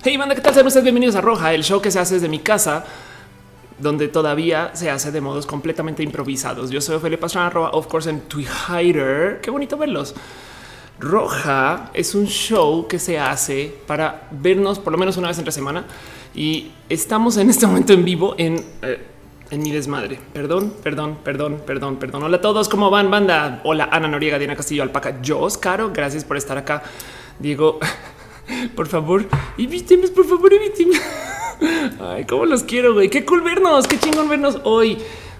Hey, banda, ¿qué tal? Sean ustedes bienvenidos a Roja, el show que se hace desde mi casa, donde todavía se hace de modos completamente improvisados. Yo soy Ophelia Pastrana, arroba of course en Twitter. Qué bonito verlos. Roja es un show que se hace para vernos por lo menos una vez entre semana y estamos en este momento en vivo en, eh, en mi desmadre. Perdón, perdón, perdón, perdón, perdón. Hola a todos, ¿cómo van, banda? Hola, Ana Noriega, Diana Castillo, Alpaca, yo, Caro, gracias por estar acá. Diego, por favor, evíteme, por favor, evíteme. Ay, cómo los quiero, güey. Qué cool vernos, qué chingón vernos hoy.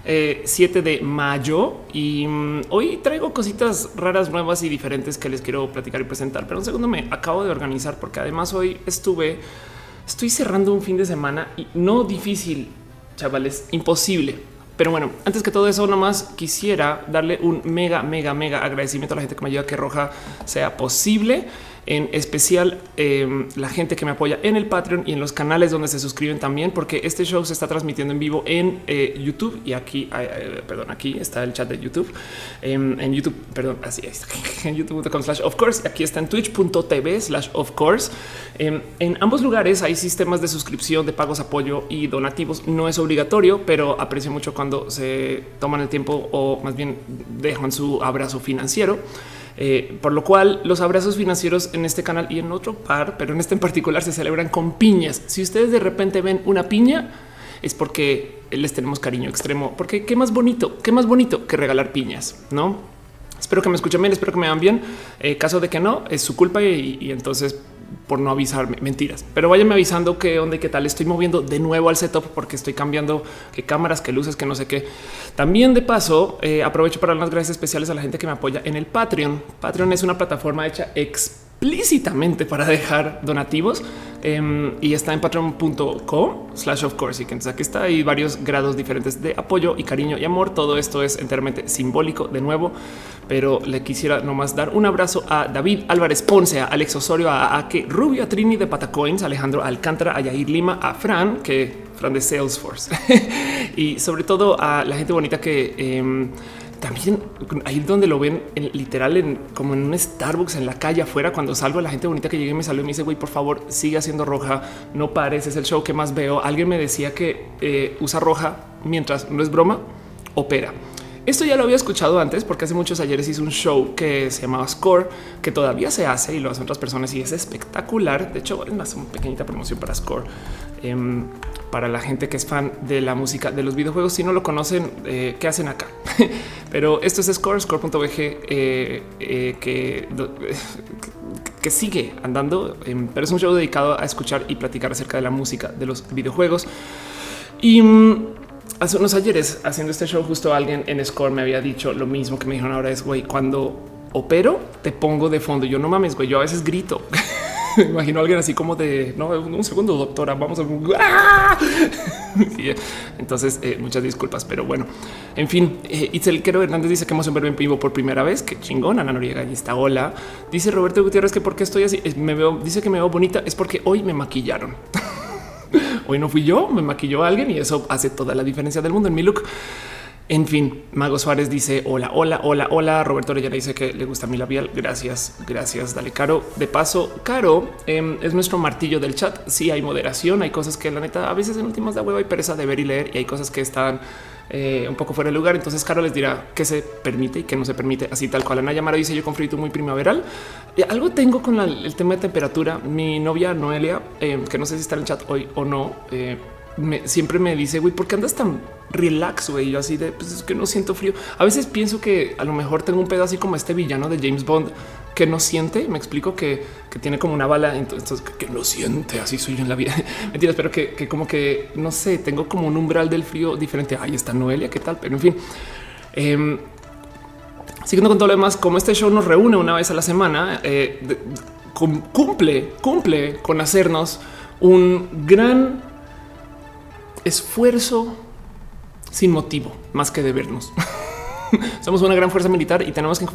7 eh, de mayo y mm, hoy traigo cositas raras, nuevas y diferentes que les quiero platicar y presentar. Pero un segundo me acabo de organizar porque además hoy estuve, estoy cerrando un fin de semana y no difícil, chavales, imposible. Pero bueno, antes que todo eso, nomás quisiera darle un mega, mega, mega agradecimiento a la gente que me ayuda a que Roja sea posible en especial em, la gente que me apoya en el Patreon y en los canales donde se suscriben también, porque este show se está transmitiendo en vivo en eh, YouTube y aquí, perdón, aquí está el chat de YouTube, em, en YouTube, perdón, así es, en youtube.com slash of course, aquí está en twitch.tv slash of course. Em, en ambos lugares hay sistemas de suscripción, de pagos, apoyo y donativos. No es obligatorio, pero aprecio mucho cuando se toman el tiempo o más bien dejan su abrazo financiero. Eh, por lo cual los abrazos financieros en este canal y en otro par, pero en este en particular se celebran con piñas. Si ustedes de repente ven una piña, es porque les tenemos cariño extremo, porque qué más bonito, qué más bonito que regalar piñas, no? Espero que me escuchen bien, espero que me vean bien. Eh, caso de que no, es su culpa y entonces por no avisarme mentiras, pero váyanme avisando onda y qué tal. Estoy moviendo de nuevo al setup porque estoy cambiando qué cámaras, qué luces, que no sé qué. También de paso eh, aprovecho para dar las gracias especiales a la gente que me apoya en el Patreon. Patreon es una plataforma hecha explícitamente para dejar donativos em, y está en patreon.com slash of course. Y que entonces aquí está hay varios grados diferentes de apoyo y cariño y amor. Todo esto es enteramente simbólico de nuevo pero le quisiera nomás dar un abrazo a David Álvarez Ponce, a Alex Osorio, a Ake Rubio, a Trini de Patacoins, a Alejandro Alcántara, a Yair Lima, a Fran, que Fran de Salesforce y sobre todo a la gente bonita que em, también ahí donde lo ven literal en como en un Starbucks en la calle afuera cuando salgo la gente bonita que llegue y me salió y me dice güey por favor sigue haciendo roja no pares es el show que más veo alguien me decía que eh, usa roja mientras no es broma opera esto ya lo había escuchado antes porque hace muchos ayeres hice un show que se llamaba Score, que todavía se hace y lo hacen otras personas y es espectacular. De hecho, es más una pequeñita promoción para Score. Em, para la gente que es fan de la música de los videojuegos, si no lo conocen, eh, ¿qué hacen acá? Pero esto es Score, score.bg, eh, eh, que, que sigue andando, em, pero es un show dedicado a escuchar y platicar acerca de la música de los videojuegos. Y mm, hace unos ayeres haciendo este show, justo alguien en Score me había dicho lo mismo que me dijeron ahora es güey, cuando opero te pongo de fondo. Yo no mames, güey, yo a veces grito. me imagino a alguien así como de no, un segundo, doctora, vamos a. entonces, eh, muchas disculpas, pero bueno, en fin, eh, Itzel Quero Hernández dice que hemos ver en vivo por primera vez. Qué chingón. Ana Noriega y está. Hola. Dice Roberto Gutiérrez que porque estoy así, me veo, dice que me veo bonita. Es porque hoy me maquillaron. Hoy no fui yo, me maquilló alguien y eso hace toda la diferencia del mundo en mi look. En fin, Mago Suárez dice hola, hola, hola, hola. Roberto Orellana dice que le gusta mi labial. Gracias, gracias. Dale, Caro. De paso, Caro em, es nuestro martillo del chat. Sí, hay moderación, hay cosas que la neta a veces en últimas de huevo hay pereza de ver y leer y hay cosas que están eh, un poco fuera de lugar. Entonces, Caro les dirá qué se permite y qué no se permite. Así tal cual. Ana Yamara dice yo con frito muy primaveral. Eh, algo tengo con el tema de temperatura. Mi novia Noelia, em, que no sé si está en el chat hoy o no, eh, siempre me dice, güey, ¿por qué andas tan relax? Güey, yo así de, pues es que no siento frío. A veces pienso que a lo mejor tengo un pedo así como este villano de James Bond que no siente. Me explico que, tiene como una bala, entonces que, no siente. Así soy yo en la vida. Mentiras, pero que, como que no sé, tengo como un umbral del frío diferente. Ahí está Noelia, qué tal, pero en fin. Em, siguiendo con todo lo demás, como este show nos reúne una vez a la semana, eh, cumple, cumple con hacernos un gran esfuerzo sin motivo más que de vernos. Somos una gran fuerza militar y tenemos que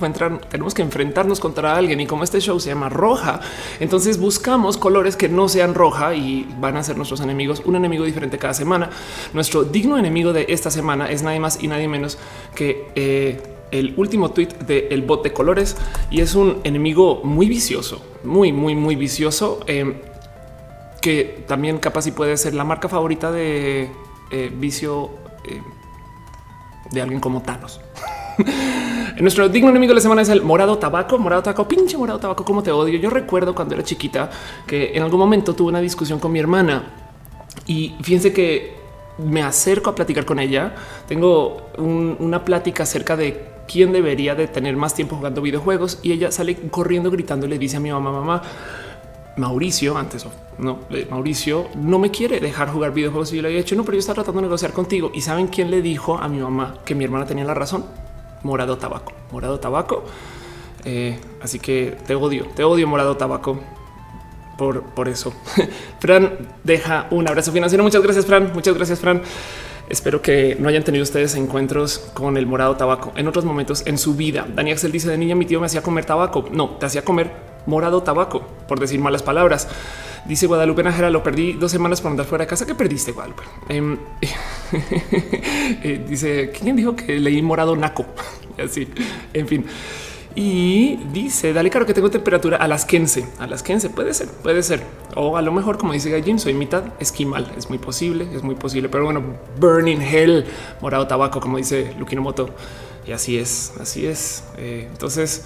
que enfrentarnos contra alguien. Y como este show se llama roja, entonces buscamos colores que no sean roja y van a ser nuestros enemigos, un enemigo diferente cada semana. Nuestro digno enemigo de esta semana es nadie más y nadie menos que eh, el último tweet del bot de colores y es un enemigo muy vicioso, muy, muy, muy vicioso. Eh, que también capaz y puede ser la marca favorita de eh, vicio eh, de alguien como Thanos. Nuestro digno enemigo de la semana es el morado tabaco, morado tabaco, pinche morado tabaco, como te odio. Yo recuerdo cuando era chiquita que en algún momento tuve una discusión con mi hermana y fíjense que me acerco a platicar con ella. Tengo una plática acerca de quién debería de tener más tiempo jugando videojuegos y ella sale corriendo gritando y le dice a mi mamá, mamá, Mauricio, antes no, Mauricio no me quiere dejar jugar videojuegos y yo le había dicho no, pero yo estaba tratando de negociar contigo. Y saben quién le dijo a mi mamá que mi hermana tenía la razón? Morado Tabaco, Morado Tabaco. Eh, así que te odio, te odio, Morado Tabaco. Por, por eso, Fran deja un abrazo financiero. Muchas gracias, Fran. Muchas gracias, Fran. Espero que no hayan tenido ustedes encuentros con el morado tabaco en otros momentos en su vida. Dani Axel dice de niña mi tío me hacía comer tabaco. No, te hacía comer morado tabaco, por decir malas palabras. Dice Guadalupe Najera, lo perdí dos semanas por andar fuera de casa. ¿Qué perdiste, Guadalupe? Em, eh, dice, ¿quién dijo que leí morado naco? Así, en fin. Y dice, dale claro que tengo temperatura a las 15, a las 15, puede ser, puede ser. O a lo mejor, como dice Gallín, soy mitad esquimal, es muy posible, es muy posible. Pero bueno, burning hell, morado tabaco, como dice Lukino Moto. Y así es, así es. Eh, entonces,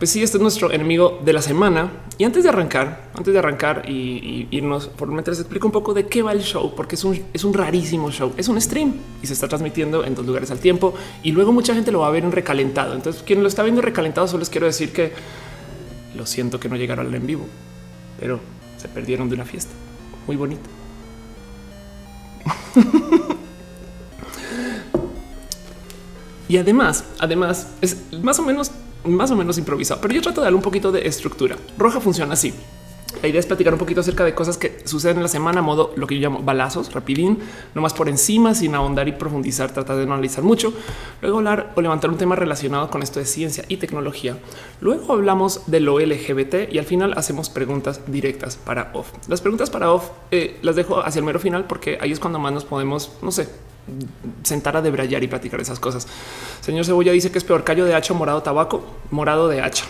pues sí, este es nuestro enemigo de la semana. Y antes de arrancar, antes de arrancar y, irnos por mientras explico un poco de qué va el show, porque es un, es un rarísimo show. Es un stream y se está transmitiendo en dos lugares al tiempo. Y luego mucha gente lo va a ver en recalentado. Entonces, quien lo está viendo recalentado, solo les quiero decir que lo siento que no llegaron al en vivo, pero se perdieron de una fiesta muy bonita. y además, además, es más o menos más o menos improvisado, pero yo trato de darle un poquito de estructura. Roja funciona así. La idea es platicar un poquito acerca de cosas que suceden en la semana, modo lo que yo llamo balazos, rapidín, no más por encima, sin ahondar y profundizar, tratar de no analizar mucho. Luego hablar o levantar un tema relacionado con esto de ciencia y tecnología. Luego hablamos de lo LGBT y al final hacemos preguntas directas para off. Las preguntas para off eh, las dejo hacia el mero final porque ahí es cuando más nos podemos, no sé, sentar a debrayar y platicar esas cosas. Señor Cebolla dice que es peor callo de hacha, morado tabaco, morado de hacha.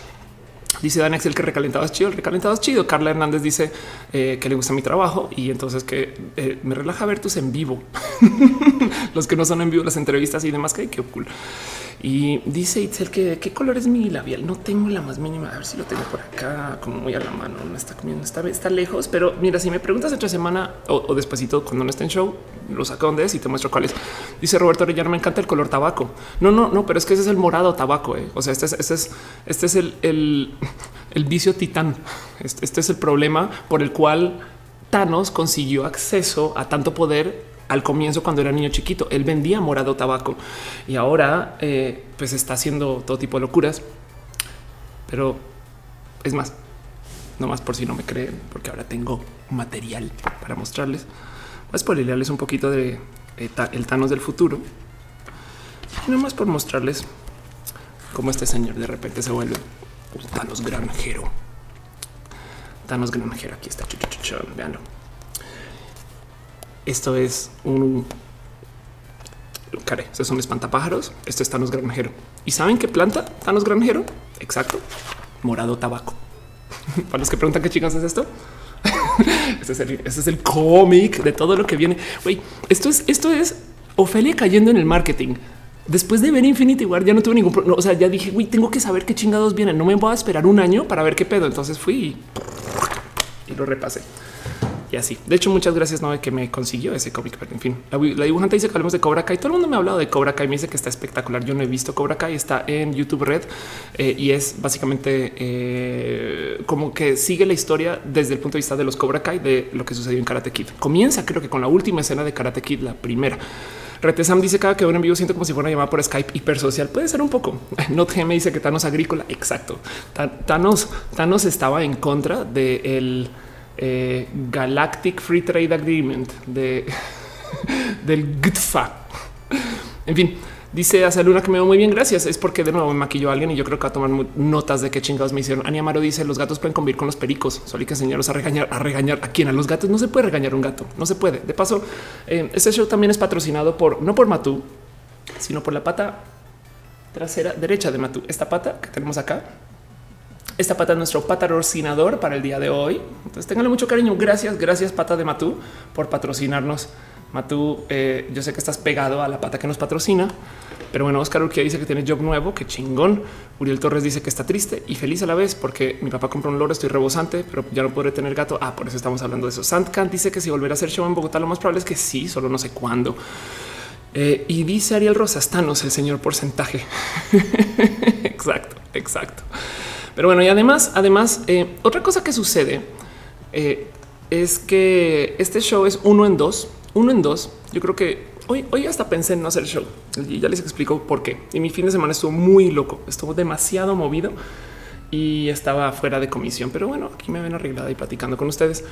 Dice Dan Axel que recalentado es chido, el recalentado es chido. Carla Hernández dice eh, que le gusta mi trabajo y entonces que eh, me relaja ver tus en vivo. Los que no son en vivo, las entrevistas y demás, que qué cool. Y dice Itzel que qué color es mi labial. No tengo la más mínima. A ver si lo tengo por acá, como muy a la mano. No está comiendo, está, está lejos. Pero mira, si me preguntas entre semana o, o despuesito cuando no esté en show, lo saco donde es y te muestro cuál es. Dice Roberto Orellana, me encanta el color tabaco. No, no, no, pero es que ese es el morado tabaco. Eh. O sea, este es, este es, este es el, el, el vicio titán. Este, este es el problema por el cual Thanos consiguió acceso a tanto poder al comienzo cuando era niño chiquito. Él vendía morado tabaco y ahora eh, pues está haciendo todo tipo de locuras. Pero es más, no más por si no me creen, porque ahora tengo material para mostrarles. Voy a spoilerles un poquito de eh, el Thanos del futuro. No más por mostrarles cómo este señor de repente se vuelve un Thanos granjero. Thanos granjero. Aquí está. Veanlo. Esto es un care. Estos son espantapájaros. Esto es Thanos granjero. ¿Y saben qué planta Thanos granjero? Exacto. Morado tabaco. Para los que preguntan qué chicas es esto. este es el, este el cómic de todo lo que viene. Güey, esto es, esto es Ofelia cayendo en el marketing. Después de ver Infinity War ya no tuve ningún problema. O sea, ya dije, güey, tengo que saber qué chingados vienen. No me voy a esperar un año para ver qué pedo. Entonces fui y lo repasé y así. De hecho, muchas gracias no de que me consiguió ese cómic, pero en fin, la, dibujante dice que hablemos de Cobra Kai. Todo el mundo me ha hablado de Cobra Kai, me dice que está espectacular. Yo no he visto Cobra Kai, está en YouTube Red eh, y es básicamente eh, como que sigue la historia desde el punto de vista de los Cobra Kai de lo que sucedió en Karate Kid. Comienza, creo que con la última escena de Karate Kid, la primera. Retesam dice cada que veo en vivo siento como si fuera una llamada por Skype hipersocial. Puede ser un poco. No me dice que Thanos agrícola. Exacto. Thanos, Thanos estaba en contra de eh, Galactic Free Trade Agreement de, del GTFA. En fin, dice a Luna que me veo muy bien. Gracias. Es porque de nuevo me maquilló a alguien y yo creo que va a tomar notas de qué chingados me hicieron. Ania Amaro dice los gatos pueden convivir con los pericos. Solo que enseñarlos a regañar, a regañar a quien a los gatos no se puede regañar un gato. No se puede. De paso, eh, este show también es patrocinado por no por Matú, sino por la pata trasera derecha de Matú. Esta pata que tenemos acá Esta pata es nuestro patrocinador para el día de hoy. Entonces ténganle mucho cariño. Gracias, gracias pata de Matú por patrocinarnos. Matú, eh, yo sé que estás pegado a la pata que nos patrocina, pero bueno, Oscar Urquía dice que tiene job nuevo, que chingón. Uriel Torres dice que está triste y feliz a la vez porque mi papá compró un loro, estoy rebosante, pero ya no podré tener gato. Ah, por eso estamos hablando de eso. Sandcan dice que si volverá a hacer show en Bogotá, lo más probable es que sí, solo no sé cuándo. Eh, y dice Ariel Rosastanos, el señor porcentaje. exacto, exacto. Pero bueno, y además, además, eh, otra cosa que sucede eh, es que este show es uno en dos, uno en dos. Yo creo que hoy, hoy hasta pensé en no hacer show y ya les explico por qué. Y mi fin de semana estuvo muy loco, estuvo demasiado movido y estaba fuera de comisión. Pero bueno, aquí me ven arreglada y platicando con ustedes.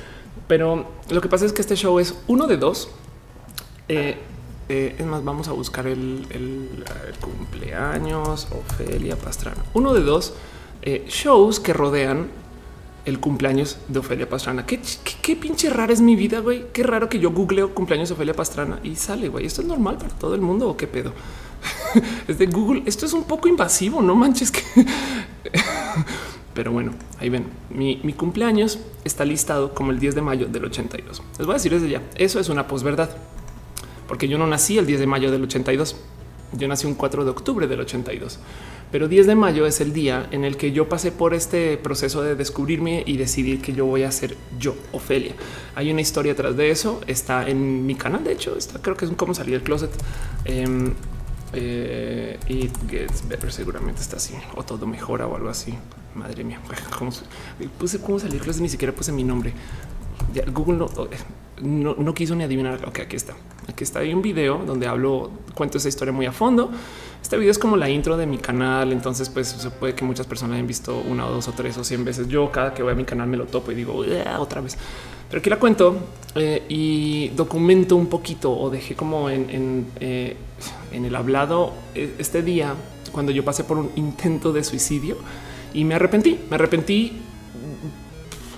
Pero lo que pasa es que este show es uno de dos. Eh, es más, vamos a buscar el, el, cumpleaños Ofelia Pastrana. Uno de dos eh, shows que rodean el cumpleaños de Ofelia Pastrana. ¿Qué, pinche rara es mi vida, güey. Qué raro que yo googleo cumpleaños de Ofelia Pastrana y sale, güey. Esto es normal para todo el mundo o qué pedo. es de Google. Esto es un poco invasivo, no manches que. Pero bueno, ahí ven, mi, mi, cumpleaños está listado como el 10 de mayo del 82. Les voy a decir desde ya, eso es una posverdad, porque yo no nací el 10 de mayo del 82, yo nací un 4 de octubre del 82. Pero 10 de mayo es el día en el que yo pasé por este proceso de descubrirme y decidir que yo voy a ser yo, Ofelia. Hay una historia atrás de eso. Está en mi canal. De hecho, está creo que es un cómo salir del closet. Um, eh, it gets better. Seguramente está así o todo mejora o algo así. Madre mía, ¿cómo, puse cómo salir del closet. Ni siquiera puse mi nombre. Ya, Google no, no, quiso ni adivinar. Ok, aquí está. Aquí está. Hay un video donde hablo, cuento esa historia muy a fondo. Este video es como la intro de mi canal, entonces pues se puede que muchas personas hayan visto una o dos o tres o cien veces. Yo cada que voy a mi canal me lo topo y digo otra vez. Pero aquí la cuento eh, y documento un poquito o dejé como en, eh, el hablado eh, este día cuando yo pasé por un intento de suicidio y me arrepentí. Me arrepentí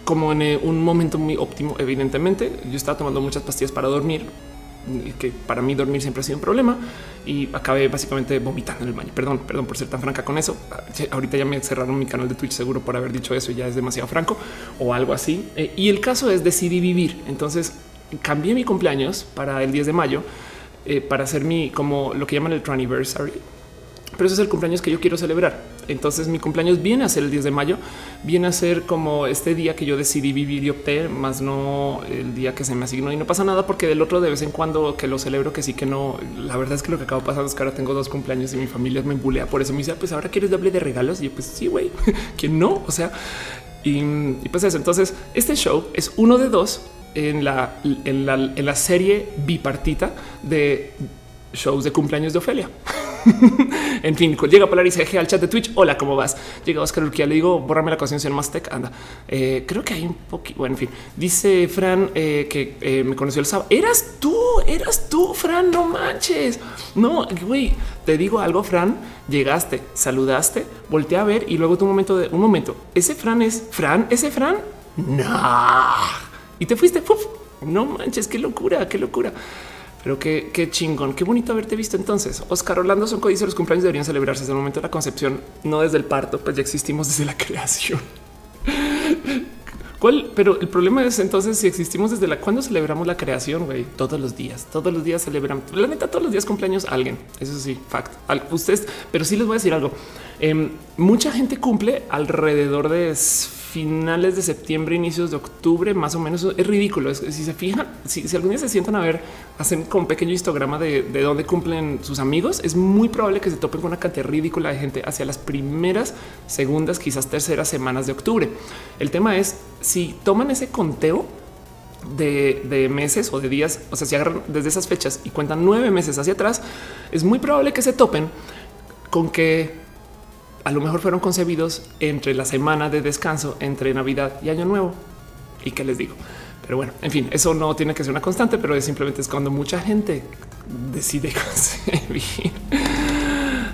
como en un momento muy óptimo. Evidentemente, yo estaba tomando muchas pastillas para dormir que para mí dormir siempre ha sido un problema y acabé básicamente vomitando en el baño. Perdón, perdón por ser tan franca con eso. Ahorita ya me cerraron mi canal de Twitch seguro por haber dicho eso, ya es demasiado franco o algo así. Eh, y el caso es decidí vivir. Entonces cambié mi cumpleaños para el 10 de mayo eh, para hacer mi como lo que llaman el anniversary pero ese es el cumpleaños que yo quiero celebrar. Entonces mi cumpleaños viene a ser el 10 de mayo, viene a ser como este día que yo decidí vivir y opté, más no el día que se me asignó. Y no pasa nada porque del otro de vez en cuando que lo celebro, que sí que no. La verdad es que lo que acaba pasando es que ahora tengo dos cumpleaños y mi familia me embulea por eso. Me dice, ah, pues ahora quieres doble de regalos y yo pues sí, güey, que no, o sea, y, y, pues eso. Entonces este show es uno de dos en la, en la, en la serie bipartita de shows de cumpleaños de Ofelia. en fin, llega Polar y dice al chat de Twitch. Hola, ¿cómo vas? Llega Oscar Urquía, le digo, borrame la conciencia más tech. Anda, eh, creo que hay un poquito. Bueno, en fin, dice Fran eh, que eh, me conoció el sábado. Eras tú, eras tú, Fran. No manches. No, güey, te digo algo, Fran. Llegaste, saludaste, volteé a ver y luego tu momento de un momento. Ese Fran es Fran, ese Fran. No, y te fuiste. No manches, qué locura, qué locura. Pero qué, qué, chingón, qué bonito haberte visto entonces. Oscar Orlando son dice los cumpleaños deberían celebrarse desde el momento de la concepción, no desde el parto, pues ya existimos desde la creación. ¿Cuál? Pero el problema es entonces si existimos desde la cuando celebramos la creación, güey, todos los días, todos los días celebran. La neta, todos los días cumpleaños alguien. Eso sí, fact. Ustedes, pero sí les voy a decir algo. Eh, mucha gente cumple alrededor de finales de septiembre, inicios de octubre, más o menos. Es ridículo. si se fijan, si, algún día se sientan a ver, hacen con un pequeño histograma de, de dónde cumplen sus amigos, es muy probable que se topen con una cantidad ridícula de gente hacia las primeras, segundas, quizás terceras semanas de octubre. El tema es si toman ese conteo de, de, meses o de días, o sea, si agarran desde esas fechas y cuentan nueve meses hacia atrás, es muy probable que se topen con que a lo mejor fueron concebidos entre la semana de descanso entre Navidad y Año Nuevo. ¿Y qué les digo? Pero bueno, en fin, eso no tiene que ser una constante, pero es simplemente es cuando mucha gente decide concebir.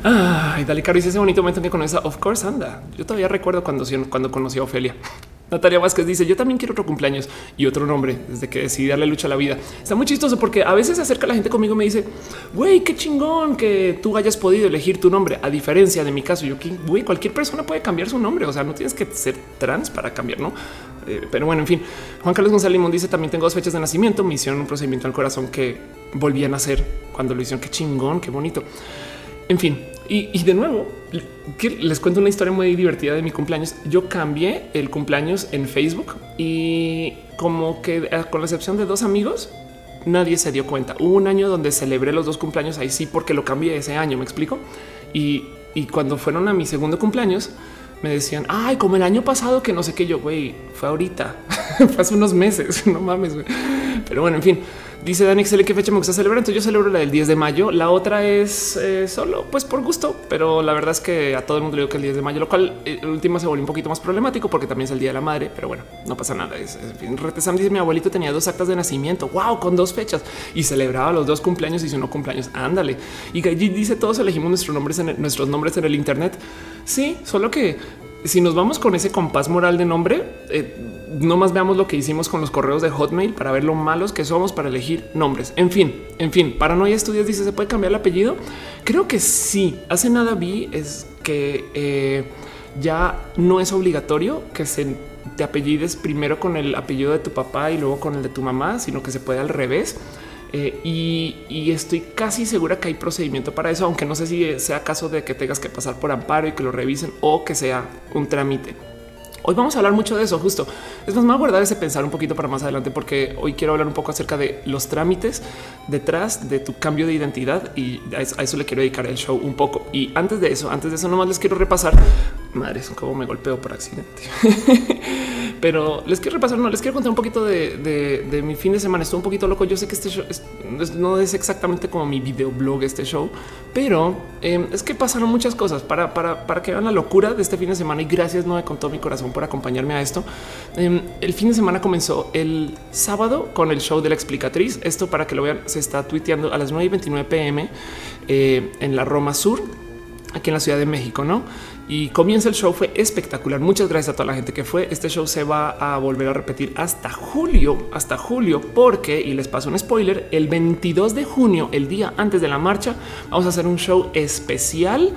Ay, dale caro. ese bonito momento en que conoce a Of Course anda. Yo todavía recuerdo cuando, cuando conocí a Ofelia. Natalia Vázquez dice yo también quiero otro cumpleaños y otro nombre desde que decidí darle lucha a la vida. Está muy chistoso porque a veces se acerca la gente conmigo y me dice güey, qué chingón que tú hayas podido elegir tu nombre. A diferencia de mi caso, yo que güey, cualquier persona puede cambiar su nombre. O sea, no tienes que ser trans para cambiar, no? Eh, pero bueno, en fin, Juan Carlos González Limón dice también tengo dos fechas de nacimiento. Me hicieron un procedimiento al corazón que volví a nacer cuando lo hicieron. Qué chingón, qué bonito. En fin, y, de nuevo, les cuento una historia muy divertida de mi cumpleaños. Yo cambié el cumpleaños en Facebook y como que eh, con la excepción de dos amigos, nadie se dio cuenta. Hubo un año donde celebré los dos cumpleaños ahí sí porque lo cambié ese año, me explico. Y, cuando fueron a mi segundo cumpleaños, me decían, ay, como el año pasado que no sé qué yo, güey, fue ahorita, hace unos meses, no mames, Pero bueno, en fin, Dice Dani Excel qué fecha me gusta celebrar. Entonces yo celebro la del 10 de mayo. La otra es eh, solo pues por gusto, pero la verdad es que a todo el mundo le digo que el 10 de mayo, lo cual eh, el último se volvió un poquito más problemático porque también es el día de la madre, pero bueno, no pasa nada. Es, Retesam dice mi abuelito tenía dos actas de nacimiento. Wow, con dos fechas y celebraba los dos cumpleaños y su no cumpleaños. Ándale. Y dice todos elegimos nuestros nombres en nuestros nombres en el Internet. Sí, solo que si nos vamos con ese compás moral de nombre, eh, no más veamos lo que hicimos con los correos de Hotmail para ver lo malos que somos para elegir nombres. En fin, en fin, Paranoia Estudios dice, ¿se puede cambiar el apellido? Creo que sí. Hace nada vi es que eh, ya no es obligatorio que se te apellides primero con el apellido de tu papá y luego con el de tu mamá, sino que se puede al revés. Eh, y, estoy casi segura que hay procedimiento para eso, aunque no sé si sea caso de que tengas que pasar por amparo y que lo revisen o que sea un trámite. Hoy vamos a hablar mucho de eso, justo. Es más, me voy a guardar ese pensar un poquito para más adelante, porque hoy quiero hablar un poco acerca de los trámites detrás de tu cambio de identidad y a eso, le quiero dedicar el show un poco. Y antes de eso, antes de eso, nomás les quiero repasar. Madres, cómo me golpeo por accidente. Pero les quiero repasar, no les quiero contar un poquito de, mi fin de semana. Estuvo un poquito loco. Yo sé que este show no es exactamente como mi videoblog, este show, pero em, es que pasaron muchas cosas para, para, que vean la locura de este fin de semana. Y gracias, no con todo mi corazón por acompañarme a esto. Em, el fin de semana comenzó el sábado con el show de la explicatriz. Esto para que lo vean, se está tuiteando a las 9 y 29 pm eh, en la Roma Sur, aquí en la Ciudad de México, no? Y comienza el show. Fue espectacular. Muchas gracias a toda la gente que fue. Este show se va a volver a repetir hasta julio, hasta julio, porque y les paso un spoiler. El 22 de junio, el día antes de la marcha, vamos a hacer un show especial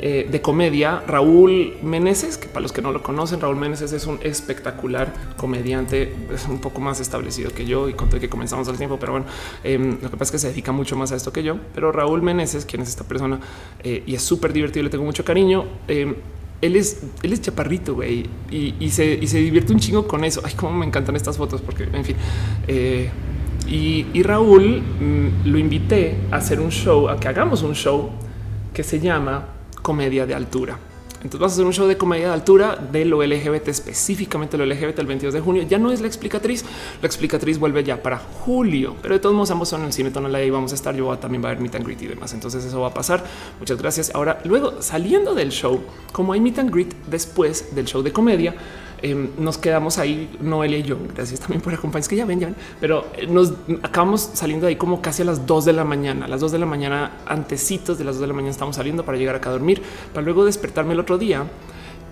eh, de comedia, Raúl Meneses, que para los que no lo conocen, Raúl Meneses es un espectacular comediante, es un poco más establecido que yo y conté que comenzamos al tiempo, pero bueno, em, lo que pasa es que se dedica mucho más a esto que yo. Pero Raúl Meneses, quien es esta persona eh, y es súper divertido, le tengo mucho cariño. Em, él es, él es chaparrito, güey, y, se, divierte un chingo con eso. Ay, cómo me encantan estas fotos, porque en fin. Eh, y, Raúl mm, lo invité a hacer un show, a que hagamos un show que se llama comedia de altura. Entonces vas a hacer un show de comedia de altura de lo LGBT, específicamente lo LGBT el 22 de junio. Ya no es la explicatriz. La explicatriz vuelve ya para julio, pero de todos modos ambos son en el cine Tonalá y vamos a estar. Yo también va a haber meet and greet y demás. Entonces eso va a pasar. Muchas gracias. Ahora, luego saliendo del show, como hay meet and greet después del show de comedia, Em, nos quedamos ahí, Noelia y yo. Gracias también por acompañarnos, que ya ven, ya ven, pero eh, nos acabamos saliendo de ahí como casi a las 2 de la mañana. A las 2 de la mañana, antecitos de las 2 de la mañana, estamos saliendo para llegar acá a dormir, para luego despertarme el otro día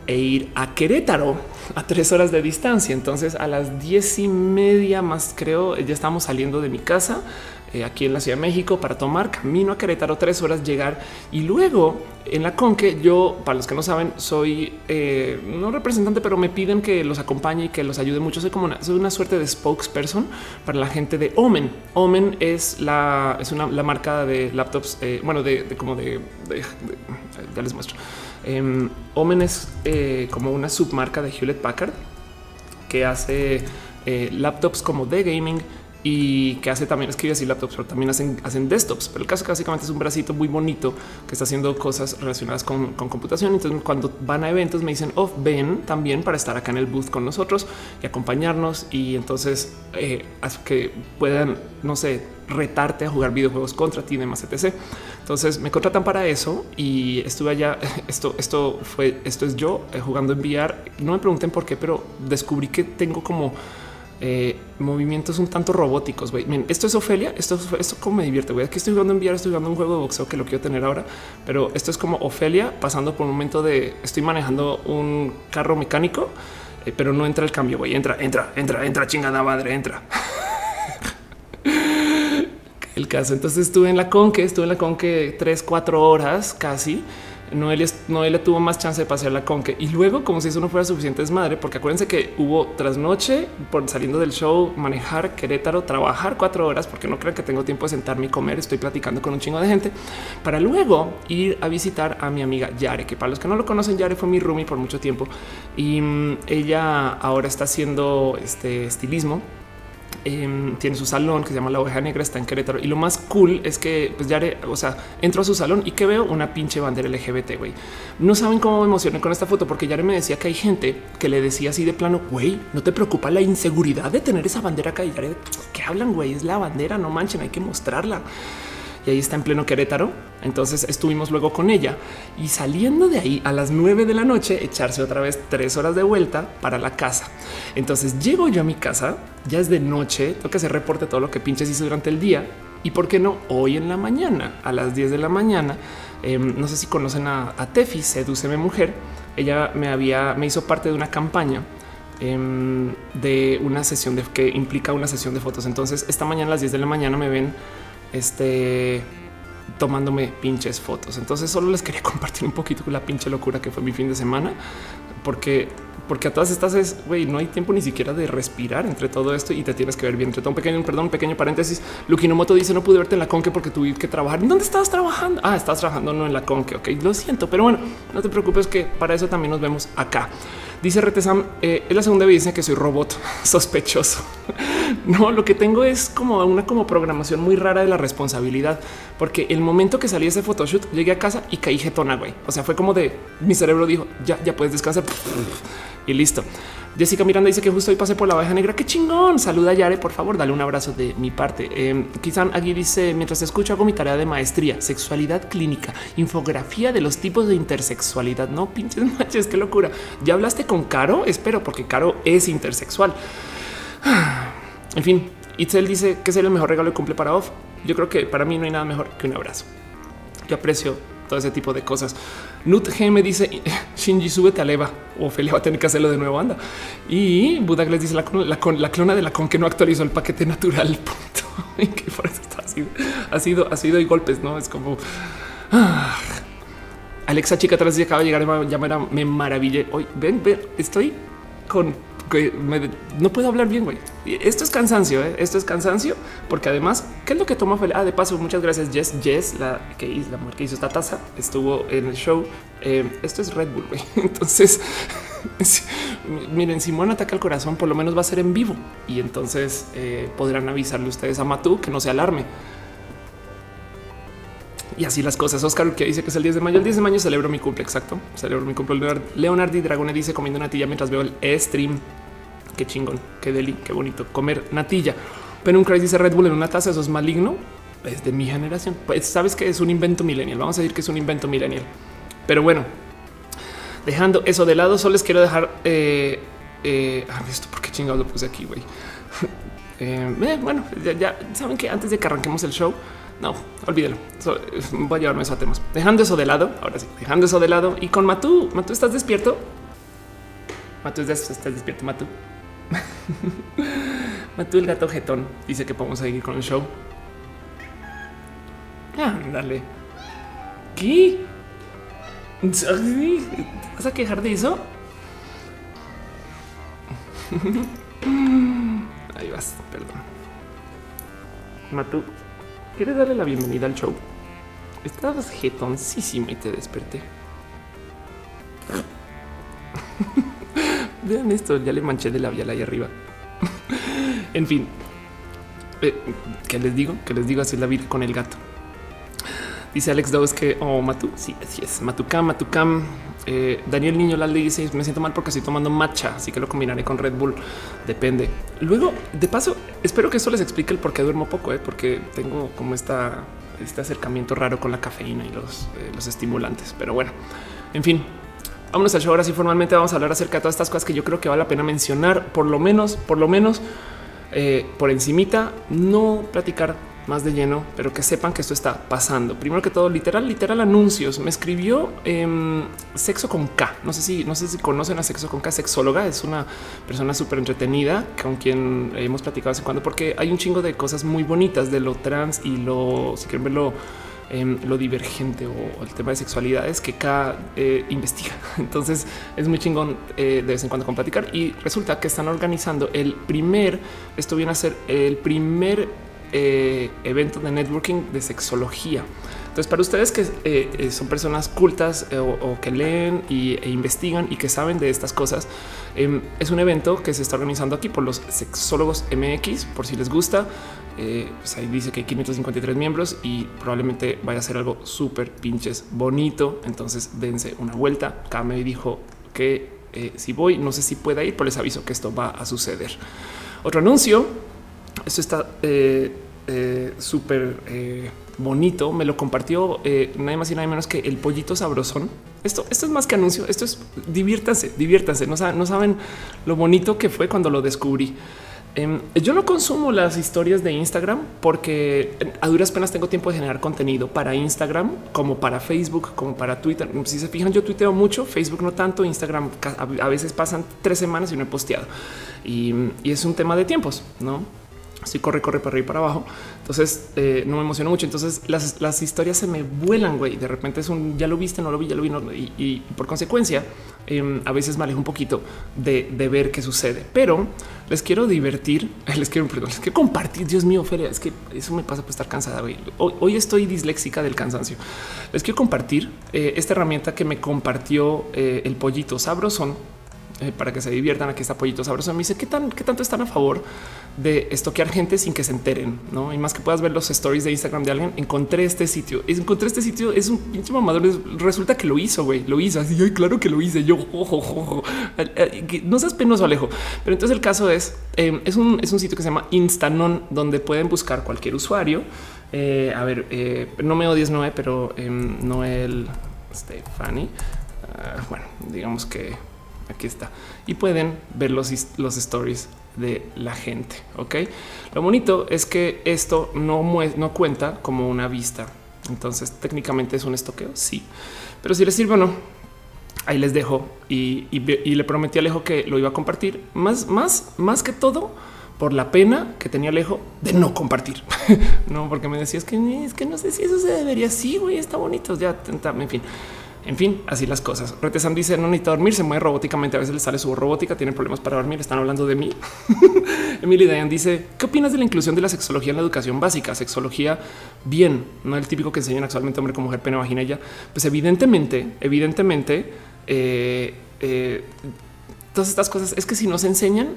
e ir a Querétaro a tres horas de distancia. Entonces a las diez y media más creo ya estamos saliendo de mi casa eh, aquí en la Ciudad de México para tomar camino a Querétaro, tres horas llegar y luego en la Conque yo, para los que no saben, soy eh, no representante, pero me piden que los acompañe y que los ayude mucho. Soy como una, soy una suerte de spokesperson para la gente de Omen. Omen es la, es una, la marca de laptops, eh, bueno, de, como de, ya les muestro. Em, Omen es como una submarca de Hewlett Packard que hace laptops como de gaming y que hace también escribe así laptops, pero también hacen, hacen desktops. Pero el caso básicamente es un bracito muy bonito que está haciendo cosas relacionadas con, computación. Entonces, cuando van a eventos, me dicen, oh, ven también para estar acá en el booth con nosotros y acompañarnos. Y entonces eh, que puedan, no sé, retarte a jugar videojuegos contra ti, demás, etc. Entonces me contratan para eso y estuve allá. Esto, esto fue, esto es yo eh, jugando en VR. No me pregunten por qué, pero descubrí que tengo como eh, movimientos un tanto robóticos. Esto es Ofelia. Esto, esto como me divierte. Aquí estoy jugando en VR, estoy jugando un juego de boxeo que lo quiero tener ahora, pero esto es como Ofelia pasando por un momento de estoy manejando un carro mecánico eh, pero no entra el cambio. Güey, entra, entra, entra, entra, chingada madre, entra. el caso. Entonces estuve en la Conque, estuve en la Conque tres, cuatro horas casi Noelia, Noelia tuvo más chance de pasear la conque y luego como si eso no fuera suficiente desmadre, porque acuérdense que hubo trasnoche por saliendo del show, manejar Querétaro, trabajar cuatro horas, porque no creo que tengo tiempo de sentarme y comer. Estoy platicando con un chingo de gente para luego ir a visitar a mi amiga Yare, que para los que no lo conocen, Yare fue mi roomie por mucho tiempo y mm, ella ahora está haciendo este estilismo Em, tiene su salón que se llama La Oveja Negra, está en Querétaro. Y lo más cool es que, pues ya, o sea, entro a su salón y que veo una pinche bandera LGBT, güey. No saben cómo me emocioné con esta foto, porque Yare me decía que hay gente que le decía así de plano, güey, ¿no te preocupa la inseguridad de tener esa bandera acá? Y Yare, ¿qué hablan, güey? Es la bandera, no manchen, hay que mostrarla y ahí está en pleno Querétaro. Entonces estuvimos luego con ella y saliendo de ahí a las nueve de la noche, echarse otra vez tres horas de vuelta para la casa. Entonces llego yo a mi casa, ya es de noche, tengo que hacer reporte todo lo que pinches hizo durante el día y por qué no hoy en la mañana a las 10 de la mañana. Em, no sé si conocen a, a Tefi, Sedúceme Mujer. Ella me había, me hizo parte de una campaña em, de una sesión de, que implica una sesión de fotos. Entonces, esta mañana a las 10 de la mañana me ven este tomándome pinches fotos. Entonces solo les quería compartir un poquito la pinche locura que fue mi fin de semana, porque porque a todas estas es güey, no hay tiempo ni siquiera de respirar entre todo esto y te tienes que ver bien. Entre todo un pequeño, perdón, un pequeño paréntesis. Lukinomoto dice no pude verte en la conque porque tuve que trabajar. ¿Dónde estabas trabajando? Ah, estás trabajando no en la conque. Ok, lo siento, pero bueno, no te preocupes que para eso también nos vemos acá. Dice Retesam, eh, es la segunda vez que soy robot sospechoso. no, lo que tengo es como una como programación muy rara de la responsabilidad, porque el momento que salí ese photoshoot llegué a casa y caí jetona, güey. O sea, fue como de mi cerebro dijo ya, ya puedes descansar y listo. Jessica Miranda dice que justo hoy pasé por la oveja negra. Qué chingón. Saluda a Yare, por favor, dale un abrazo de mi parte. Eh, quizá aquí dice mientras escucho hago mi tarea de maestría, sexualidad clínica, infografía de los tipos de intersexualidad. No pinches manches, qué locura. Ya hablaste con Caro, espero, porque Caro es intersexual. En fin, Itzel dice que es el mejor regalo de cumple para Off. Yo creo que para mí no hay nada mejor que un abrazo. Yo aprecio todo ese tipo de cosas. Nut G me dice Shinji, súbete a Leva. Ophelia va a tener que hacerlo de nuevo. Anda. Y Budak les dice la, la, la, clona de la con que no actualizó el paquete natural. Punto. Y está así. Ha sido, ha sido y golpes, no es como ah. Alexa, chica, de acaba de llegar. Ya me maravillé. Hoy ven, ven, estoy con no puedo hablar bien, güey. Esto es cansancio, ¿eh? esto es cansancio, porque además, ¿qué es lo que toma Ah, de paso, muchas gracias, Jess. Jess, la que hizo, mujer que hizo esta taza, estuvo en el show. Eh, esto es Red Bull, güey. Entonces, miren, si Simón ataca el corazón, por lo menos va a ser en vivo y entonces eh, podrán avisarle ustedes a Matú que no se alarme. Y así las cosas. Oscar que dice que es el 10 de mayo. El 10 de mayo celebro mi cumple. Exacto. Celebro mi cumple. Leonardo y Dragone dice comiendo natilla mientras veo el stream. Qué chingón, qué deli, qué bonito comer natilla. Pero un dice Red Bull en una taza. Eso es maligno. Es de mi generación. Pues sabes que es un invento millennial. Vamos a decir que es un invento millennial. Pero bueno, dejando eso de lado, solo les quiero dejar eh, eh, ah, esto porque chingados lo puse aquí, güey. Eh, eh, bueno, ya, ya saben que antes de que arranquemos el show, no, olvídelo. voy a llevarme eso a temas. Dejando eso de lado, ahora sí, dejando eso de lado y con Matú. Matú, ¿estás despierto? Matú, ¿estás despierto, Matú? Matú, el gato jetón, dice que podemos seguir con el show. Ah, dale. ¿Qué? ¿Vas a quejar de eso? Ahí vas, perdón. Matú, ¿Quieres darle la bienvenida al show? Estabas jetoncísima y te desperté. Vean esto, ya le manché de labial ahí arriba. en fin, eh, ¿qué les digo? Que les digo así la vida con el gato. Dice Alex Dawes que, oh, Matu, sí, así es, Matucam, Matucam. Eh, Daniel Niño Lalde dice, me siento mal porque estoy tomando matcha, así que lo combinaré con Red Bull, depende. Luego, de paso, espero que eso les explique el por qué duermo poco, eh, porque tengo como esta, este acercamiento raro con la cafeína y los, eh, los estimulantes. Pero bueno, en fin, vámonos al show. Ahora sí, formalmente vamos a hablar acerca de todas estas cosas que yo creo que vale la pena mencionar, por lo menos, por lo menos, eh, por encimita, no platicar más de lleno, pero que sepan que esto está pasando. Primero que todo, literal, literal anuncios. Me escribió eh, Sexo con K. No sé si, no sé si conocen a Sexo con K. Sexóloga es una persona súper entretenida con quien hemos platicado hace cuando, porque hay un chingo de cosas muy bonitas de lo trans y lo, si quieren verlo, eh, lo divergente o el tema de sexualidades que K eh, investiga. Entonces es muy chingón eh, de vez en cuando con platicar y resulta que están organizando el primer, esto viene a ser el primer eh, evento de networking de sexología. Entonces, para ustedes que son personas cultas o, que leen y, e investigan y que saben de estas cosas, eh, es un evento que se está organizando aquí por los sexólogos MX, por si les gusta. Eh, pues ahí dice que hay 553 miembros y probablemente vaya a ser algo súper pinches bonito. Entonces, dense una vuelta. Acá me dijo que si voy, no sé si pueda ir, pero les aviso que esto va a suceder. Otro anuncio esto está eh, eh, súper eh, bonito. Me lo compartió eh, nadie más y nadie menos que el pollito sabrosón. Esto, esto es más que anuncio. Esto es diviértanse, diviértanse. No saben lo bonito que fue cuando lo descubrí. Eh, yo no consumo las historias de Instagram porque a duras penas tengo tiempo de generar contenido para Instagram como para Facebook, como para Twitter. Si se fijan, yo tuiteo mucho, Facebook no tanto, Instagram a veces pasan tres semanas y no he posteado y es un tema de tiempos, no? Así corre, corre para arriba y para abajo. Entonces eh, no me emociono mucho. Entonces las, las, historias se me vuelan, güey. De repente es un ya lo viste, no lo vi, ya lo vi. No, y, por consecuencia, eh, a veces me alejo un poquito de, de, ver qué sucede, pero les quiero divertir. Les quiero, perdón, les quiero compartir. Dios mío, Feria, es que eso me pasa por estar cansada. Güey. Hoy, hoy, estoy disléxica del cansancio. Les quiero compartir eh, esta herramienta que me compartió eh, el pollito sabrosón eh, para que se diviertan. Aquí está Pollito Sabroso. Me dice qué tan, qué tanto están a favor de estoquear gente sin que se enteren, no? Y más que puedas ver los stories de Instagram de alguien. Encontré este sitio, encontré este sitio. Es un pinche mamador. Resulta que lo hizo, güey. Lo hizo así. Claro que lo hice. Yo ojo, ojo. no seas penoso, Alejo. Pero entonces el caso es, eh, es, un, es un sitio que se llama Instanon, donde pueden buscar cualquier usuario. Eh, a ver, eh, no me odies, Noé, pero eh, Noel Stefani. Uh, bueno, digamos que aquí está y pueden ver los, los stories de la gente. Ok, lo bonito es que esto no, no cuenta como una vista. Entonces, técnicamente es un estoqueo. Sí, pero si les sirve o no, ahí les dejo y, y, le prometí a Alejo que lo iba a compartir más, más, más que todo por la pena que tenía Alejo de no compartir. no, porque me decía es que es que no sé si eso se debería. Sí, güey, está bonito. Ya, en fin. En fin, así las cosas. Retesam dice no necesita dormir, se mueve robóticamente. A veces le sale su robótica, tiene problemas para dormir. Están hablando de mí. Emily Dayan dice qué opinas de la inclusión de la sexología en la educación básica? Sexología bien, no el típico que enseñan actualmente hombre con mujer, pene, vagina. Ya, pues evidentemente, evidentemente, eh, eh, todas estas cosas es que si no se enseñan,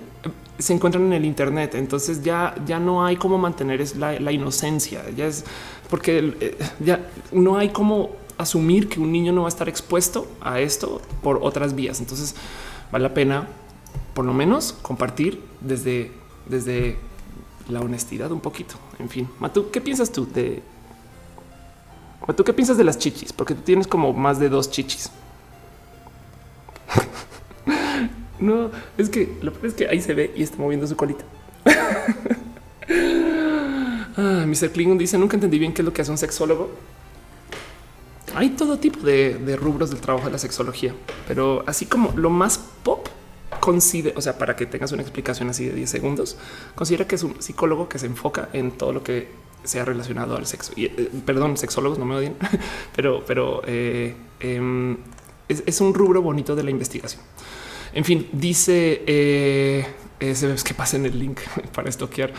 se encuentran en el Internet. Entonces ya, ya no hay cómo mantener la, la inocencia. Ya es porque eh, ya no hay cómo asumir que un niño no va a estar expuesto a esto por otras vías. Entonces vale la pena por lo menos compartir desde, desde la honestidad un poquito. En fin, Matu, ¿qué piensas tú de Matu, qué piensas de las chichis? Porque tú tienes como más de dos chichis. no, es que lo peor es que ahí se ve y está moviendo su colita. ah, Mr. Klingon dice nunca entendí bien qué es lo que hace un sexólogo hay todo tipo de, rubros del trabajo de la sexología, pero así como lo más pop considera, o sea, para que tengas una explicación así de 10 segundos, considera que es un psicólogo que se enfoca en todo lo que sea relacionado al sexo. Y eh, perdón, sexólogos no me odien, pero, pero eh, eh, es, es, un rubro bonito de la investigación. En fin, dice eh, que pasa en el link para estoquear.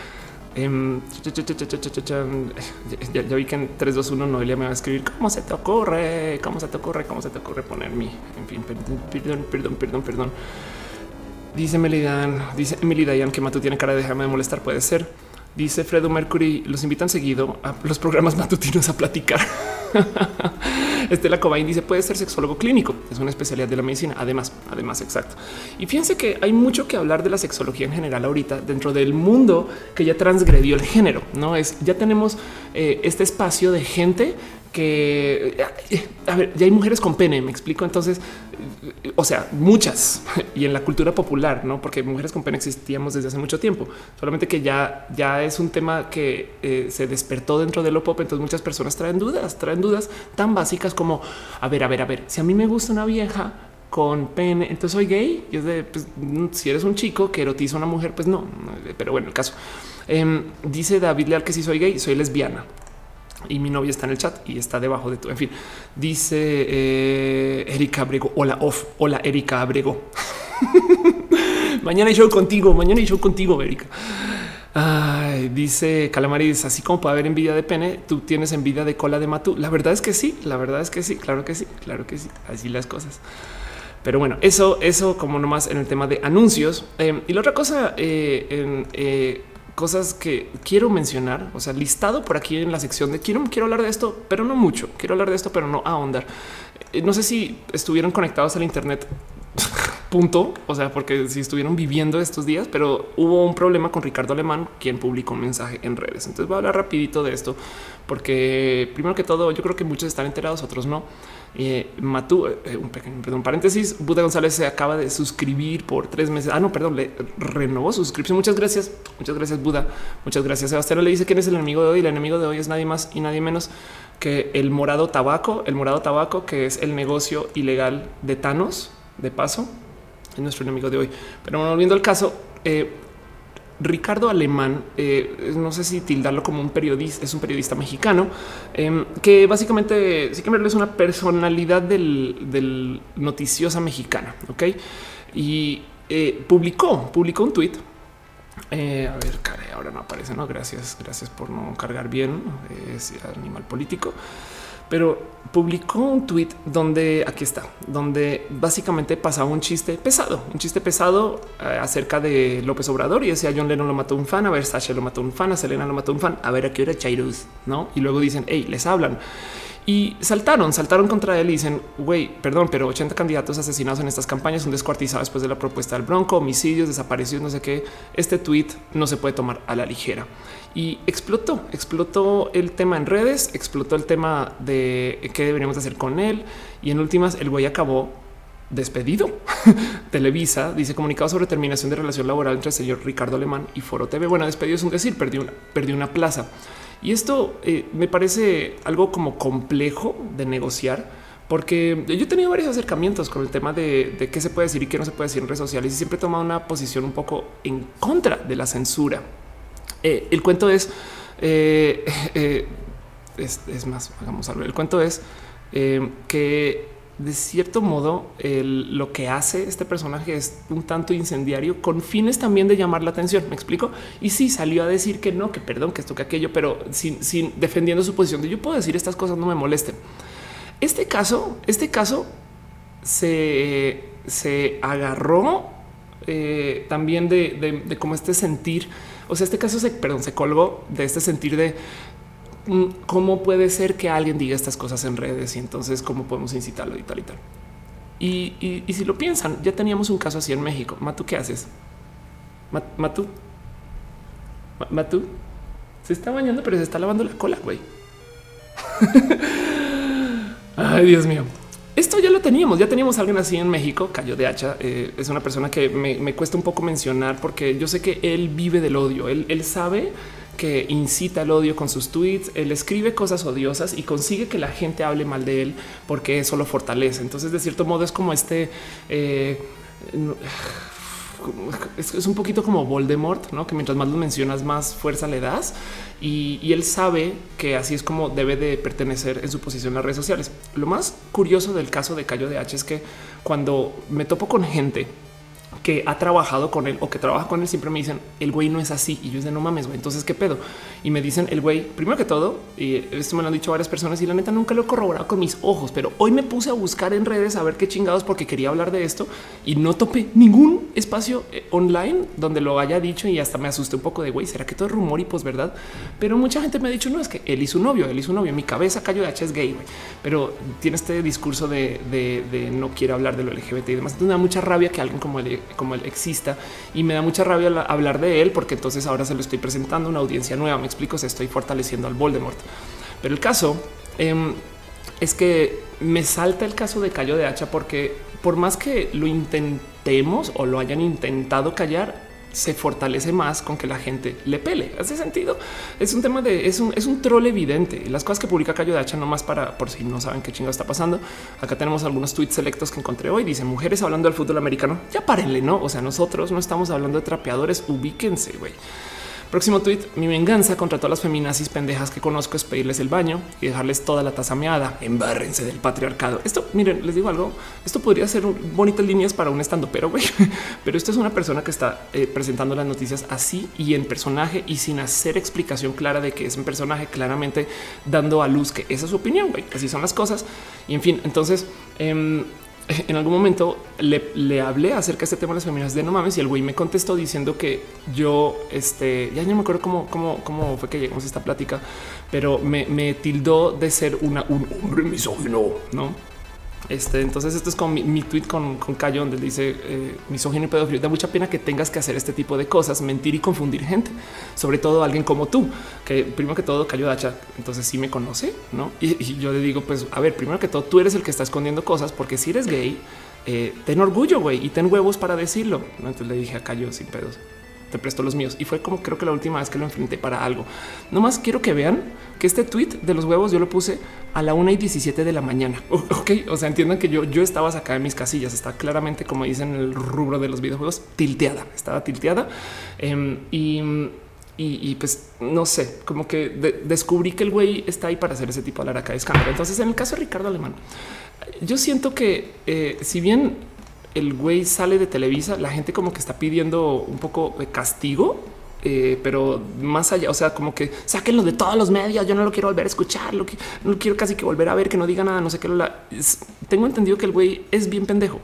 Ya, vi que en 3, 2, 1 Noelia me va a escribir cómo se te ocurre, cómo se te ocurre, cómo se te ocurre poner mi, en fin, perdón, perdón, perdón, perdón. Dice Melidan, dice Emily Dayan que Matu tiene cara de dejarme de molestar, puede ser. Dice Fredo Mercury, los invitan seguido a los programas matutinos a platicar. Estela Cobain dice puede ser sexólogo clínico, es una especialidad de la medicina. Además, además, exacto. Y fíjense que hay mucho que hablar de la sexología en general ahorita dentro del mundo que ya transgredió el género. No es ya tenemos eh, este espacio de gente que a ver, ya hay mujeres con pene, me explico. Entonces, o sea, muchas y en la cultura popular, no porque mujeres con pene existíamos desde hace mucho tiempo, solamente que ya, ya es un tema que eh, se despertó dentro de lo pop. Entonces, muchas personas traen dudas, traen dudas tan básicas como a ver, a ver, a ver, si a mí me gusta una vieja con pene, entonces soy gay. Y es de pues, si eres un chico que erotiza a una mujer, pues no, pero bueno, el caso em, dice David Leal que si soy gay, soy lesbiana y mi novia está en el chat y está debajo de tu. En fin, dice eh, Erika Abrego. Hola, off. Hola, Erika Abrego. mañana hay show contigo. Mañana hay show contigo, Erika. Dice Calamaris, así como puede haber envidia de pene, tú tienes envidia de cola de matú. La verdad es que sí, la verdad es que sí, claro que sí, claro que sí. Así las cosas. Pero bueno, eso, eso como nomás en el tema de anuncios. Eh, y la otra cosa, eh, en, cosas que quiero mencionar, o sea, listado por aquí en la sección de quiero, quiero hablar de esto, pero no mucho. Quiero hablar de esto, pero no ahondar. Eh, no sé si estuvieron conectados al Internet. Punto. O sea, porque si estuvieron viviendo estos días, pero hubo un problema con Ricardo Alemán, quien publicó un mensaje en redes. Entonces voy a hablar rapidito de esto, porque primero que todo, yo creo que muchos están enterados, otros no. Eh, Matú, eh, un pequeño perdón, paréntesis. Buda González se acaba de suscribir por tres meses. Ah, no, perdón, le renovó su suscripción. Muchas gracias. Muchas gracias, Buda. Muchas gracias. Sebastián le dice quién es el enemigo de hoy. El enemigo de hoy es nadie más y nadie menos que el morado tabaco, el morado tabaco, que es el negocio ilegal de Thanos. De paso, es nuestro enemigo de hoy. Pero volviendo al caso, eh, Ricardo Alemán, eh, no sé si tildarlo como un periodista, es un periodista mexicano em, que básicamente sí que es una personalidad del, noticiosa mexicana. Ok, y eh, publicó, publicó un tweet. Eh, a ver, ahora no aparece. No, gracias, gracias por no cargar bien ese animal político pero publicó un tweet donde aquí está, donde básicamente pasaba un chiste pesado, un chiste pesado eh, acerca de López Obrador y decía John Lennon lo mató un fan, a ver, Sasha lo mató un fan, a Selena lo mató un fan, a ver a qué hora Chairus, no? Y luego dicen, hey, les hablan. Y saltaron, saltaron contra él y dicen, güey, perdón, pero 80 candidatos asesinados en estas campañas son descuartizados después de la propuesta del Bronco, homicidios, desaparecidos, no sé qué. Este tweet no se puede tomar a la ligera y explotó, explotó el tema en redes, explotó el tema de qué deberíamos hacer con él y en últimas el güey acabó despedido. Televisa dice comunicado sobre terminación de relación laboral entre el señor Ricardo Alemán y Foro TV. Bueno, despedido es un decir, perdió una, una plaza. Y esto eh, me parece algo como complejo de negociar porque yo he tenido varios acercamientos con el tema de, de, qué se puede decir y qué no se puede decir en redes sociales y siempre he tomado una posición un poco en contra de la censura. Eh, el cuento es, eh, eh, es, más, hagamos algo. El cuento es que de cierto modo lo que hace este personaje es un tanto incendiario con fines también de llamar la atención. Me explico. Y sí salió a decir que no, que perdón, que esto, que aquello, pero sin, sin defendiendo su posición de yo puedo decir estas cosas, no me molesten. Este caso, este caso se, se agarró también de, de, como este sentir o sea, este caso se, perdón, se colgó de este sentir de mm, cómo puede ser que alguien diga estas cosas en redes y entonces cómo podemos incitarlo y tal y tal. Y, si lo piensan, ya teníamos un caso así en México. Matu, ¿qué haces? Matu, Matu se está bañando, pero se está lavando la cola, güey. Ay, Dios mío. Esto ya lo teníamos, ya teníamos a alguien así en México, Cayo de Hacha. Eh, es una persona que me, cuesta un poco mencionar porque yo sé que él vive del odio. Él, sabe que incita el odio con sus tweets, él escribe cosas odiosas y consigue que la gente hable mal de él porque eso lo fortalece. Entonces, de cierto modo, es como este. Eh, es, un poquito como Voldemort, ¿no? que mientras más lo mencionas, más fuerza le das. Y, él sabe que así es como debe de pertenecer en su posición en las redes sociales. Lo más curioso del caso de Cayo de H es que cuando me topo con gente que ha trabajado con él o que trabaja con él siempre me dicen el güey no es así y yo es de no mames, güey. Entonces qué pedo? Y me dicen el güey primero que todo y esto me lo han dicho varias personas y la neta nunca lo he corroborado con mis ojos, pero hoy me puse a buscar en redes a ver qué chingados porque quería hablar de esto y no topé ningún espacio eh, online donde lo haya dicho y hasta me asusté un poco de güey, será que todo es rumor y pues verdad, pero mucha gente me ha dicho no es que él y su novio, él y su novio, mi cabeza cayó de H es gay, pero tiene este discurso de, de, no quiere hablar de lo LGBT y demás. Entonces me da mucha rabia que alguien como él como él exista y me da mucha rabia hablar de él porque entonces ahora se lo estoy presentando a una audiencia nueva. Me explico, se estoy fortaleciendo al Voldemort. Pero el caso em, es que me salta el caso de Cayo de Hacha porque por más que lo intentemos o lo hayan intentado callar, se fortalece más con que la gente le pele. Hace sentido. Es un tema de es un, es un troll evidente. Las cosas que publica Cayo de Hacha, nomás para por si no saben qué chingo está pasando. Acá tenemos algunos tweets selectos que encontré hoy. Dicen mujeres hablando del fútbol americano. Ya párenle, no? O sea, nosotros no estamos hablando de trapeadores. Ubíquense, güey. Próximo tweet. Mi venganza contra todas las feminazis pendejas que conozco es pedirles el baño y dejarles toda la taza meada. Embárrense del patriarcado. Esto, miren, les digo algo. Esto podría ser bonitas líneas para un estando, pero güey, pero esto es una persona que está eh, presentando las noticias así y en personaje y sin hacer explicación clara de que es un personaje, claramente dando a luz que esa es su opinión. Güey, así son las cosas. Y en fin, entonces, eh, en algún momento le, hablé acerca de este tema de las feministas de no mames y el güey me contestó diciendo que yo, este, ya no me acuerdo cómo, cómo, cómo fue que llegamos a esta plática, pero me, tildó de ser un hombre misógino, ¿no? Este, entonces, esto es con mi, tweet con, Cayo, donde dice eh, misógino y pedófilo. Da mucha pena que tengas que hacer este tipo de cosas, mentir y confundir gente, sobre todo alguien como tú, que primero que todo Cayo Dacha, entonces sí me conoce, no? Y, yo le digo, pues a ver, primero que todo, tú eres el que está escondiendo cosas, porque si eres gay, eh, ten orgullo, güey, y ten huevos para decirlo. Entonces le dije a Cayo sin pedos te presto los míos. Y fue como creo que la última vez que lo enfrenté para algo. No más quiero que vean que este tweet de los huevos yo lo puse a la una y 17 de la mañana. Ok, o sea, entiendan que yo, yo estaba acá en mis casillas. Está claramente, como dicen en el rubro de los videojuegos, tilteada. Estaba tilteada em, y, y, pues no sé, como que descubrí que el güey está ahí para hacer ese tipo de laraca de escándalo. Entonces, en el caso de Ricardo Alemán, yo siento que eh, si bien el güey sale de Televisa, la gente como que está pidiendo un poco de castigo, eh, pero más allá, o sea, como que sáquenlo de todos los medios. Yo no lo quiero volver a escuchar, lo que no quiero casi que volver a ver, que no diga nada, no sé qué. tengo entendido que el güey es bien pendejo,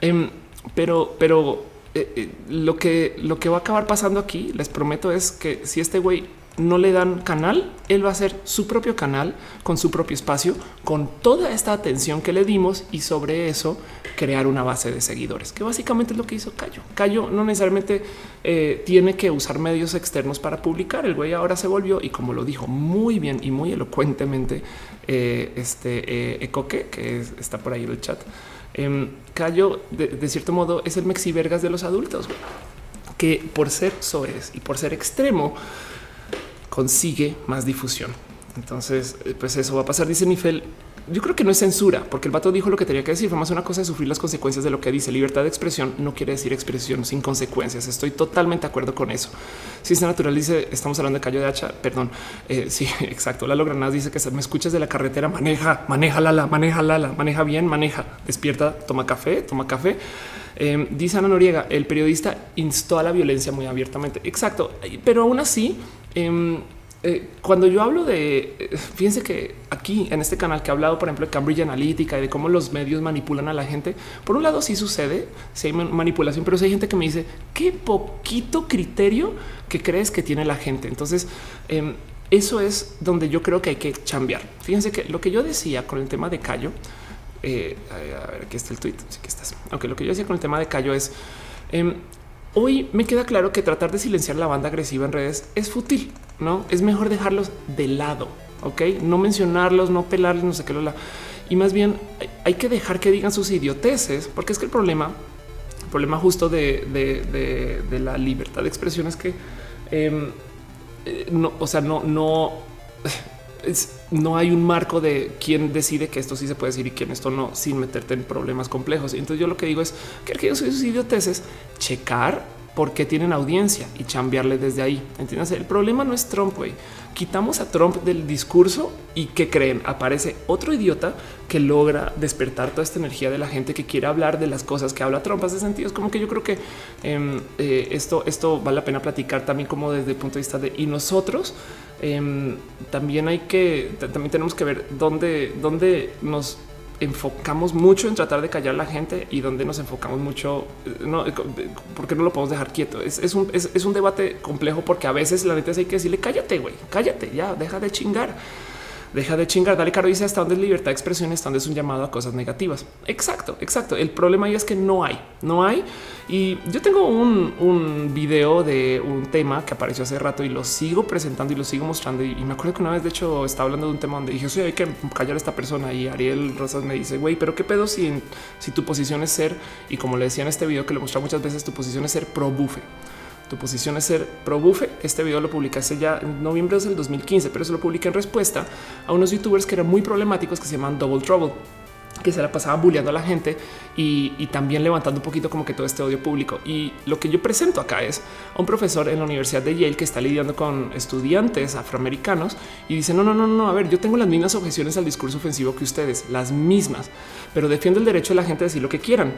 em, pero, pero eh, eh, lo que lo que va a acabar pasando aquí, les prometo, es que si este güey no le dan canal, él va a hacer su propio canal con su propio espacio, con toda esta atención que le dimos y sobre eso crear una base de seguidores, que básicamente es lo que hizo Cayo. Cayo no necesariamente eh, tiene que usar medios externos para publicar. El güey ahora se volvió y como lo dijo muy bien y muy elocuentemente eh, este eh, Ecoque, que está por ahí en el chat. Em, Cayo, de, cierto modo, es el mexivergas de los adultos, que por ser soez y por ser extremo, consigue más difusión. Entonces, eh, pues eso va a pasar, dice Nifel. Yo creo que no es censura, porque el vato dijo lo que tenía que decir. Fue más una cosa de sufrir las consecuencias de lo que dice. Libertad de expresión no quiere decir expresión sin consecuencias. Estoy totalmente de acuerdo con eso. Si es natural, dice, estamos hablando de callo de hacha. Perdón. Eh, sí, exacto. Lalo Granadas dice que me escuchas de la carretera, maneja, maneja Lala, maneja Lala, maneja bien, maneja, despierta, toma café, toma café. Eh, dice Ana Noriega, el periodista instó a la violencia muy abiertamente. Exacto. Pero aún así, Em, eh, cuando yo hablo de, eh, fíjense que aquí en este canal que he hablado, por ejemplo, de Cambridge Analytica y de cómo los medios manipulan a la gente, por un lado sí sucede, si hay manipulación, pero si hay gente que me dice qué poquito criterio que crees que tiene la gente. Entonces, em, eso es donde yo creo que hay que cambiar. Fíjense que lo que yo decía con el tema de Cayo, eh, a ver, aquí está el tweet, sí que estás. Aunque lo que yo decía con el tema de Cayo es em, Hoy me queda claro que tratar de silenciar la banda agresiva en redes es fútil, no es mejor dejarlos de lado, ok? No mencionarlos, no pelarles, no sé qué, la y más bien hay que dejar que digan sus idioteces, porque es que el problema, el problema justo de, la libertad de expresión es que em, eh, no, o sea, no, no no hay un marco de quién decide que esto sí se puede decir y quién esto no, sin meterte en problemas complejos. Entonces yo lo que digo es que aquellos sus idioteces, checar por qué tienen audiencia y chambearle desde ahí. Entiendes? El problema no es Trump, güey. Quitamos a Trump del discurso y que creen aparece otro idiota que logra despertar toda esta energía de la gente que quiere hablar de las cosas que habla Trump. Hace sentido. Es como que yo creo que em, eh, esto, esto vale la pena platicar también como desde el punto de vista de y nosotros Em, también hay que, también tenemos que ver dónde, dónde nos enfocamos mucho en tratar de callar a la gente y dónde nos enfocamos mucho, eh, no, eh, porque no lo podemos dejar quieto. Es, un, es, un, debate complejo porque a veces la neta hay que decirle cállate, güey, cállate, ya, deja de chingar. Deja de chingar. Dale caro dice hasta dónde es libertad de expresión, hasta dónde es un llamado a cosas negativas. Exacto, exacto. El problema ahí es que no hay, no hay. Y yo tengo un, un video de un tema que apareció hace rato y lo sigo presentando y lo sigo mostrando. Y, me acuerdo que una vez, de hecho, estaba hablando de un tema donde dije, sí, hay que callar a esta persona. Y Ariel Rosas me dice, güey, pero qué pedo si, si tu posición es ser, y como le decía en este video que lo mostrado muchas veces, tu posición es ser pro bufe tu posición es ser pro bufe. Este video lo publicaste ya en noviembre del 2015, pero eso lo publiqué en respuesta a unos youtubers que eran muy problemáticos que se llaman Double Trouble que se la pasaban bulleando a la gente y, también levantando un poquito como que todo este odio público. Y lo que yo presento acá es a un profesor en la Universidad de Yale que está lidiando con estudiantes afroamericanos y dice, no, no, no, no, a ver, yo tengo las mismas objeciones al discurso ofensivo que ustedes, las mismas, pero defiendo el derecho de la gente a decir lo que quieran.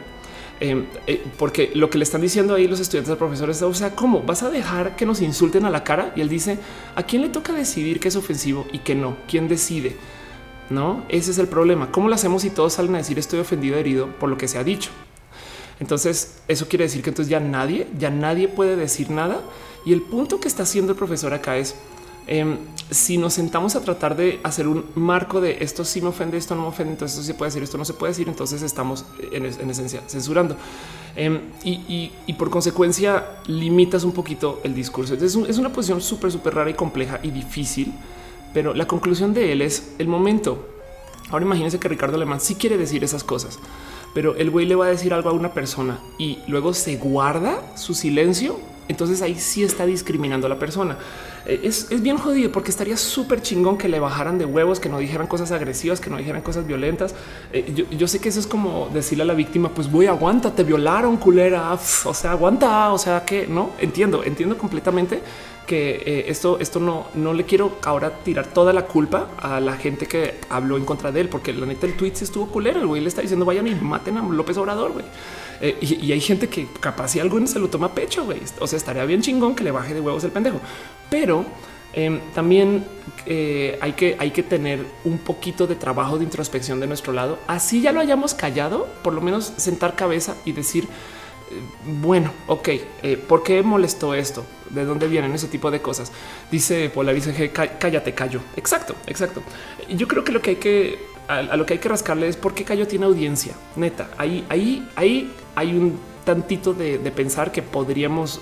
Em, eh, porque lo que le están diciendo ahí los estudiantes al profesor es, o sea, ¿cómo vas a dejar que nos insulten a la cara? Y él dice, ¿a quién le toca decidir qué es ofensivo y qué no? ¿Quién decide? No, ese es el problema. ¿Cómo lo hacemos si todos salen a decir estoy ofendido, herido por lo que se ha dicho? Entonces, eso quiere decir que entonces ya nadie, ya nadie puede decir nada. Y el punto que está haciendo el profesor acá es, Em, si nos sentamos a tratar de hacer un marco de esto sí me ofende, esto no me ofende, entonces esto se puede decir, esto no se puede decir, entonces estamos en, esencia censurando em, y, por consecuencia limitas un poquito el discurso. Es, es una posición súper, súper rara y compleja y difícil, pero la conclusión de él es el momento. Ahora imagínense que Ricardo Alemán sí quiere decir esas cosas, pero el güey le va a decir algo a una persona y luego se guarda su silencio. Entonces ahí sí está discriminando a la persona. Eh, es, bien jodido porque estaría súper chingón que le bajaran de huevos, que no dijeran cosas agresivas, que no dijeran cosas violentas. Eh, yo, sé que eso es como decirle a la víctima, pues voy, aguanta, te violaron, culera. O sea, aguanta. O sea, que no entiendo, entiendo completamente que eh, esto, esto no, no le quiero ahora tirar toda la culpa a la gente que habló en contra de él, porque la neta el tweet se estuvo culero. El güey le está diciendo vayan y maten a López Obrador. Güey. Y, y, hay gente que capaz si algo se lo toma pecho. Güey. O sea, estaría bien chingón que le baje de huevos el pendejo, pero em, también eh, hay, que, hay que tener un poquito de trabajo de introspección de nuestro lado. Así ya lo hayamos callado, por lo menos sentar cabeza y decir, eh, bueno, ok, eh, ¿por qué molestó esto? ¿De dónde vienen ese tipo de cosas? Dice Polarice cállate, callo. Exacto, exacto. Yo creo que lo que hay que, a, lo que hay que rascarle es por qué callo tiene audiencia. Neta, ahí, ahí, ahí hay un tantito de, pensar que podríamos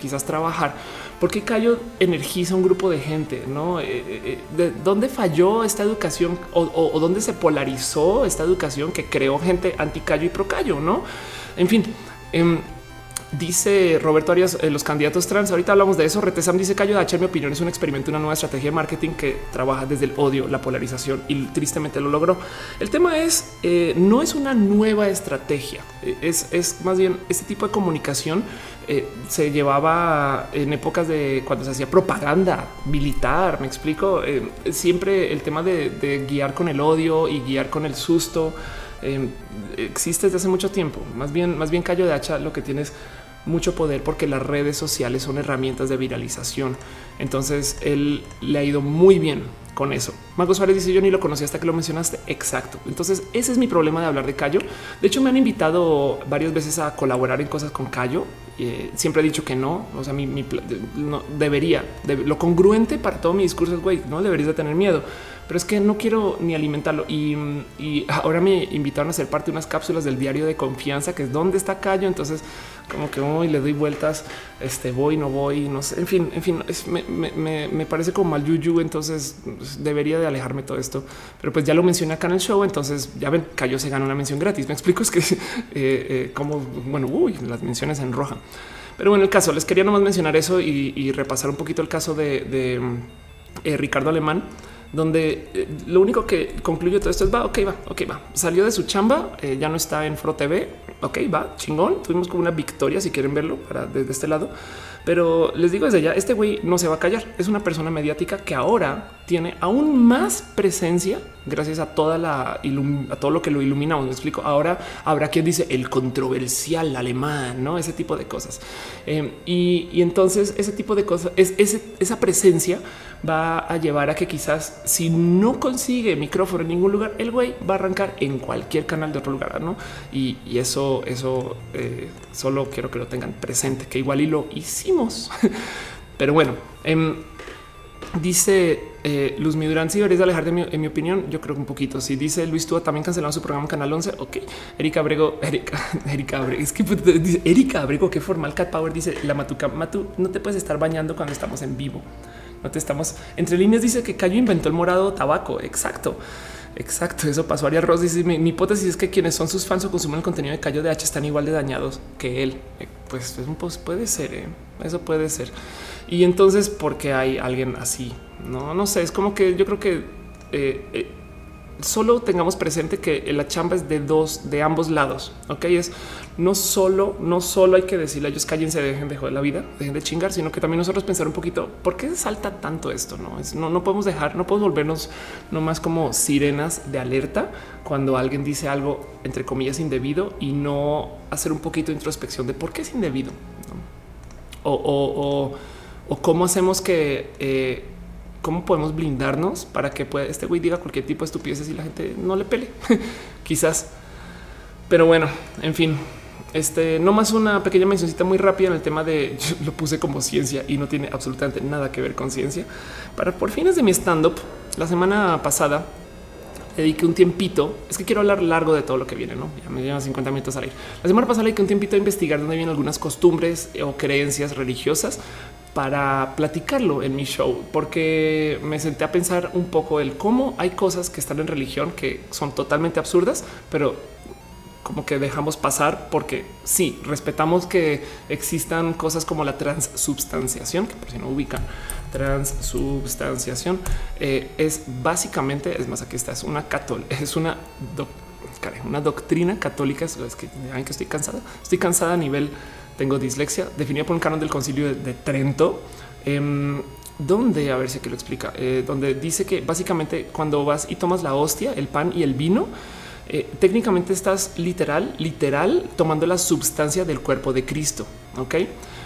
quizás trabajar ¿Por qué Cayo energiza un grupo de gente? ¿No? Eh, eh, eh, ¿De dónde falló esta educación o, dónde se polarizó esta educación que creó gente anti Cayo y pro Cayo? No, en fin. Dice Roberto Arias, eh, los candidatos trans. Ahorita hablamos de eso. Retesam dice Cayo Dacha, en mi opinión, es un experimento, una nueva estrategia de marketing que trabaja desde el odio, la polarización y tristemente lo logró. El tema es, eh, no es una nueva estrategia, eh, es, más bien este tipo de comunicación se llevaba en épocas de cuando se hacía propaganda militar. Me explico. siempre el tema de, guiar con el odio y guiar con el susto existe desde hace mucho tiempo. Más bien, más bien Cayo de Hacha lo que tienes mucho poder porque las redes sociales son herramientas de viralización. Entonces él le ha ido muy bien con eso. Mago Suárez dice yo ni lo conocí hasta que lo mencionaste. Exacto. Entonces ese es mi problema de hablar de Cayo. De hecho me han invitado varias veces a colaborar en cosas con Cayo. Eh, siempre he dicho que no. O sea, mi, no, debería. lo congruente para todo mi discurso es güey, no deberías de tener miedo pero es que no quiero ni alimentarlo. Y, ahora me invitaron a ser parte de unas cápsulas del diario de confianza, que es donde está Cayo. Entonces, como que voy, le doy vueltas, este voy, no voy, no sé. En fin, en fin, me, parece como mal yuyu. Entonces pues, debería de alejarme todo esto. Pero pues ya lo mencioné acá en el show. Entonces ya ven, Cayo se gana una mención gratis. Me explico, es que eh, eh, como bueno, uy, las menciones en roja. Pero bueno, el caso les quería nomás mencionar eso y, repasar un poquito el caso de, eh, Ricardo Alemán donde eh, lo único que concluye todo esto es va, ok, va, ok, va. Salió de su chamba, eh, ya no está en Fro TV. Ok, va, chingón. Tuvimos como una victoria si quieren verlo para desde este lado. Pero les digo desde ya, este güey no se va a callar. Es una persona mediática que ahora tiene aún más presencia gracias a toda la a todo lo que lo iluminamos. Me explico. Ahora habrá quien dice el controversial alemán, no ese tipo de cosas. Eh, y, entonces ese tipo de cosas, es, esa presencia va a llevar a que quizás si no consigue micrófono en ningún lugar, el güey va a arrancar en cualquier canal de otro lugar, no? Y, eso, eso eh, solo quiero que lo tengan presente, que igual y lo hicimos. Pero bueno, em, dice Eh, Luz Midurán, si deberías alejar de mi, en mi opinión, yo creo que un poquito. Si dice Luis Túa también cancelaron su programa Canal 11, ok. Erika Abrego, Erika, Erika Abrego, es que Erika Abrego, qué formal Cat Power dice la Matuca, Matu, no te puedes estar bañando cuando estamos en vivo. No te estamos entre líneas. Dice que Cayo inventó el morado tabaco. Exacto. Exacto, eso pasó. Ariel Ross dice: mi, hipótesis es que quienes son sus fans o consumen el contenido de Cayo de H están igual de dañados que él. Eh, pues, puede ser, ¿eh? eso puede ser. Y entonces, ¿por qué hay alguien así? No, no sé. Es como que yo creo que eh, solo tengamos presente que la chamba es de dos, de ambos lados. Ok, es no solo, no solo hay que decirle a ellos cállense, dejen de joder la vida, dejen de chingar, sino que también nosotros pensar un poquito por qué salta tanto esto. No es no, no podemos dejar, no podemos volvernos nomás como sirenas de alerta cuando alguien dice algo entre comillas indebido y no hacer un poquito de introspección de por qué es indebido o, o, o, cómo hacemos que eh, cómo podemos blindarnos para que este güey diga cualquier tipo de estupideces y la gente no le pele. Quizás. Pero bueno, en fin, este no más una pequeña mencioncita muy rápida en el tema de lo puse como ciencia y no tiene absolutamente nada que ver con ciencia. Para por fines de mi stand up, la semana pasada dediqué un tiempito. Es que quiero hablar largo de todo lo que viene, no? Ya me llevan 50 minutos a ir. La semana pasada dediqué un tiempito a investigar dónde vienen algunas costumbres o creencias religiosas para platicarlo en mi show, porque me senté a pensar un poco el cómo hay cosas que están en religión que son totalmente absurdas, pero como que dejamos pasar porque sí, respetamos que existan cosas como la transubstanciación, que por si no ubican, transubstanciación eh, es básicamente, es más, aquí está, es una católica, es una, una doctrina católica, es que, que estoy cansada, estoy cansada a nivel tengo dislexia, definida por un canon del concilio de, Trento, em, donde, a ver si lo explica, eh, donde dice que básicamente cuando vas y tomas la hostia, el pan y el vino, eh, técnicamente estás literal, literal tomando la sustancia del cuerpo de Cristo. Ok,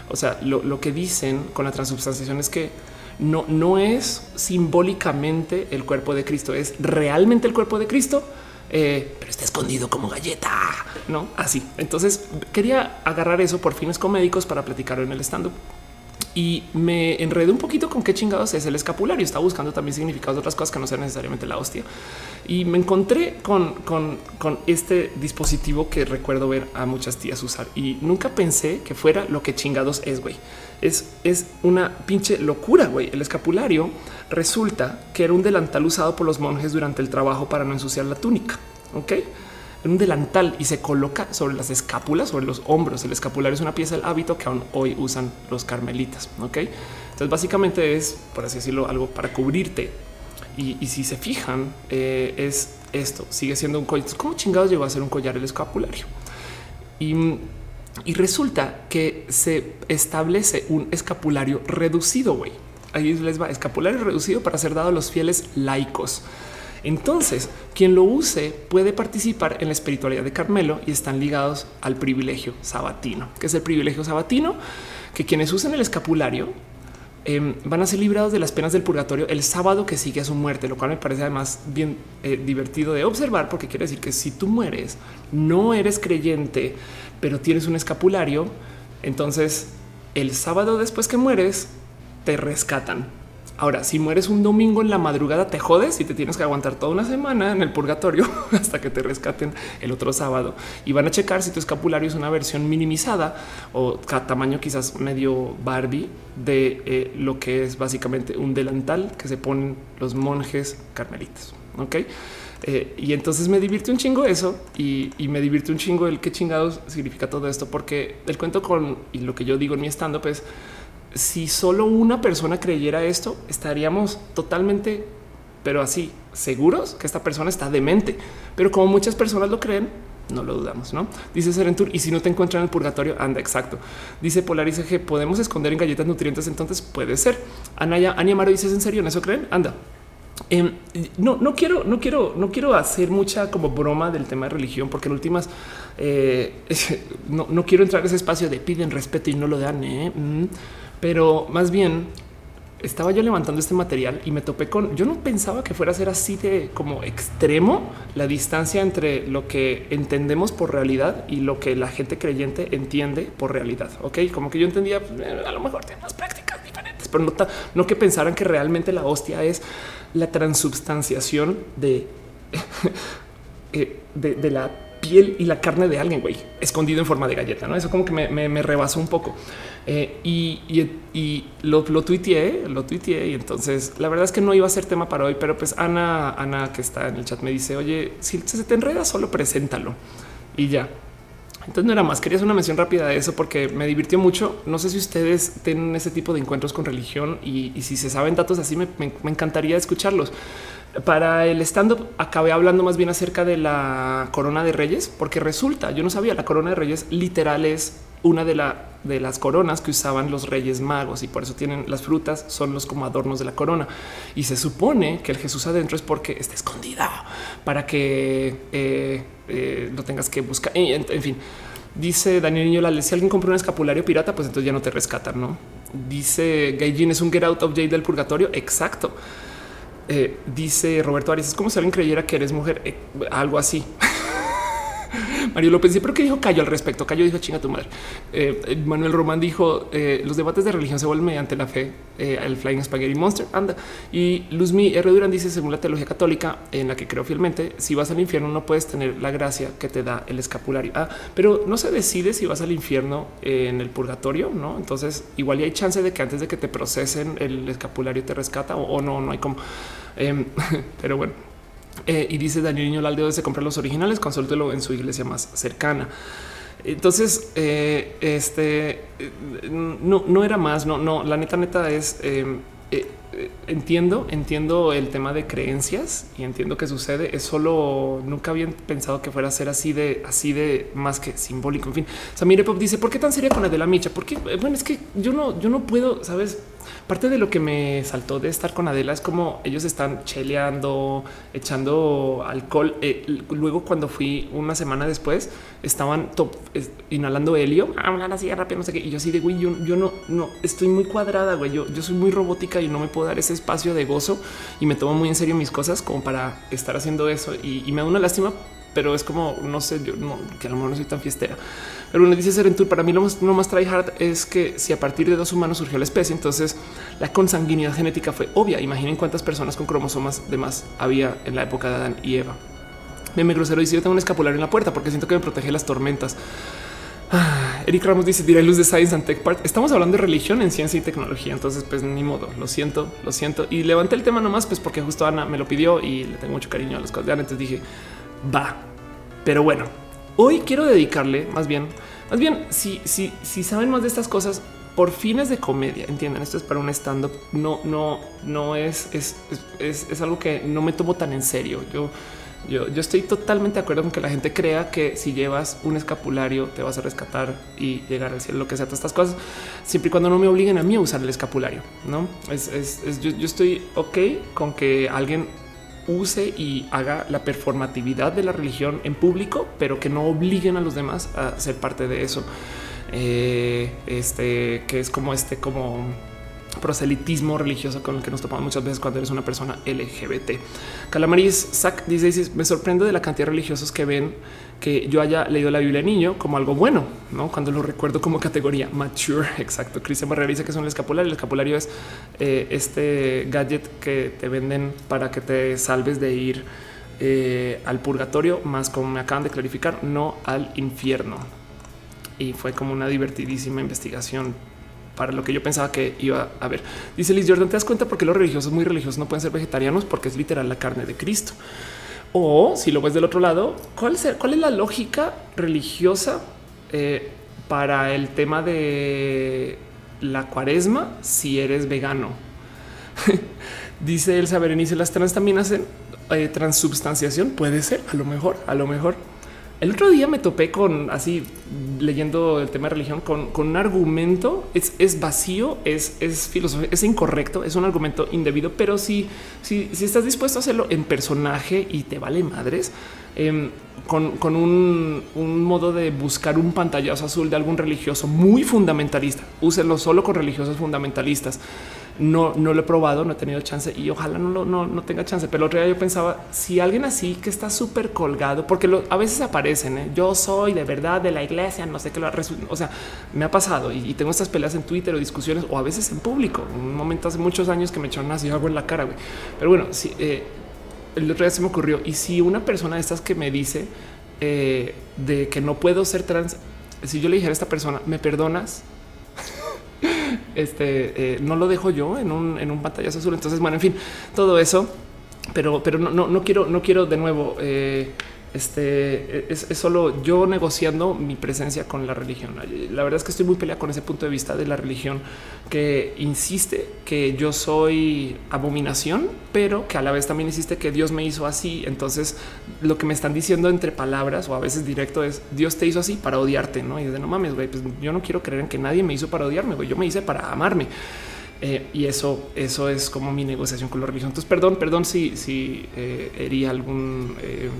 o sea, lo, que dicen con la transubstanciación es que no, no es simbólicamente el cuerpo de Cristo, es realmente el cuerpo de Cristo eh, pero está escondido como galleta, no así. Entonces quería agarrar eso por fines comédicos para platicarlo en el stand up y me enredé un poquito con qué chingados es el escapulario. Estaba buscando también significados de otras cosas que no sean necesariamente la hostia. Y me encontré con, con, con, este dispositivo que recuerdo ver a muchas tías usar y nunca pensé que fuera lo que chingados es, güey. Es, es una pinche locura, güey. El escapulario resulta que era un delantal usado por los monjes durante el trabajo para no ensuciar la túnica. Ok un delantal y se coloca sobre las escápulas, sobre los hombros. El escapulario es una pieza del hábito que aún hoy usan los carmelitas. Ok, entonces básicamente es, por así decirlo, algo para cubrirte. Y, si se fijan, eh, es esto sigue siendo un collar. ¿Cómo chingados llegó a ser un collar el escapulario? Y, y resulta que se establece un escapulario reducido. Güey, ahí les va escapulario reducido para ser dado a los fieles laicos. Entonces, quien lo use puede participar en la espiritualidad de Carmelo y están ligados al privilegio sabatino, que es el privilegio sabatino, que quienes usen el escapulario em, van a ser librados de las penas del purgatorio el sábado que sigue a su muerte, lo cual me parece además bien eh, divertido de observar, porque quiere decir que si tú mueres, no eres creyente, pero tienes un escapulario, entonces el sábado después que mueres, te rescatan Ahora, si mueres un domingo en la madrugada, te jodes y te tienes que aguantar toda una semana en el purgatorio hasta que te rescaten el otro sábado y van a checar si tu escapulario es una versión minimizada o tamaño quizás medio Barbie de eh, lo que es básicamente un delantal que se ponen los monjes carmelitas. Ok. Eh, y entonces me divierte un chingo eso y, me divierte un chingo el qué chingados significa todo esto, porque el cuento con lo que yo digo en mi stand up es si solo una persona creyera esto, estaríamos totalmente, pero así, seguros que esta persona está demente. Pero como muchas personas lo creen, no lo dudamos, ¿no? Dice Serentur, y si no te encuentran en el purgatorio, anda, exacto. Dice Polaris que podemos esconder en galletas nutrientes, entonces puede ser. Anaya, Ania Maro dices, ¿en serio en eso creen? Anda. Em, no, no quiero, no quiero, no quiero hacer mucha como broma del tema de religión, porque en últimas eh, no, quiero entrar en ese espacio de piden respeto y no lo dan. ¿eh? Mm pero más bien estaba yo levantando este material y me topé con, yo no pensaba que fuera a ser así de como extremo la distancia entre lo que entendemos por realidad y lo que la gente creyente entiende por realidad. Ok, como que yo entendía, pues, a lo mejor tiene más prácticas diferentes, pero no, que pensaran que realmente la hostia es la transubstanciación de, eh, de, la piel y la carne de alguien, güey, escondido en forma de galleta, ¿no? Eso como que me, me, rebasó un poco. Eh, y, y, lo, lo tuiteé, lo tuiteé y entonces la verdad es que no iba a ser tema para hoy, pero pues Ana, Ana que está en el chat me dice, oye, si se te enreda, solo preséntalo y ya. Entonces no era más, quería hacer una mención rápida de eso porque me divirtió mucho. No sé si ustedes tienen ese tipo de encuentros con religión y, si se saben datos así, me, encantaría escucharlos. Para el stand-up acabé hablando más bien acerca de la corona de reyes, porque resulta, yo no sabía, la corona de reyes literal es una de, la, de las coronas que usaban los reyes magos y por eso tienen las frutas, son los como adornos de la corona. Y se supone que el Jesús adentro es porque está escondida para que eh, eh, lo tengas que buscar. En, fin, dice Daniel Niño, si alguien compra un escapulario pirata, pues entonces ya no te rescatan, ¿no? Dice Gaijin es un get out of jail del purgatorio. Exacto. Eh, dice Roberto Arias, es como si alguien creyera que eres mujer, algo así. Mario López pero que dijo Cayo al respecto. Cayo dijo chinga tu madre. Eh, Manuel Román dijo eh, los debates de religión se vuelven mediante la fe. Eh, el Flying Spaghetti Monster anda. Y Luzmi R. Durán dice según la teología católica en la que creo fielmente, si vas al infierno no puedes tener la gracia que te da el escapulario. Ah, pero no se decide si vas al infierno en el purgatorio, no? Entonces igual hay chance de que antes de que te procesen el escapulario te rescata o, no, no hay como. Em, pero bueno, eh, y dice Daniel Niño Aldeo de comprar los originales, consúltelo en su iglesia más cercana. Entonces, eh, este eh, no, no era más. No, no, la neta, neta es entiendo, entiendo el tema de creencias y entiendo que sucede. Es solo nunca habían pensado que fuera a ser así de así de más que simbólico. En fin, Samir Pop dice: ¿Por qué tan seria con la de la Micha? Porque bueno, es que yo no, yo no puedo, sabes Parte de lo que me saltó de estar con Adela es como ellos están cheleando, echando alcohol. Eh, luego, cuando fui una semana después, estaban inhalando helio, hablan así rápido, no sé qué. Y yo así de güey, yo, no, no estoy muy cuadrada, güey. Yo, yo soy muy robótica y no me puedo dar ese espacio de gozo y me tomo muy en serio mis cosas como para estar haciendo eso. Y, y me da una lástima, pero es como no sé, yo no, que a lo mejor no soy tan fiestera. Pero bueno, dice Serentur, para mí lo más, lo más tryhard es que si a partir de dos humanos surgió la especie, entonces la consanguinidad genética fue obvia. Imaginen cuántas personas con cromosomas de más había en la época de Adán y Eva. Meme grosero dice yo tengo un escapulario en la puerta porque siento que me protege las tormentas. Ah, Eric Ramos dice diré luz de Science and Tech Part. Estamos hablando de religión en ciencia y tecnología. Entonces, pues ni modo. Lo siento, lo siento. Y levanté el tema nomás, pues porque justo Ana me lo pidió y le tengo mucho cariño a los cosas de Ana. Entonces dije va. Pero bueno, Hoy quiero dedicarle más bien, más bien, si, si, si saben más de estas cosas por fines de comedia, entienden, esto es para un stand up, no, no, no es, es, es, es algo que no me tomo tan en serio. Yo, yo, yo, estoy totalmente de acuerdo con que la gente crea que si llevas un escapulario te vas a rescatar y llegar al cielo, lo que sea, todas estas cosas, siempre y cuando no me obliguen a mí a usar el escapulario. No es, es yo, yo, estoy ok con que alguien use y haga la performatividad de la religión en público, pero que no obliguen a los demás a ser parte de eso. Eh, este que es como este, como proselitismo religioso con el que nos topamos muchas veces cuando eres una persona LGBT. Calamaris Sac dice: Me sorprende de la cantidad de religiosos que ven que yo haya leído la Biblia niño como algo bueno, no cuando lo recuerdo como categoría mature. Exacto. Cristian Barrera dice que es un escapulario. El escapulario es eh, este gadget que te venden para que te salves de ir eh, al purgatorio, más como me acaban de clarificar, no al infierno. Y fue como una divertidísima investigación para lo que yo pensaba que iba a ver. Dice Liz Jordan, ¿te das cuenta porque los religiosos muy religiosos no pueden ser vegetarianos? Porque es literal la carne de Cristo. O si lo ves del otro lado, ¿cuál es, la lógica religiosa eh, para el tema de la cuaresma si eres vegano? Dice Elsa Berenice, las trans también hacen eh, transubstanciación. Puede ser, a lo mejor, a lo mejor. El otro día me topé con así leyendo el tema de religión con, un argumento. Es, es vacío, es, es filosofía, es incorrecto, es un argumento indebido. Pero si, si, estás dispuesto a hacerlo en personaje y te vale madres, em, con, con un, un, modo de buscar un pantallazo azul de algún religioso muy fundamentalista, úselo solo con religiosos fundamentalistas no, no lo he probado, no he tenido chance y ojalá no, no, no tenga chance. Pero el otro día yo pensaba si alguien así que está súper colgado, porque a veces aparecen, ¿eh? yo soy de verdad de la iglesia, no sé qué lo o sea, me ha pasado y, tengo estas peleas en Twitter o discusiones o a veces en público. Un momento hace muchos años que me echaron así algo en la cara, güey. Pero bueno, si eh, el otro día se me ocurrió y si una persona de estas que me dice eh, de que no puedo ser trans, si yo le dijera a esta persona, me perdonas, este eh, no lo dejo yo en un, en un pantallazo azul. Entonces, bueno, en fin, todo eso, pero, pero no, no, no quiero, no quiero de nuevo. Eh, este es, solo yo negociando mi presencia con la religión. La verdad es que estoy muy peleada con ese punto de vista de la religión que insiste que yo soy abominación, pero que a la vez también insiste que Dios me hizo así. Entonces, lo que me están diciendo entre palabras o a veces directo es Dios te hizo así para odiarte, no? Y de no mames, güey, pues yo no quiero creer en que nadie me hizo para odiarme, güey. Yo me hice para amarme. Eh, y eso, eso es como mi negociación con la religión. Entonces, perdón, perdón si, si eh, algún eh,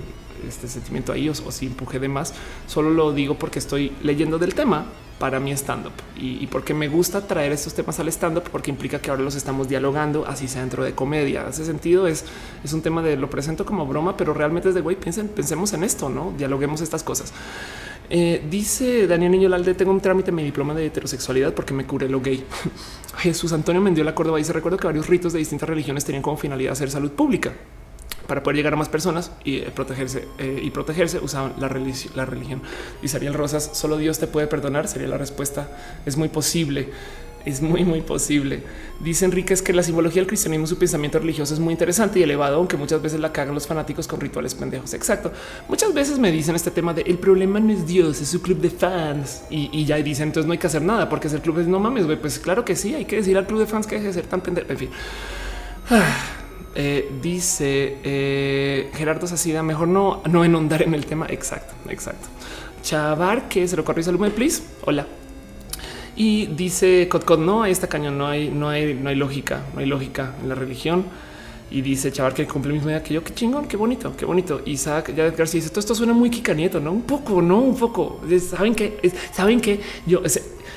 este sentimiento ahí o, si empuje de más. Solo lo digo porque estoy leyendo del tema para mi stand up y, porque me gusta traer estos temas al stand up porque implica que ahora los estamos dialogando así sea dentro de comedia. Ese sentido es, es un tema de lo presento como broma, pero realmente es de güey, piensen, pensemos en esto, no dialoguemos estas cosas. Eh, dice Daniel Niño Lalde, tengo un trámite mi diploma de heterosexualidad porque me curé lo gay. Jesús Antonio Mendiola Córdoba dice, recuerdo que varios ritos de distintas religiones tenían como finalidad hacer salud pública para poder llegar a más personas y eh, protegerse eh, y protegerse usaban la, religión, la religión. Y Ariel Rosas, solo Dios te puede perdonar. Sería la respuesta. Es muy posible. Es muy, muy posible. Dice Enrique es que la simbología del cristianismo, su pensamiento religioso es muy interesante y elevado, aunque muchas veces la cagan los fanáticos con rituales pendejos. Exacto. Muchas veces me dicen este tema de el problema no es Dios, es su club de fans y, ya dicen entonces no hay que hacer nada porque es el club de no mames, güey. Pues claro que sí, hay que decir al club de fans que deje de ser tan pendejo. En fin. Eh, dice eh, Gerardo Sacida, mejor no, no inundar en el tema. Exacto, exacto. Chavar, que se lo corre salume, please. Hola. Y dice Cotcot, no, ahí está cañón, no hay, no hay, no hay lógica, no hay lógica en la religión. Y dice Chavar que cumple el mismo día que yo. Qué chingón, qué bonito, qué bonito. Isaac ya García dice todo esto suena muy Kika no un poco, no un poco. Saben que, saben que yo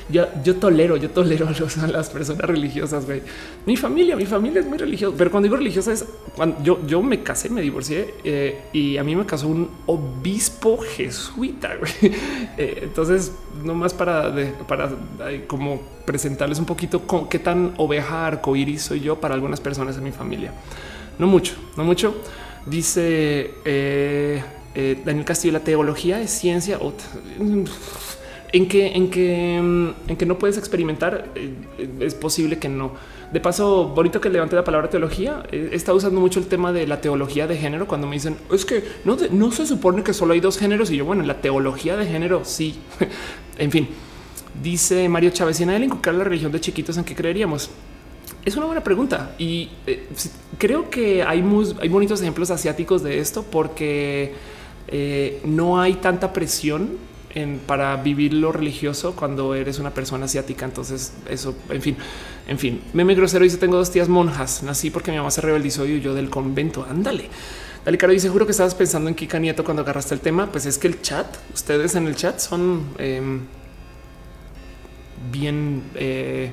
yo, yo tolero, yo tolero a, las personas religiosas. Güey. Mi familia, mi familia es muy religiosa, pero cuando digo religiosa es cuando yo, yo me casé, me divorcié eh, y a mí me casó un obispo jesuita. Güey. Eh, entonces, nomás para, para como presentarles un poquito con qué tan oveja arcoíris soy yo para algunas personas en mi familia. No mucho, no mucho. Dice eh, Daniel Castillo, la teología es ciencia. O en que, en que, en que no puedes experimentar, eh, es posible que no. De paso, bonito que levante la palabra teología. Eh, está usando mucho el tema de la teología de género cuando me dicen es que no, no se supone que solo hay dos géneros. Y yo, bueno, la teología de género, sí. en fin, dice Mario Chávez: si nadie inculcar la religión de chiquitos, ¿en qué creeríamos? Es una buena pregunta y eh, creo que hay, hay bonitos ejemplos asiáticos de esto porque no hay tanta presión para vivir lo religioso cuando eres una persona asiática. Entonces, eso, en fin, en fin, meme grosero dice: Tengo dos tías monjas. Nací porque mi mamá se rebeldizó y yo del convento. Ándale. Dale, Caro dice: Juro que estabas pensando en Kika Nieto cuando agarraste el tema. Pues es que el chat, ustedes en el chat son em, bien eh,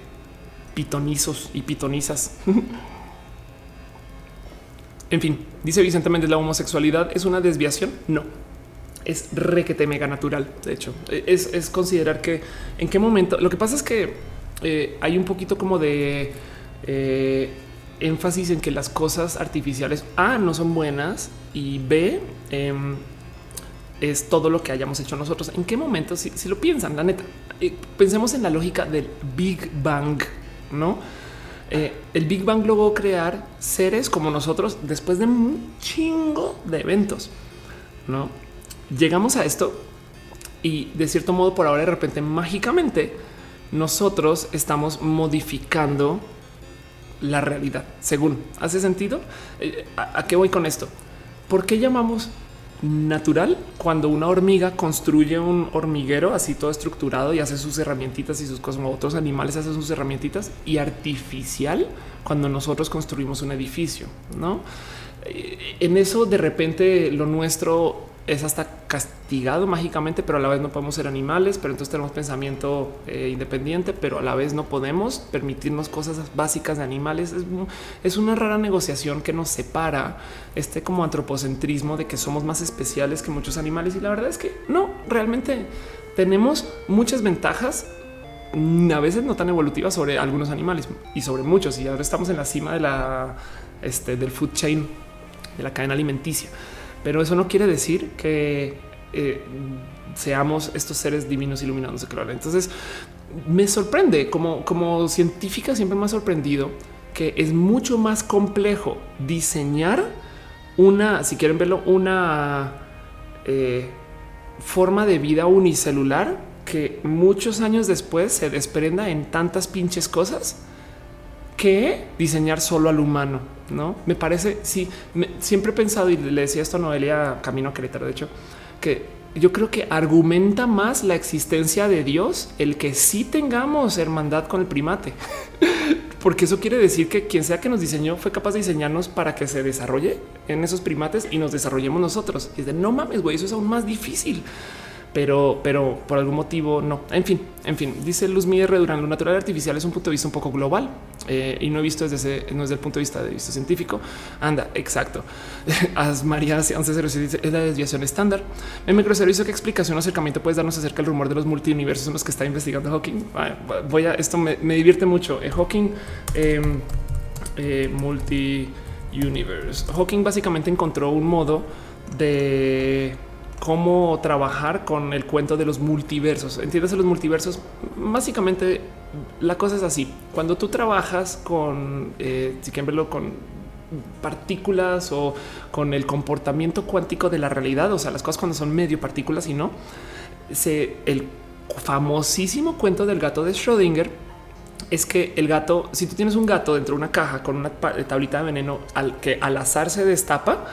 pitonizos y pitonizas. en fin, dice Vicente Méndez: La homosexualidad es una desviación. No, es requete mega natural. De hecho, es, considerar que en qué momento lo que pasa es que eh, hay un poquito como de eh, énfasis en que las cosas artificiales A no son buenas y B em, es todo lo que hayamos hecho nosotros. En qué momento, si, lo piensan, la neta, eh, pensemos en la lógica del Big Bang, no? el Big Bang logró crear seres como nosotros después de un chingo de eventos, no? Llegamos a esto y de cierto modo por ahora de repente mágicamente nosotros estamos modificando la realidad. Según hace sentido, eh, ¿a, qué voy con esto? ¿Por qué llamamos natural cuando una hormiga construye un hormiguero así todo estructurado y hace sus herramientitas y sus cosas, otros animales hacen sus herramientitas y artificial cuando nosotros construimos un edificio, no? Eh, en eso de repente lo nuestro es hasta castigado mágicamente, pero a la vez no podemos ser animales, pero entonces tenemos pensamiento eh, independiente, pero a la vez no podemos permitirnos cosas básicas de animales. Es, es, una rara negociación que nos separa este como antropocentrismo de que somos más especiales que muchos animales y la verdad es que no, realmente tenemos muchas ventajas a veces no tan evolutivas sobre algunos animales y sobre muchos. Y ahora estamos en la cima de la este, del food chain de la cadena alimenticia. Pero eso no quiere decir que eh, seamos estos seres divinos iluminados. Entonces me sorprende como, como científica, siempre me ha sorprendido que es mucho más complejo diseñar una, si quieren verlo, una eh, forma de vida unicelular que muchos años después se desprenda en tantas pinches cosas que diseñar solo al humano. No me parece. Sí, siempre he pensado y le decía esto a Noelia Camino a Querétaro. De hecho, que yo creo que argumenta más la existencia de Dios el que sí tengamos hermandad con el primate, porque eso quiere decir que quien sea que nos diseñó fue capaz de diseñarnos para que se desarrolle en esos primates y nos desarrollemos nosotros. Y de no mames, güey, eso es aún más difícil pero, pero por algún motivo no. En fin, en fin, dice Luz Miguel Durán, lo natural artificial es un punto de vista un poco global eh, y no he visto desde ese, no es del punto de vista de vista científico. Anda, exacto. As María 1107 dice es la desviación estándar. En microservicio, ¿qué explicación o acercamiento puedes darnos acerca del rumor de los multiuniversos en los que está investigando Hawking? Voy a esto me, divierte mucho. Eh, Hawking em, eh, multi universe. Hawking básicamente encontró un modo de cómo trabajar con el cuento de los multiversos. Entiendes los multiversos. Básicamente la cosa es así. Cuando tú trabajas con, eh, si quieren verlo con partículas o con el comportamiento cuántico de la realidad, o sea, las cosas cuando son medio partículas y no, se, el famosísimo cuento del gato de Schrödinger es que el gato, si tú tienes un gato dentro de una caja con una tablita de veneno al que al azar se destapa,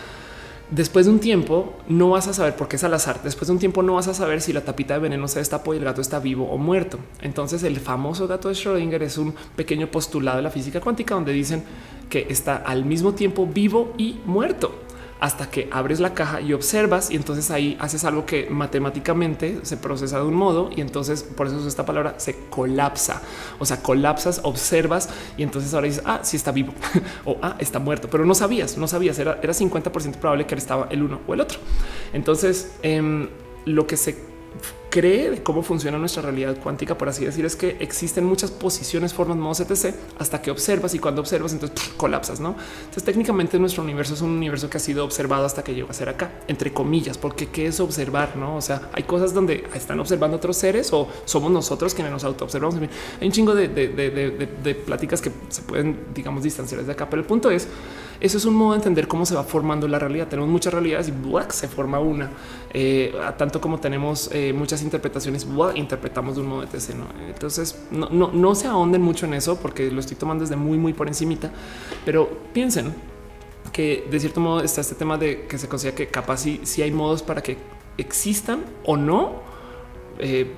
Después de un tiempo no vas a saber por qué es al azar. Después de un tiempo no vas a saber si la tapita de veneno se destapó y el gato está vivo o muerto. Entonces el famoso gato de Schrödinger es un pequeño postulado de la física cuántica donde dicen que está al mismo tiempo vivo y muerto hasta que abres la caja y observas y entonces ahí haces algo que matemáticamente se procesa de un modo y entonces por eso esta palabra se colapsa. O sea, colapsas, observas y entonces ahora dices, ah, sí está vivo o ah, está muerto, pero no sabías, no sabías, era, era 50% probable que estaba el uno o el otro. Entonces, em, lo que se cree de cómo funciona nuestra realidad cuántica, por así decir, es que existen muchas posiciones, formas, modos, etc. hasta que observas y cuando observas, entonces colapsas, no? Entonces, técnicamente nuestro universo es un universo que ha sido observado hasta que llegó a ser acá, entre comillas, porque qué es observar, no? O sea, hay cosas donde están observando otros seres o somos nosotros quienes nos auto observamos. Hay un chingo de, de pláticas que se pueden, digamos, distanciar desde acá, pero el punto es eso es un modo de entender cómo se va formando la realidad. Tenemos muchas realidades y se forma una. Eh, tanto como tenemos eh, muchas interpretaciones, interpretamos de un modo de TC. Entonces no, no, no se ahonden mucho en eso porque lo estoy tomando desde muy, muy por encimita. Pero piensen que de cierto modo está este tema de que se considera que capaz si, si hay modos para que existan o no eh,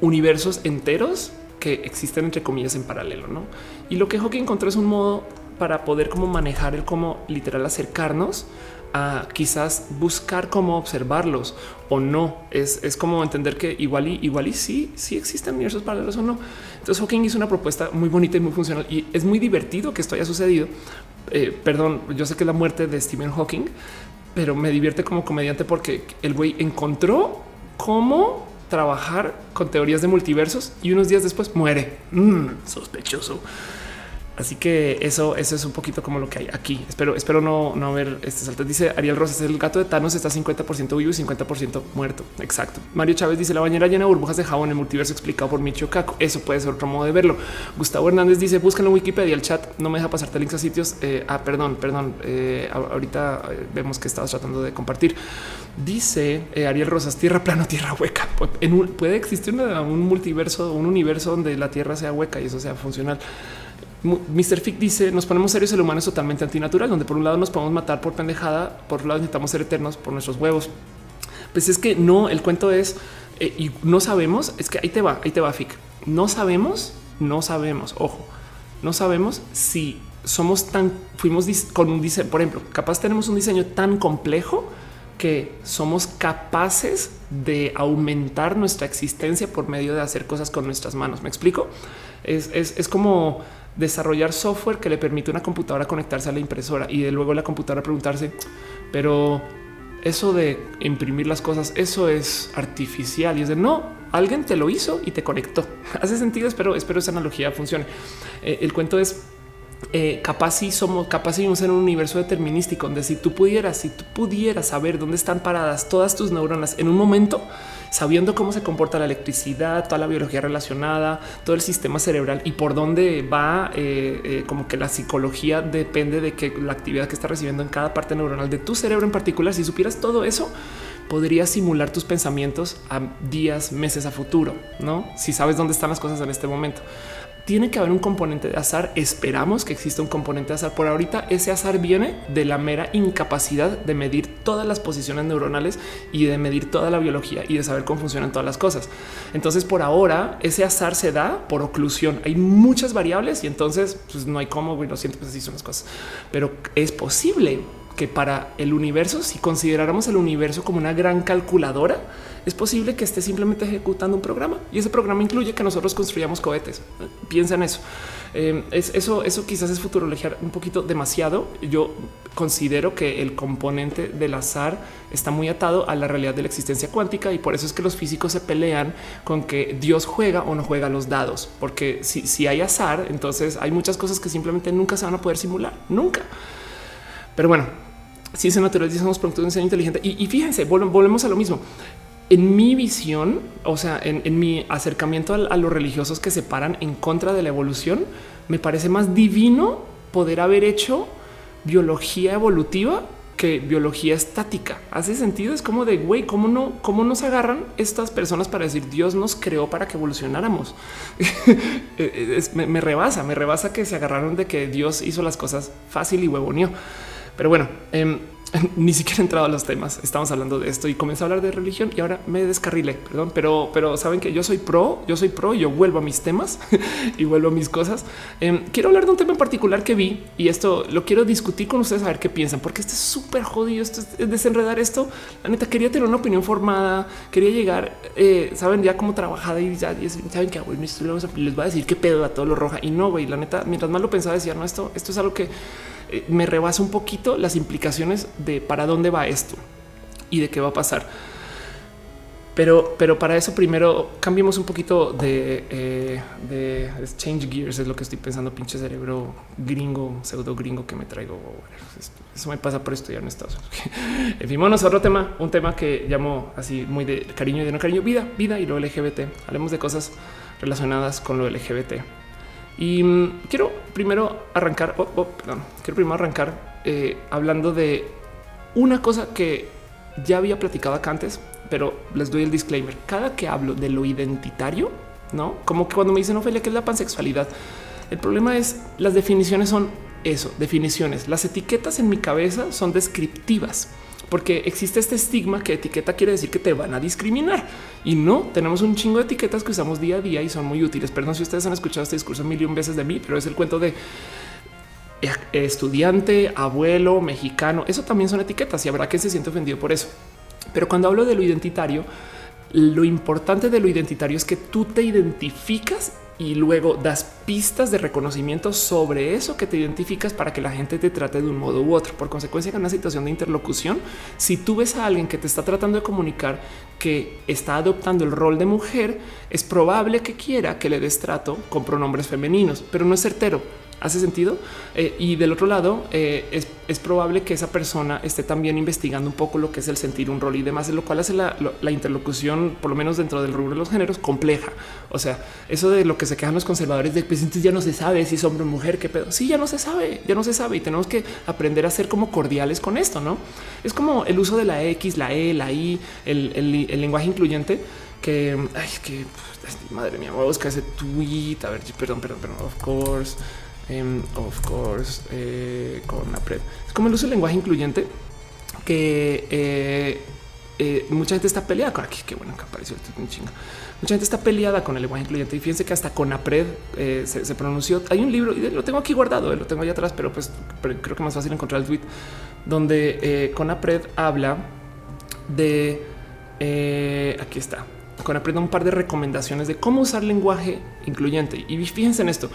universos enteros que existen entre comillas en paralelo, ¿no? Y lo que Hawking encontró es un modo para poder como manejar el cómo literal acercarnos a quizás buscar cómo observarlos o no. Es, es como entender que igual y igual y sí, sí existen universos paralelos o no. Entonces Hawking hizo una propuesta muy bonita y muy funcional y es muy divertido que esto haya sucedido. Eh, perdón, yo sé que es la muerte de Stephen Hawking, pero me divierte como comediante porque el güey encontró cómo trabajar con teorías de multiversos y unos días después muere. Mm, sospechoso. Así que eso, eso es un poquito como lo que hay aquí. Espero, espero no, no ver este salto. Dice Ariel Rosas, el gato de Thanos está 50% vivo y 50% muerto. Exacto. Mario Chávez dice la bañera llena de burbujas de jabón, el multiverso explicado por Michio Kaku. Eso puede ser otro modo de verlo. Gustavo Hernández dice búscalo en Wikipedia. El chat no me deja pasarte links a sitios. Eh, ah, perdón, perdón. Eh, ahorita eh, vemos que estabas tratando de compartir. Dice Ariel Rosas, tierra plano, tierra hueca. puede existir un multiverso, un universo donde la tierra sea hueca y eso sea funcional. Mr. Fick dice nos ponemos serios, el humano es totalmente antinatural, donde por un lado nos podemos matar por pendejada, por otro lado necesitamos ser eternos por nuestros huevos. Pues es que no, el cuento es eh, y no sabemos, es que ahí te va, ahí te va Fick. No sabemos, no sabemos, ojo, no sabemos si somos tan, fuimos con un diseño, por ejemplo, capaz tenemos un diseño tan complejo que somos capaces de aumentar nuestra existencia por medio de hacer cosas con nuestras manos. ¿Me explico? Es, es, es como desarrollar software que le permite a una computadora conectarse a la impresora y de luego la computadora preguntarse, pero eso de imprimir las cosas, eso es artificial y es de no, alguien te lo hizo y te conectó. Hace sentido, espero, espero esa analogía funcione. Eh, el cuento es eh, capaz si somos capaz vivimos en un universo determinístico donde si tú pudieras, si tú pudieras saber dónde están paradas todas tus neuronas en un momento, sabiendo cómo se comporta la electricidad, toda la biología relacionada, todo el sistema cerebral y por dónde va, eh, eh, como que la psicología depende de que la actividad que está recibiendo en cada parte neuronal de tu cerebro en particular. Si supieras todo eso, podrías simular tus pensamientos a días, meses a futuro, no? Si sabes dónde están las cosas en este momento tiene que haber un componente de azar. Esperamos que exista un componente de azar. Por ahorita ese azar viene de la mera incapacidad de medir todas las posiciones neuronales y de medir toda la biología y de saber cómo funcionan todas las cosas. Entonces por ahora ese azar se da por oclusión. Hay muchas variables y entonces pues, no hay cómo, lo siento, pues así son las cosas. Pero es posible que para el universo, si consideráramos el universo como una gran calculadora, es posible que esté simplemente ejecutando un programa y ese programa incluye que nosotros construyamos cohetes. Piensa en eso. Eh, es, eso, eso quizás es futurologiar un poquito demasiado. Yo considero que el componente del azar está muy atado a la realidad de la existencia cuántica y por eso es que los físicos se pelean con que Dios juega o no juega los dados, porque si, si hay azar, entonces hay muchas cosas que simplemente nunca se van a poder simular, nunca. Pero bueno, ciencia natural, somos productos de diseño inteligente. Y, fíjense, volvemos a lo mismo en mi visión, o sea, en, mi acercamiento a, los religiosos que se paran en contra de la evolución, me parece más divino poder haber hecho biología evolutiva que biología estática. Hace sentido. Es como de güey, cómo no, cómo nos agarran estas personas para decir Dios nos creó para que evolucionáramos. me, rebasa, me rebasa que se agarraron de que Dios hizo las cosas fácil y huevoneó. Pero bueno, eh, ni siquiera he entrado a los temas. Estamos hablando de esto y comencé a hablar de religión y ahora me descarrilé, perdón, pero, pero saben que yo soy pro, yo soy pro y yo vuelvo a mis temas y vuelvo a mis cosas. Em, quiero hablar de un tema en particular que vi y esto lo quiero discutir con ustedes a ver qué piensan, porque este es súper jodido. Esto es desenredar esto. La neta quería tener una opinión formada, quería llegar, eh, saben ya cómo trabajada y ya saben que les va a decir qué pedo a todo lo roja y no, güey. La neta, mientras más lo pensaba, decía no, esto, esto es algo que eh, me rebasa un poquito las implicaciones de para dónde va esto y de qué va a pasar. Pero, pero para eso primero cambiemos un poquito de, eh, change gears, es lo que estoy pensando, pinche cerebro gringo, pseudo gringo que me traigo. Eso me pasa por estudiar en Estados Unidos. en fin, a otro tema, un tema que llamo así muy de cariño y de no cariño, vida, vida y lo LGBT. Hablemos de cosas relacionadas con lo LGBT. Y mm, quiero primero arrancar, oh, oh, quiero primero arrancar eh, hablando de una cosa que ya había platicado acá antes, pero les doy el disclaimer. Cada que hablo de lo identitario, no como que cuando me dicen Ophelia, que es la pansexualidad, el problema es las definiciones son eso, definiciones. Las etiquetas en mi cabeza son descriptivas porque existe este estigma que etiqueta quiere decir que te van a discriminar y no tenemos un chingo de etiquetas que usamos día a día y son muy útiles. Perdón si ustedes han escuchado este discurso mil veces de mí, pero es el cuento de eh, estudiante, abuelo, mexicano. Eso también son etiquetas y habrá que se siente ofendido por eso. Pero cuando hablo de lo identitario, lo importante de lo identitario es que tú te identificas y luego das pistas de reconocimiento sobre eso que te identificas para que la gente te trate de un modo u otro. Por consecuencia, en una situación de interlocución, si tú ves a alguien que te está tratando de comunicar que está adoptando el rol de mujer, es probable que quiera que le des trato con pronombres femeninos, pero no es certero. ¿Hace sentido? Eh, y del otro lado, eh, es, probable que esa persona esté también investigando un poco lo que es el sentir un rol y demás, lo cual hace la, interlocución, por lo menos dentro del rubro de los géneros, compleja. O sea, eso de lo que se quejan los conservadores de pues ya no se sabe si es hombre o mujer, qué pedo. Sí, ya no se sabe, ya no se sabe y tenemos que aprender a ser como cordiales con esto, ¿no? Es como el uso de la X, la E, la I, el, lenguaje incluyente que, ay, que madre mía, voy a buscar ese tweet. A ver, perdón, perdón, perdón, of course. Em, of course, eh, con la. Es como el uso del lenguaje incluyente que eh, eh, mucha gente está peleada con aquí. Qué bueno que apareció esto chinga. Mucha gente está peleada con el lenguaje incluyente y fíjense que hasta con APRED se, pronunció. Hay un libro y lo tengo aquí guardado, lo tengo allá atrás, pero pues creo que más fácil encontrar el tweet donde con APRED habla de eh, aquí está con aprenda un par de recomendaciones de cómo usar lenguaje incluyente. Y fíjense en esto.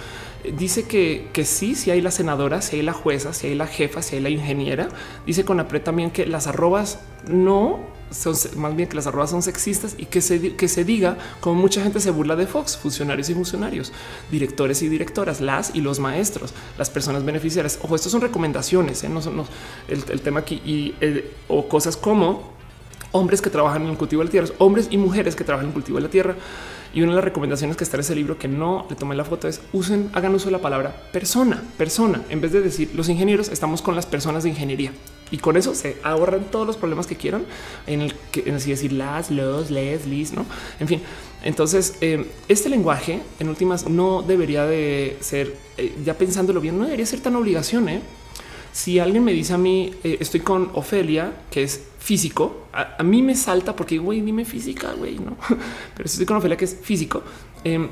Dice que, que sí, si hay la senadora, si hay la jueza, si hay la jefa, si hay la ingeniera. Dice con apre también que las arrobas no son más bien que las arrobas son sexistas y que se, que se diga como mucha gente se burla de Fox, funcionarios y funcionarios, directores y directoras, las y los maestros, las personas beneficiarias. Ojo, estas son recomendaciones, ¿eh? no son el, tema aquí y eh, o cosas como hombres que trabajan en el cultivo de la tierra, hombres y mujeres que trabajan en el cultivo de la tierra. Y una de las recomendaciones que está en ese libro que no le tomé la foto es usen, hagan uso de la palabra persona, persona, en vez de decir los ingenieros, estamos con las personas de ingeniería. Y con eso se ahorran todos los problemas que quieran en el que en así decir las, los, les, lis, no? En fin, entonces eh, este lenguaje en últimas no debería de ser, eh, ya pensándolo bien, no debería ser tan obligación. ¿eh? Si alguien me dice a mí, eh, estoy con Ofelia, que es físico, a, mí me salta porque, güey, dime física, güey, no. Pero si estoy con Ofelia, que es físico, em,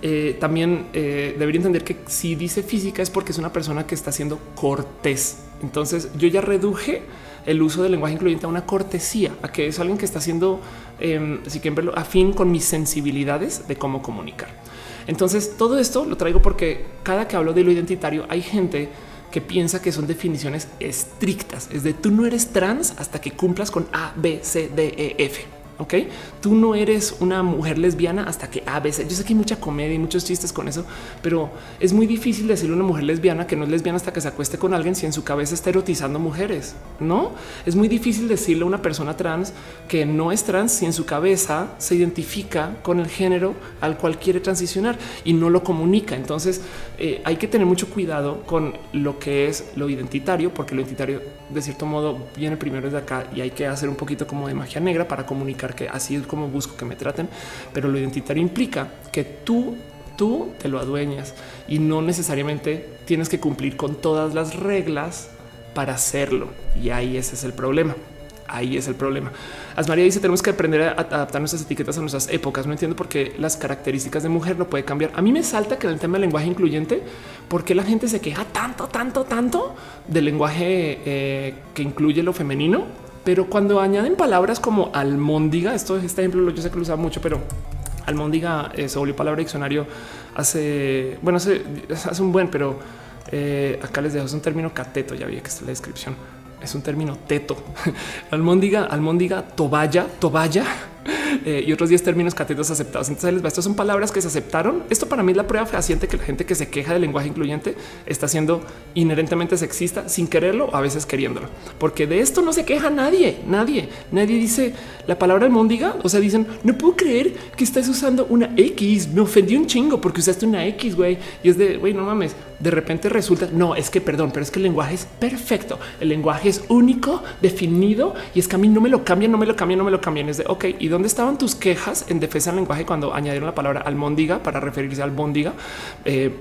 eh, también eh, debería entender que si dice física es porque es una persona que está siendo cortés. Entonces yo ya reduje el uso del lenguaje incluyente a una cortesía, a que es alguien que está siendo, eh, si quieren verlo, afín con mis sensibilidades de cómo comunicar. Entonces todo esto lo traigo porque cada que hablo de lo identitario hay gente que piensa que son definiciones estrictas. Es de tú no eres trans hasta que cumplas con A, B, C, D, E, F. Ok, tú no eres una mujer lesbiana hasta que a veces yo sé que hay mucha comedia y muchos chistes con eso, pero es muy difícil decirle a una mujer lesbiana que no es lesbiana hasta que se acueste con alguien si en su cabeza está erotizando mujeres. No es muy difícil decirle a una persona trans que no es trans si en su cabeza se identifica con el género al cual quiere transicionar y no lo comunica. Entonces eh, hay que tener mucho cuidado con lo que es lo identitario, porque lo identitario de cierto modo viene primero de acá y hay que hacer un poquito como de magia negra para comunicar que así es como busco que me traten, pero lo identitario implica que tú tú te lo adueñas y no necesariamente tienes que cumplir con todas las reglas para hacerlo. Y ahí ese es el problema. Ahí es el problema. Asmaría dice tenemos que aprender a adaptar nuestras etiquetas a nuestras épocas. No entiendo por qué las características de mujer no puede cambiar. A mí me salta que en el tema del lenguaje incluyente, ¿por qué la gente se queja tanto, tanto, tanto del lenguaje eh, que incluye lo femenino? Pero cuando añaden palabras como almóndiga, esto es este ejemplo, yo sé que lo usaba mucho, pero almóndiga eh, se volvió palabra diccionario hace, bueno, hace, hace un buen, pero eh, acá les dejo, es un término cateto, ya vi que está en la descripción, es un término teto, almóndiga, almóndiga, toballa, toballa eh, y otros 10 términos catetos aceptados. Entonces les va. Estas son palabras que se aceptaron. Esto para mí es la prueba fehaciente que la gente que se queja del lenguaje incluyente está siendo inherentemente sexista sin quererlo a veces queriéndolo, porque de esto no se queja nadie, nadie, nadie dice la palabra almóndiga. O sea, dicen no puedo creer que estás usando una X. Me ofendí un chingo porque usaste una X, güey. Y es de güey, no mames. De repente resulta no es que perdón, pero es que el lenguaje es perfecto. El lenguaje es único, definido y es que a mí no me lo cambian, no me lo cambian, no me lo cambian. Es de ok. Y dónde estaban tus quejas en defensa del lenguaje cuando añadieron la palabra almóndiga para referirse al bóndiga, eh,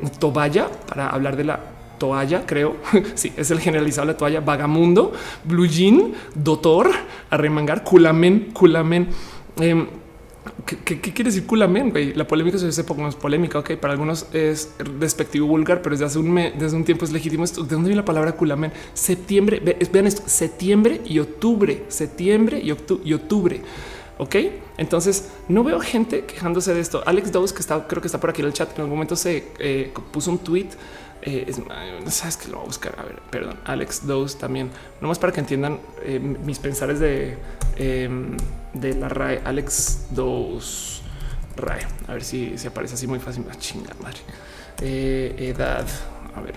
para hablar de la toalla, creo. sí, es el generalizado la toalla, vagamundo, blue jean, doctor, arremangar, culamen, culamen. Em, ¿Qué, quiere decir culamen? La polémica se hace poco más polémica. Ok, para algunos es despectivo vulgar, pero desde hace un desde un tiempo es legítimo. ¿De dónde viene la palabra culamen? Septiembre, vean esto, septiembre y octubre, septiembre y octubre. Ok, entonces no veo gente quejándose de esto. Alex Dawes, que está, creo que está por aquí en el chat, en algún momento se eh, puso un tweet. Eh, sabes que lo voy a buscar. A ver, perdón, Alex Dawes también, nomás para que entiendan eh, mis pensares de, em, de la RAE. Alex Dawes RAE, a ver si, se aparece así muy fácil. Ah, chinga madre. edad, a ver,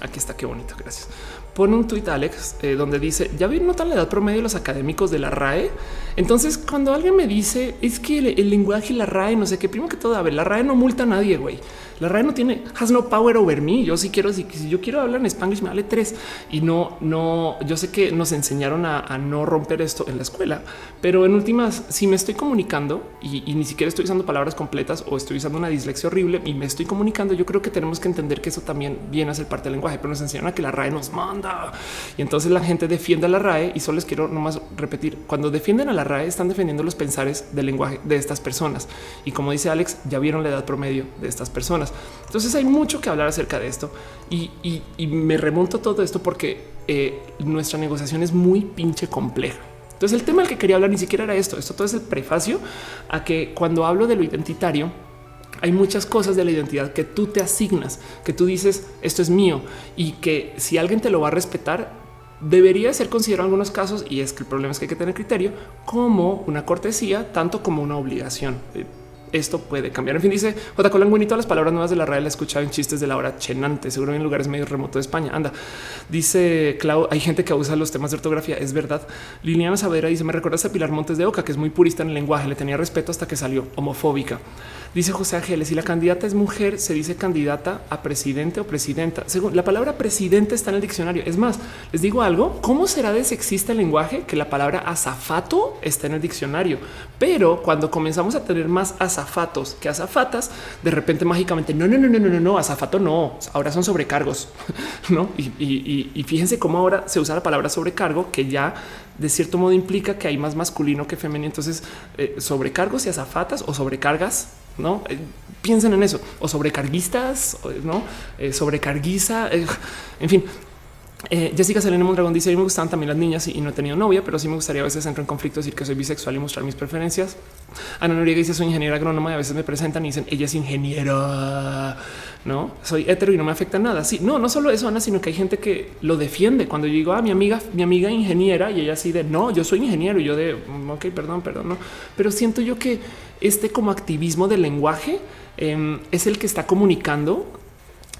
aquí está, qué bonito, gracias pone un tuit Alex eh, donde dice ya vi notan la edad promedio de los académicos de la RAE. Entonces, cuando alguien me dice es que el, lenguaje y la RAE, no sé qué, primero que todo, a ver, la RAE no multa a nadie, güey. La RAE no tiene has no power over me. Yo sí quiero que si yo quiero hablar en Spanglish me vale tres y no, no. Yo sé que nos enseñaron a, no romper esto en la escuela, pero en últimas, si me estoy comunicando y, y, ni siquiera estoy usando palabras completas o estoy usando una dislexia horrible y me estoy comunicando, yo creo que tenemos que entender que eso también viene a ser parte del lenguaje, pero nos enseñaron a que la RAE nos manda y entonces la gente defiende a la RAE y solo les quiero nomás repetir cuando defienden a la RAE están defendiendo los pensares del lenguaje de estas personas y como dice Alex, ya vieron la edad promedio de estas personas. Entonces hay mucho que hablar acerca de esto y, me remonto a todo esto porque eh, nuestra negociación es muy pinche compleja. Entonces el tema del que quería hablar ni siquiera era esto. Esto todo es el prefacio a que cuando hablo de lo identitario, hay muchas cosas de la identidad que tú te asignas, que tú dices esto es mío y que si alguien te lo va a respetar, debería ser considerado en algunos casos, y es que el problema es que hay que tener criterio, como una cortesía, tanto como una obligación esto puede cambiar. En fin, dice J. Colán todas las palabras nuevas de la radio la he escuchado en chistes de la hora chenante, seguro en lugares medio remotos de España. Anda, dice Clau, hay gente que usa los temas de ortografía. Es verdad. Liliana Savera dice: Me recuerdas a Pilar Montes de Oca, que es muy purista en el lenguaje. Le tenía respeto hasta que salió homofóbica. Dice José Ángeles, si la candidata es mujer, se dice candidata a presidente o presidenta. Según la palabra presidente está en el diccionario. Es más, les digo algo, ¿cómo será de sexista el lenguaje que la palabra azafato está en el diccionario? Pero cuando comenzamos a tener más azafatos que azafatas, de repente mágicamente, no, no, no, no, no, no, no, azafato no, ahora son sobrecargos, ¿no? Y, fíjense cómo ahora se usa la palabra sobrecargo, que ya de cierto modo implica que hay más masculino que femenino. Entonces, eh, sobrecargos y azafatas o sobrecargas no eh, piensen en eso. O sobrecarguistas, no eh, sobrecarguiza. Eh, en fin, Jessica Selena Mondragón dice: A mí me gustan también las niñas y no he tenido novia, pero sí me gustaría a veces entrar en conflicto, decir que soy bisexual y mostrar mis preferencias. Ana Noriega dice: Soy ingeniera agrónoma y a veces me presentan y dicen ella es ingeniera. No soy hetero y no me afecta nada. Sí, no, no solo eso, Ana, sino que hay gente que lo defiende. Cuando yo digo a ah, mi amiga, mi amiga ingeniera y ella así de no, yo soy ingeniero y yo de mm, ok, perdón, perdón, no, pero siento yo que este como activismo del lenguaje em, es el que está comunicando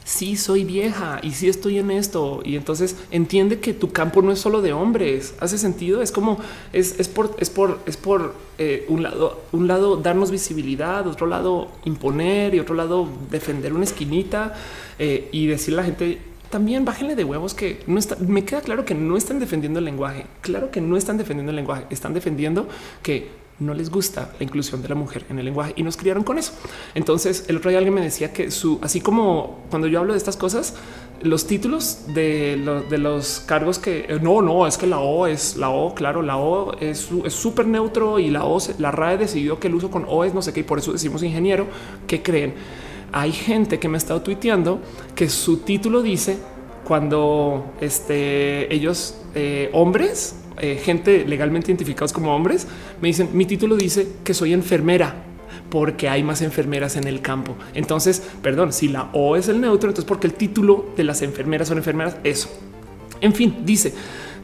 sí soy vieja y sí estoy en esto. Y entonces entiende que tu campo no es solo de hombres. Hace sentido. Es como es, es por, es por, es por eh, un lado, un lado darnos visibilidad, otro lado imponer y otro lado defender una esquinita eh, y decirle a la gente también bájenle de huevos que no está. Me queda claro que no están defendiendo el lenguaje. Claro que no están defendiendo el lenguaje. Están defendiendo que no les gusta la inclusión de la mujer en el lenguaje y nos criaron con eso. Entonces, el otro día alguien me decía que su, así como cuando yo hablo de estas cosas, los títulos de, los cargos que eh, no, no es que la O es la O. Claro, la O es súper neutro y la O, la RAE decidió que el uso con O es no sé qué, y por eso decimos ingeniero. ¿Qué creen? Hay gente que me ha estado tuiteando que su título dice cuando este, ellos eh, hombres eh, gente legalmente identificados como hombres, me dicen mi título dice que soy enfermera porque hay más enfermeras en el campo. Entonces, perdón, si la O es el neutro, entonces porque el título de las enfermeras son enfermeras, eso. En fin, dice,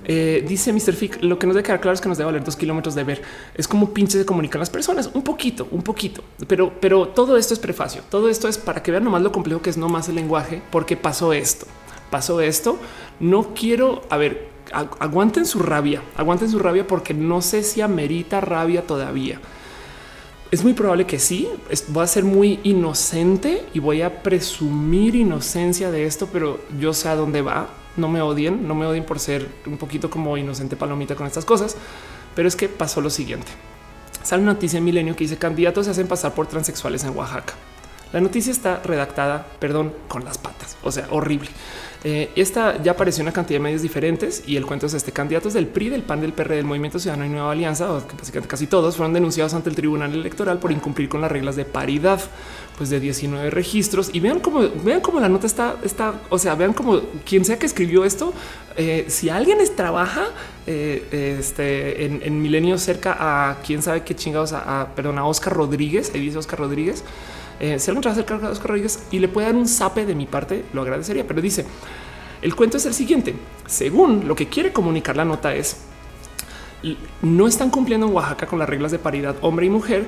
eh, dice Mr. Fick, lo que nos debe quedar claro es que nos debe valer dos kilómetros de ver. Es como pinche se comunican las personas, un poquito, un poquito. Pero, pero todo esto es prefacio. Todo esto es para que vean nomás lo complejo que es nomás el lenguaje, porque pasó esto. Pasó esto. No quiero, a ver, aguanten su rabia, aguanten su rabia porque no sé si amerita rabia todavía. Es muy probable que sí, voy a ser muy inocente y voy a presumir inocencia de esto, pero yo sé a dónde va. No me odien, no me odien por ser un poquito como inocente palomita con estas cosas, pero es que pasó lo siguiente. Sale una noticia en Milenio que dice candidatos se hacen pasar por transexuales en Oaxaca. La noticia está redactada, perdón, con las patas, o sea, horrible. Eh, esta ya apareció en una cantidad de medios diferentes y el cuento es este candidatos del PRI, del PAN, del PR, del Movimiento Ciudadano y Nueva Alianza, o básicamente casi todos fueron denunciados ante el Tribunal Electoral por incumplir con las reglas de paridad, pues de 19 registros. Y vean cómo vean cómo la nota está, está, o sea, vean cómo quien sea que escribió esto, eh, si alguien es, trabaja eh, este, en, Milenio cerca a quién sabe qué chingados, a, perdón, a Oscar Rodríguez, ahí dice Oscar Rodríguez eh, si alguien trabaja cerca de Oscar Rodríguez y le puede dar un zape de mi parte, lo agradecería. Pero dice el cuento es el siguiente. Según lo que quiere comunicar la nota es no están cumpliendo en Oaxaca con las reglas de paridad hombre y mujer.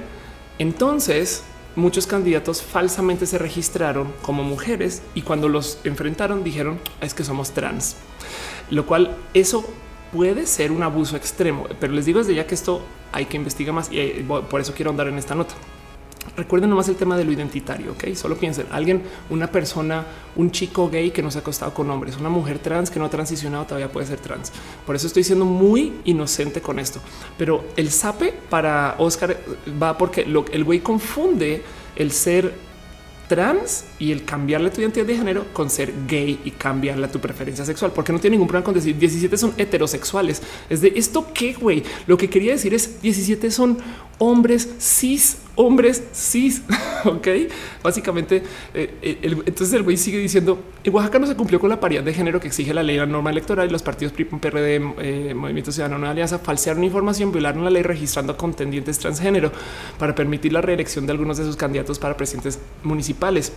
Entonces muchos candidatos falsamente se registraron como mujeres y cuando los enfrentaron dijeron es que somos trans, lo cual eso puede ser un abuso extremo, pero les digo desde ya que esto hay que investigar más y eh, por eso quiero andar en esta nota. Recuerden nomás el tema de lo identitario, ok? Solo piensen, alguien, una persona, un chico gay que no se ha acostado con hombres, una mujer trans que no ha transicionado todavía puede ser trans. Por eso estoy siendo muy inocente con esto. Pero el sape para Oscar va porque el güey confunde el ser trans y el cambiarle tu identidad de género con ser gay y cambiarle tu preferencia sexual, porque no tiene ningún problema con decir 17 son heterosexuales. Es de esto que güey, lo que quería decir es 17 son hombres cis hombres cis. ok, básicamente. Eh, eh, entonces el güey sigue diciendo en Oaxaca no se cumplió con la paridad de género que exige la ley, la norma electoral y los partidos PRI, PRD, eh, Movimiento Ciudadano, Alianza falsearon información, violaron la ley registrando contendientes transgénero para permitir la reelección de algunos de sus candidatos para presidentes municipales.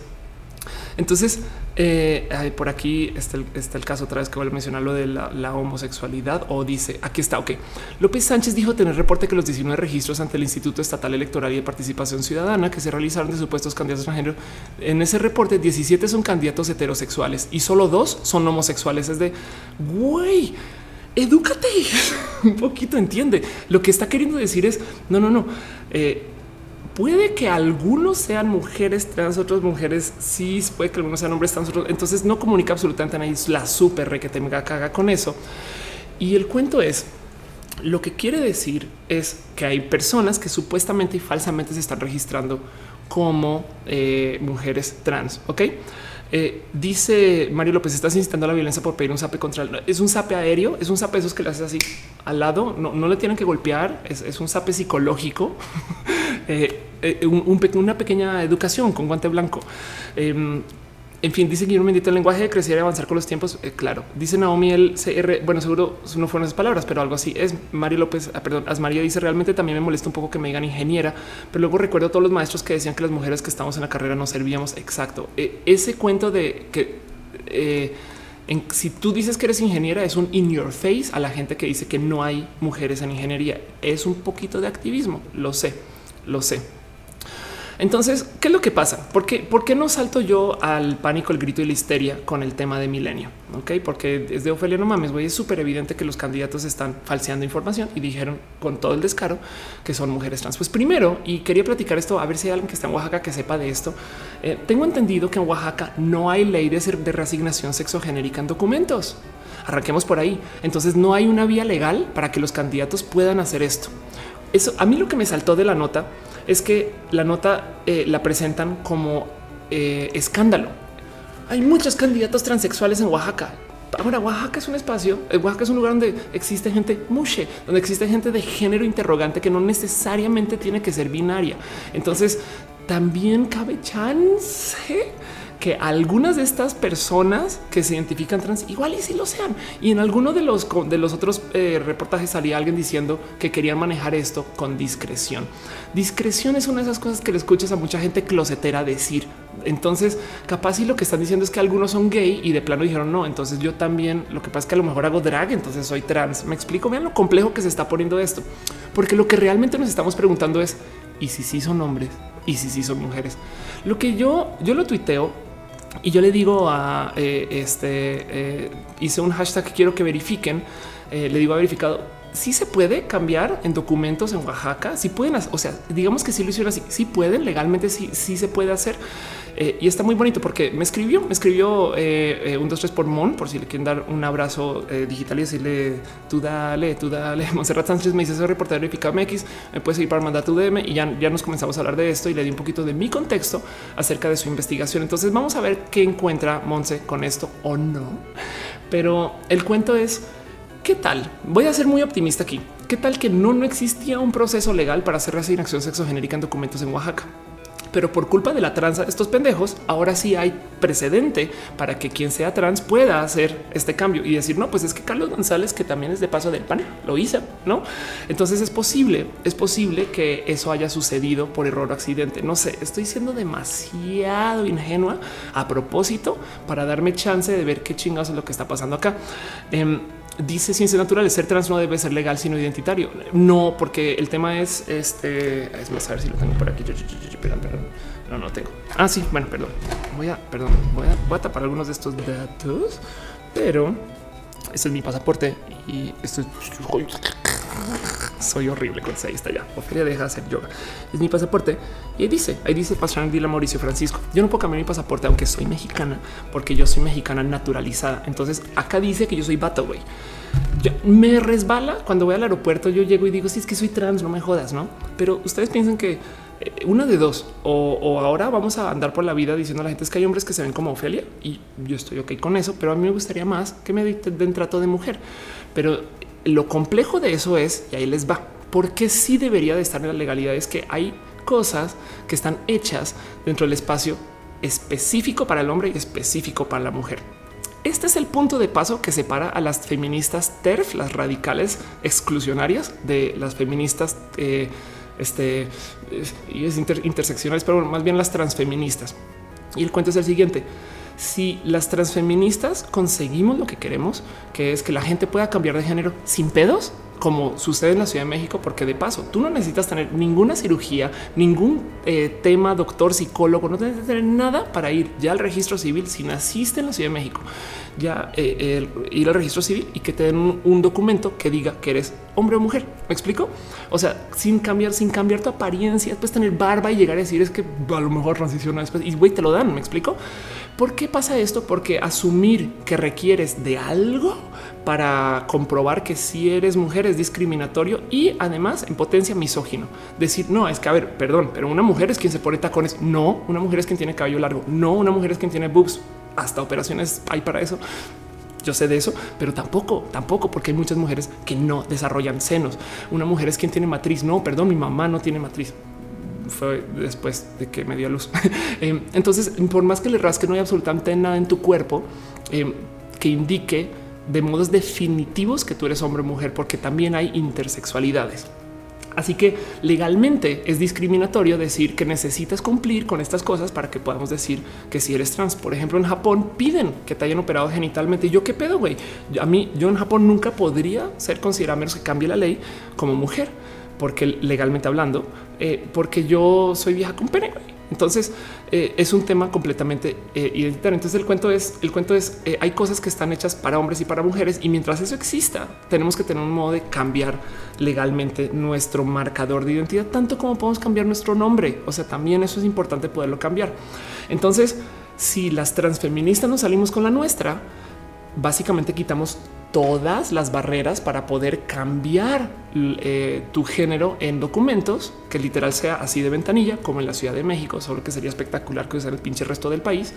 Entonces, eh, por aquí está el, caso otra vez que voy a mencionar lo de la, homosexualidad o dice aquí está. Ok, López Sánchez dijo tener reporte que los 19 registros ante el Instituto Estatal Electoral y de Participación Ciudadana que se realizaron de supuestos candidatos extranjeros en ese reporte, 17 son candidatos heterosexuales y solo dos son homosexuales. Es de güey edúcate un poquito, entiende. Lo que está queriendo decir es no, no, no. Eh, puede que algunos sean mujeres trans, otras mujeres cis, puede que algunos sean hombres trans, entonces no comunica absolutamente nadie, es la súper re que te caga con eso. Y el cuento es, lo que quiere decir es que hay personas que supuestamente y falsamente se están registrando como eh, mujeres trans, ¿ok? Eh, dice Mario López, estás incitando a la violencia por pedir un zape contra el... Es un zape aéreo, es un zape esos que le haces así al lado, no, le tienen que golpear, es, un zape psicológico, eh, eh, una pequeña educación con guante blanco. En fin, dice Guillermo Mendito, el lenguaje de crecer y avanzar con los tiempos. Eh, claro, dice Naomi el CR. Bueno, seguro no fueron esas palabras, pero algo así es. Mario López, ah, perdón, Asmario dice realmente también me molesta un poco que me digan ingeniera, pero luego recuerdo a todos los maestros que decían que las mujeres que estamos en la carrera no servíamos. Exacto. Eh, ese cuento de que eh, si tú dices que eres ingeniera, es un in your face a la gente que dice que no hay mujeres en ingeniería. Es un poquito de activismo. Lo sé, lo sé. Entonces, ¿qué es lo que pasa? ¿Por qué, ¿Por qué no salto yo al pánico, el grito y la histeria con el tema de milenio? Ok, porque desde Ofelia no mames, güey, es súper evidente que los candidatos están falseando información y dijeron con todo el descaro que son mujeres trans. Pues primero, y quería platicar esto, a ver si hay alguien que está en Oaxaca que sepa de esto. Eh, tengo entendido que en Oaxaca no hay ley de, de reasignación sexogenérica en documentos. Arranquemos por ahí. Entonces no hay una vía legal para que los candidatos puedan hacer esto. Eso a mí lo que me saltó de la nota es que la nota eh, la presentan como eh, escándalo. Hay muchos candidatos transexuales en Oaxaca. Ahora, Oaxaca es un espacio, eh, Oaxaca es un lugar donde existe gente mushe, donde existe gente de género interrogante que no necesariamente tiene que ser binaria. Entonces, también cabe chance que algunas de estas personas que se identifican trans igual y si lo sean. Y en alguno de los de los otros eh, reportajes salía alguien diciendo que querían manejar esto con discreción. Discreción es una de esas cosas que le escuchas a mucha gente closetera decir. Entonces, capaz y lo que están diciendo es que algunos son gay y de plano dijeron no. Entonces yo también lo que pasa es que a lo mejor hago drag, entonces soy trans. Me explico. Vean lo complejo que se está poniendo esto, porque lo que realmente nos estamos preguntando es y si sí son hombres y si sí son mujeres. Lo que yo yo lo tuiteo y yo le digo a eh, este, eh, hice un hashtag que quiero que verifiquen. Eh, le digo a verificado si se puede cambiar en documentos en Oaxaca. Si pueden, o sea, digamos que si lo hicieron así, si pueden legalmente, sí, sí se puede hacer. Eh, y está muy bonito porque me escribió, me escribió eh, eh, un dos tres por Mon, por si le quieren dar un abrazo digital y decirle tú dale, tú dale. Monserrat Sánchez me dice ese reportero verificado MX, me puede seguir para mandar tu DM y ya, ya nos comenzamos a hablar de esto y le di un poquito de mi contexto acerca de su investigación. Entonces vamos a ver qué encuentra Monse con esto o no. Pero el cuento es ¿Qué tal? Voy a ser muy optimista aquí. ¿Qué tal que no, no existía un proceso legal para hacer reasignación sexogenérica en documentos en Oaxaca? pero por culpa de la tranza estos pendejos, ahora sí hay precedente para que quien sea trans pueda hacer este cambio y decir, no, pues es que Carlos González, que también es de paso del pan, lo hizo, ¿no? Entonces es posible, es posible que eso haya sucedido por error o accidente. No sé, estoy siendo demasiado ingenua a propósito para darme chance de ver qué chingados es lo que está pasando acá. Em, dice ciencias naturales, ser trans no debe ser legal sino identitario. No, porque el tema es este. Es más, a ver si lo tengo por aquí. Perdón. No, no tengo. Ah, sí, bueno, perdón. Voy a, perdón, voy a, voy a tapar algunos de estos datos, pero este es mi pasaporte y esto es soy horrible con ahí está ya. Ofelia deja de hacer yoga. Es mi pasaporte y dice, ahí dice Pastrana Dila Mauricio Francisco. Yo no puedo cambiar mi pasaporte aunque soy mexicana porque yo soy mexicana naturalizada. Entonces acá dice que yo soy vato, güey. Me resbala cuando voy al aeropuerto. Yo llego y digo, sí, es que soy trans, no me jodas, no? Pero ustedes piensan que eh, una de dos o, ahora vamos a andar por la vida diciendo a la gente es que hay hombres que se ven como Ofelia y yo estoy ok con eso, pero a mí me gustaría más que me den trato de mujer. Pero lo complejo de eso es, y ahí les va, porque sí debería de estar en la legalidad, es que hay cosas que están hechas dentro del espacio específico para el hombre y específico para la mujer. Este es el punto de paso que separa a las feministas TERF, las radicales exclusionarias, de las feministas eh, este, es interseccionales, pero más bien las transfeministas. Y el cuento es el siguiente. Si las transfeministas conseguimos lo que queremos, que es que la gente pueda cambiar de género sin pedos, como sucede en la Ciudad de México, porque de paso tú no necesitas tener ninguna cirugía, ningún eh, tema, doctor, psicólogo, no tienes que tener nada para ir ya al registro civil si naciste en la Ciudad de México, ya eh, ir al registro civil y que te den un, documento que diga que eres hombre o mujer. ¿Me explico? O sea, sin cambiar, sin cambiar tu apariencia, puedes tener barba y llegar a decir es que a lo mejor transiciona después y güey, te lo dan. ¿Me explico? ¿Por qué pasa esto? Porque asumir que requieres de algo para comprobar que si eres mujer es discriminatorio y además en potencia misógino. Decir, no, es que a ver, perdón, pero una mujer es quien se pone tacones. No, una mujer es quien tiene cabello largo. No, una mujer es quien tiene boobs. Hasta operaciones hay para eso. Yo sé de eso, pero tampoco, tampoco, porque hay muchas mujeres que no desarrollan senos. Una mujer es quien tiene matriz. No, perdón, mi mamá no tiene matriz fue después de que me dio luz. Eh, entonces, por más que le rasque, no hay absolutamente nada en tu cuerpo eh, que indique de modos definitivos que tú eres hombre o mujer, porque también hay intersexualidades. Así que legalmente es discriminatorio decir que necesitas cumplir con estas cosas para que podamos decir que si eres trans. Por ejemplo, en Japón piden que te hayan operado genitalmente. ¿Y yo qué pedo, güey? A mí, yo en Japón nunca podría ser considerado, menos que cambie la ley, como mujer, porque legalmente hablando, eh, porque yo soy vieja con pene. Entonces eh, es un tema completamente eh, identitario. Entonces el cuento es, el cuento es, hay cosas que están hechas para hombres y para mujeres y mientras eso exista, tenemos que tener un modo de cambiar legalmente nuestro marcador de identidad, tanto como podemos cambiar nuestro nombre. O sea, también eso es importante poderlo cambiar. Entonces, si las transfeministas nos salimos con la nuestra, básicamente quitamos todas las barreras para poder cambiar eh, tu género en documentos que literal sea así de ventanilla, como en la Ciudad de México, solo que sería espectacular que usara el pinche resto del país.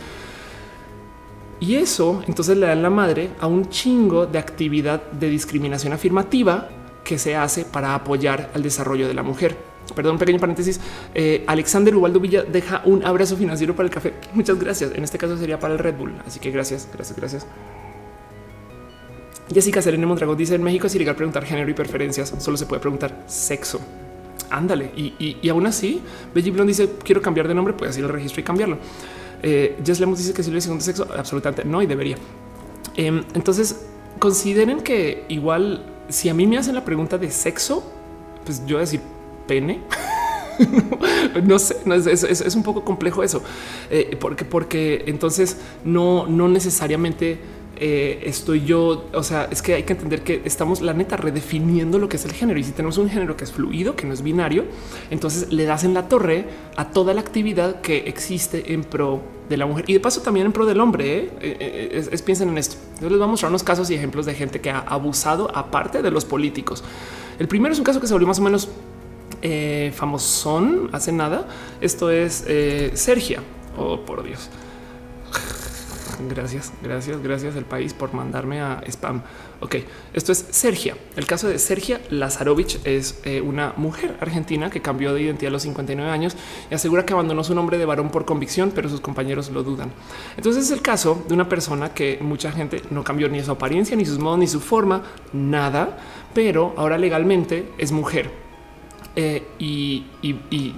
Y eso entonces le dan la madre a un chingo de actividad de discriminación afirmativa que se hace para apoyar al desarrollo de la mujer. Perdón, pequeño paréntesis. Eh, Alexander Ubaldo Villa deja un abrazo financiero para el café. Muchas gracias. En este caso sería para el Red Bull. Así que gracias, gracias, gracias. Jessica Serena Mondragón dice en México es ilegal preguntar género y preferencias, solo se puede preguntar sexo. Ándale. Y, aún así, Belly Blond dice quiero cambiar de nombre, puedes ir al registro y cambiarlo. Eh, Jess Lemos dice que si le segundo sexo, absolutamente no y debería. Em, entonces consideren que igual si a mí me hacen la pregunta de sexo, pues yo voy a decir pene. no sé, es, un poco complejo eso, eh, porque, porque entonces no, no necesariamente eh, estoy yo. O sea, es que hay que entender que estamos la neta redefiniendo lo que es el género. Y si tenemos un género que es fluido, que no es binario, entonces le das en la torre a toda la actividad que existe en pro de la mujer y de paso también en pro del hombre. ¿eh? Eh, es, piensen en esto. Yo les voy a mostrar unos casos y ejemplos de gente que ha abusado aparte de los políticos. El primero es un caso que se volvió más o menos famosón hace nada. Esto es Sergia. Oh, por Dios. Gracias, gracias, gracias al país por mandarme a spam. Ok, esto es Sergia. El caso de Sergia Lazarovich es eh, una mujer argentina que cambió de identidad a los 59 años y asegura que abandonó su nombre de varón por convicción, pero sus compañeros lo dudan. Entonces es el caso de una persona que mucha gente no cambió ni su apariencia, ni sus modos, ni su forma, nada, pero ahora legalmente es mujer. Eh, y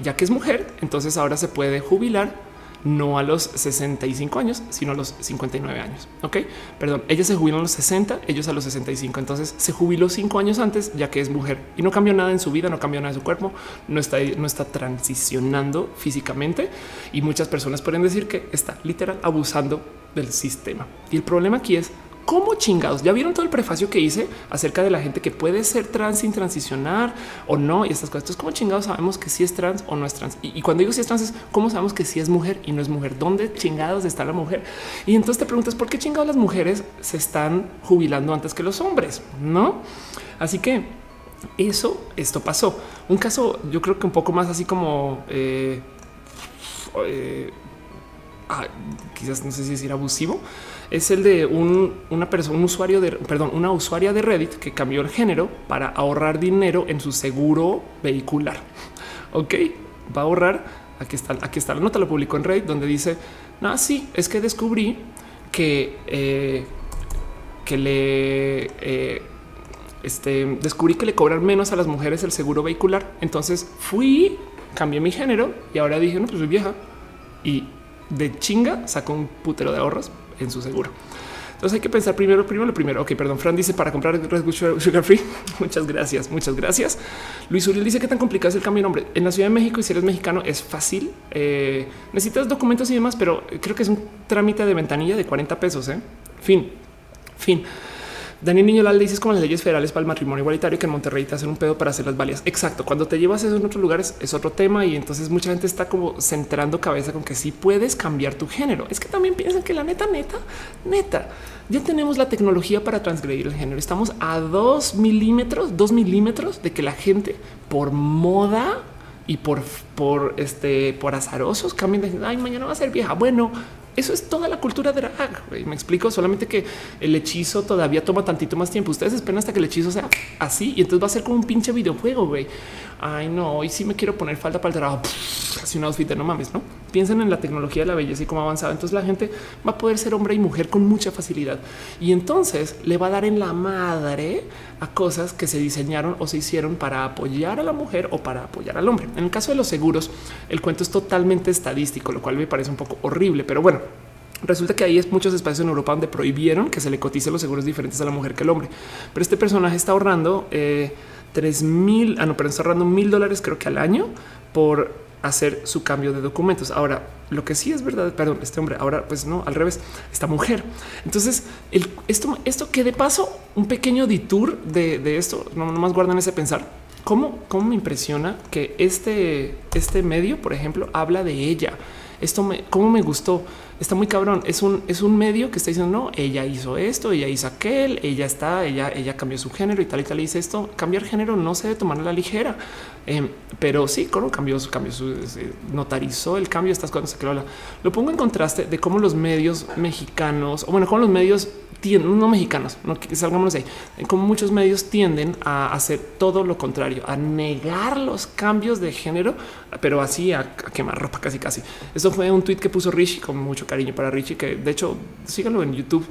ya que es mujer, entonces ahora se puede jubilar no a los 65 años, sino a los 59 años. Ok, perdón, ella se jubiló a los 60, ellos a los 65. Entonces se jubiló cinco años antes, ya que es mujer y no cambió nada en su vida, no cambió nada en su cuerpo, no está, no está transicionando físicamente. Y muchas personas pueden decir que está literal abusando del sistema. Y el problema aquí es ¿Cómo chingados? Ya vieron todo el prefacio que hice acerca de la gente que puede ser trans sin transicionar o no y estas cosas. Entonces, ¿cómo chingados sabemos que si es trans o no es trans? Y, cuando digo si es trans, es cómo sabemos que si es mujer y no es mujer. ¿Dónde chingados está la mujer? Y entonces te preguntas por qué chingados las mujeres se están jubilando antes que los hombres, no? Así que eso, esto pasó. Un caso, yo creo que un poco más así como eh, eh, quizás no sé si decir abusivo es el de una persona, un usuario de, perdón, una usuaria de Reddit que cambió el género para ahorrar dinero en su seguro vehicular. Ok, va a ahorrar. Aquí está, aquí está la nota, lo publicó en Reddit, donde dice, no, sí, es que descubrí que, eh, que le eh, este, descubrí que le cobran menos a las mujeres el seguro vehicular. Entonces fui, cambié mi género y ahora dije, no, pues soy vieja y de chinga sacó un putero de ahorros en su seguro. Entonces hay que pensar primero, primero lo primero. Ok, perdón. Fran dice para comprar Red Sugar Free. muchas gracias, muchas gracias. Luis Uriel dice que tan complicado es el cambio de nombre en la Ciudad de México y si eres mexicano es fácil. Eh, necesitas documentos y demás, pero creo que es un trámite de ventanilla de 40 pesos. ¿eh? Fin, fin. Daniel Niño Lal dices como las leyes federales para el matrimonio igualitario que en Monterrey te hacen un pedo para hacer las valias. Exacto. Cuando te llevas eso en otros lugares es otro tema y entonces mucha gente está como centrando cabeza con que sí puedes cambiar tu género. Es que también piensan que la neta, neta, neta, ya tenemos la tecnología para transgredir el género. Estamos a dos milímetros, dos milímetros de que la gente por moda y por, por este, por azarosos cambien de ay, mañana va a ser vieja. Bueno, eso es toda la cultura drag. Me explico solamente que el hechizo todavía toma tantito más tiempo. Ustedes esperan hasta que el hechizo sea así y entonces va a ser como un pinche videojuego. Ay, no, hoy sí me quiero poner falta para el trabajo. así un outfit de no mames, no piensen en la tecnología de la belleza y cómo avanzado. Entonces la gente va a poder ser hombre y mujer con mucha facilidad y entonces le va a dar en la madre a cosas que se diseñaron o se hicieron para apoyar a la mujer o para apoyar al hombre. En el caso de los seguros, el cuento es totalmente estadístico, lo cual me parece un poco horrible, pero bueno, Resulta que hay muchos espacios en Europa donde prohibieron que se le cotice los seguros diferentes a la mujer que el hombre. Pero este personaje está ahorrando eh, tres mil, ah, no, pero está ahorrando mil dólares creo que al año por hacer su cambio de documentos. Ahora, lo que sí es verdad, perdón, este hombre, ahora pues no, al revés, esta mujer. Entonces, esto, esto que de paso, un pequeño detour de, de esto, no más guardan ese pensar. ¿Cómo, ¿Cómo me impresiona que este, este medio, por ejemplo, habla de ella? Esto me, cómo me gustó está muy cabrón. Es un, es un medio que está diciendo no, ella hizo esto, ella hizo aquel, ella está, ella, ella cambió su género y tal y tal. Y dice esto. Cambiar género no se debe tomar a la ligera, em, pero sí, como cambió, cambió su notarizó el cambio. Estas cosas que lo, lo pongo en contraste de cómo los medios mexicanos o bueno, cómo los medios no mexicanos, no salgamos ahí, como muchos medios tienden a hacer todo lo contrario, a negar los cambios de género, pero así a, quemar ropa casi casi. Eso fue un tweet que puso Rishi con mucho cariño para Richie, que de hecho síganlo en YouTube.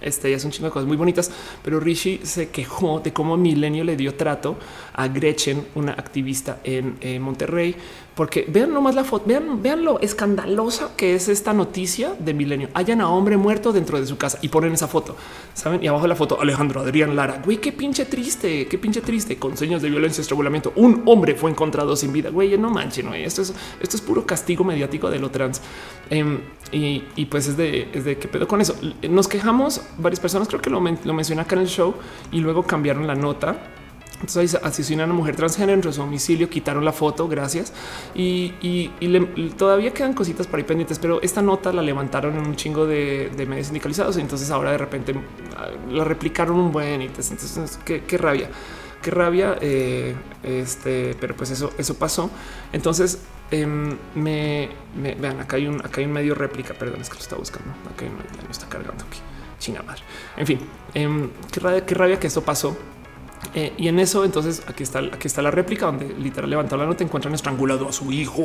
Este ya es un chingo de cosas muy bonitas, pero Rishi se quejó de cómo Milenio le dio trato a Gretchen, una activista en eh, Monterrey, porque vean nomás la foto, vean, vean lo escandalosa que es esta noticia de Milenio. Hayan a hombre muerto dentro de su casa y ponen esa foto, saben? Y abajo la foto Alejandro Adrián Lara. Güey, qué pinche triste, qué pinche triste. Con señas de violencia, estrangulamiento. Un hombre fue encontrado sin vida. Güey, no manchen, no esto es, esto es puro castigo mediático de lo trans. Em, y, pues es de, es de qué pedo con eso. Nos quejamos varias personas, creo que lo, lo mencioné acá en el show y luego cambiaron la nota entonces asesinan a una mujer transgénero en su domicilio, quitaron la foto, gracias. Y, todavía quedan cositas para ir pendientes, pero esta nota la levantaron en un chingo de, medios sindicalizados. Y entonces ahora de repente ah, la replicaron un buen y entonces qué, rabia, qué rabia. Eh, este, pero pues eso, eso pasó. Entonces em, me, vean, acá hay un, acá hay un medio réplica. Perdón, es que lo está buscando. Acá no, está cargando aquí. China madre. En fin, em, qué rabia, qué rabia que esto pasó eh, y en eso, entonces aquí está, aquí está la réplica donde literal levantó la nota, encuentran estrangulado a su hijo,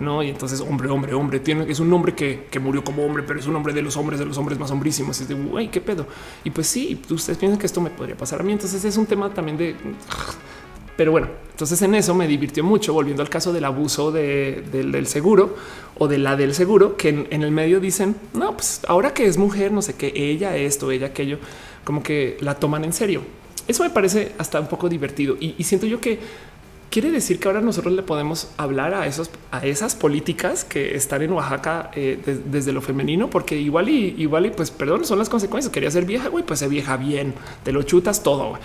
no? Y entonces, hombre, hombre, hombre, tiene es un hombre que, que, murió como hombre, pero es un hombre de los hombres, de los hombres más hombrísimos. Es de güey, qué pedo. Y pues sí, ustedes piensan que esto me podría pasar a mí. Entonces es un tema también de pero bueno, entonces en eso me divirtió mucho, volviendo al caso del abuso del seguro o de la del seguro, que en, en, el medio dicen, no, pues ahora que es mujer, no sé qué, ella esto, ella aquello, como que la toman en serio. Eso me parece hasta un poco divertido y, siento yo que quiere decir que ahora nosotros le podemos hablar a esos, a esas políticas que están en Oaxaca eh, desde lo femenino, porque igual y igual y pues perdón, son las consecuencias. Quería ser vieja, güey, pues se vieja bien, te lo chutas todo.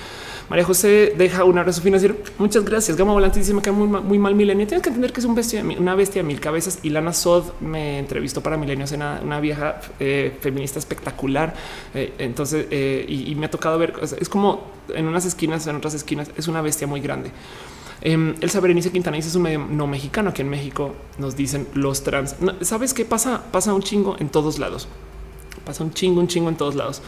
María José deja un abrazo financiero. Muchas gracias. Gama Volante dice me cae muy, mal Milenio. Tienes que entender que es un bestia, una bestia de mil cabezas. Y Lana Sod me entrevistó para Milenio, una, una vieja eh, feminista espectacular. Eh, entonces, y, me ha tocado ver, es como en unas esquinas, en otras esquinas, es una bestia muy grande. Eh, Elsa Berenice Quintana dice es un medio no mexicano. Aquí en México nos dicen los trans. ¿Sabes qué pasa? Pasa un chingo en todos lados. Pasa un chingo, un chingo en todos lados.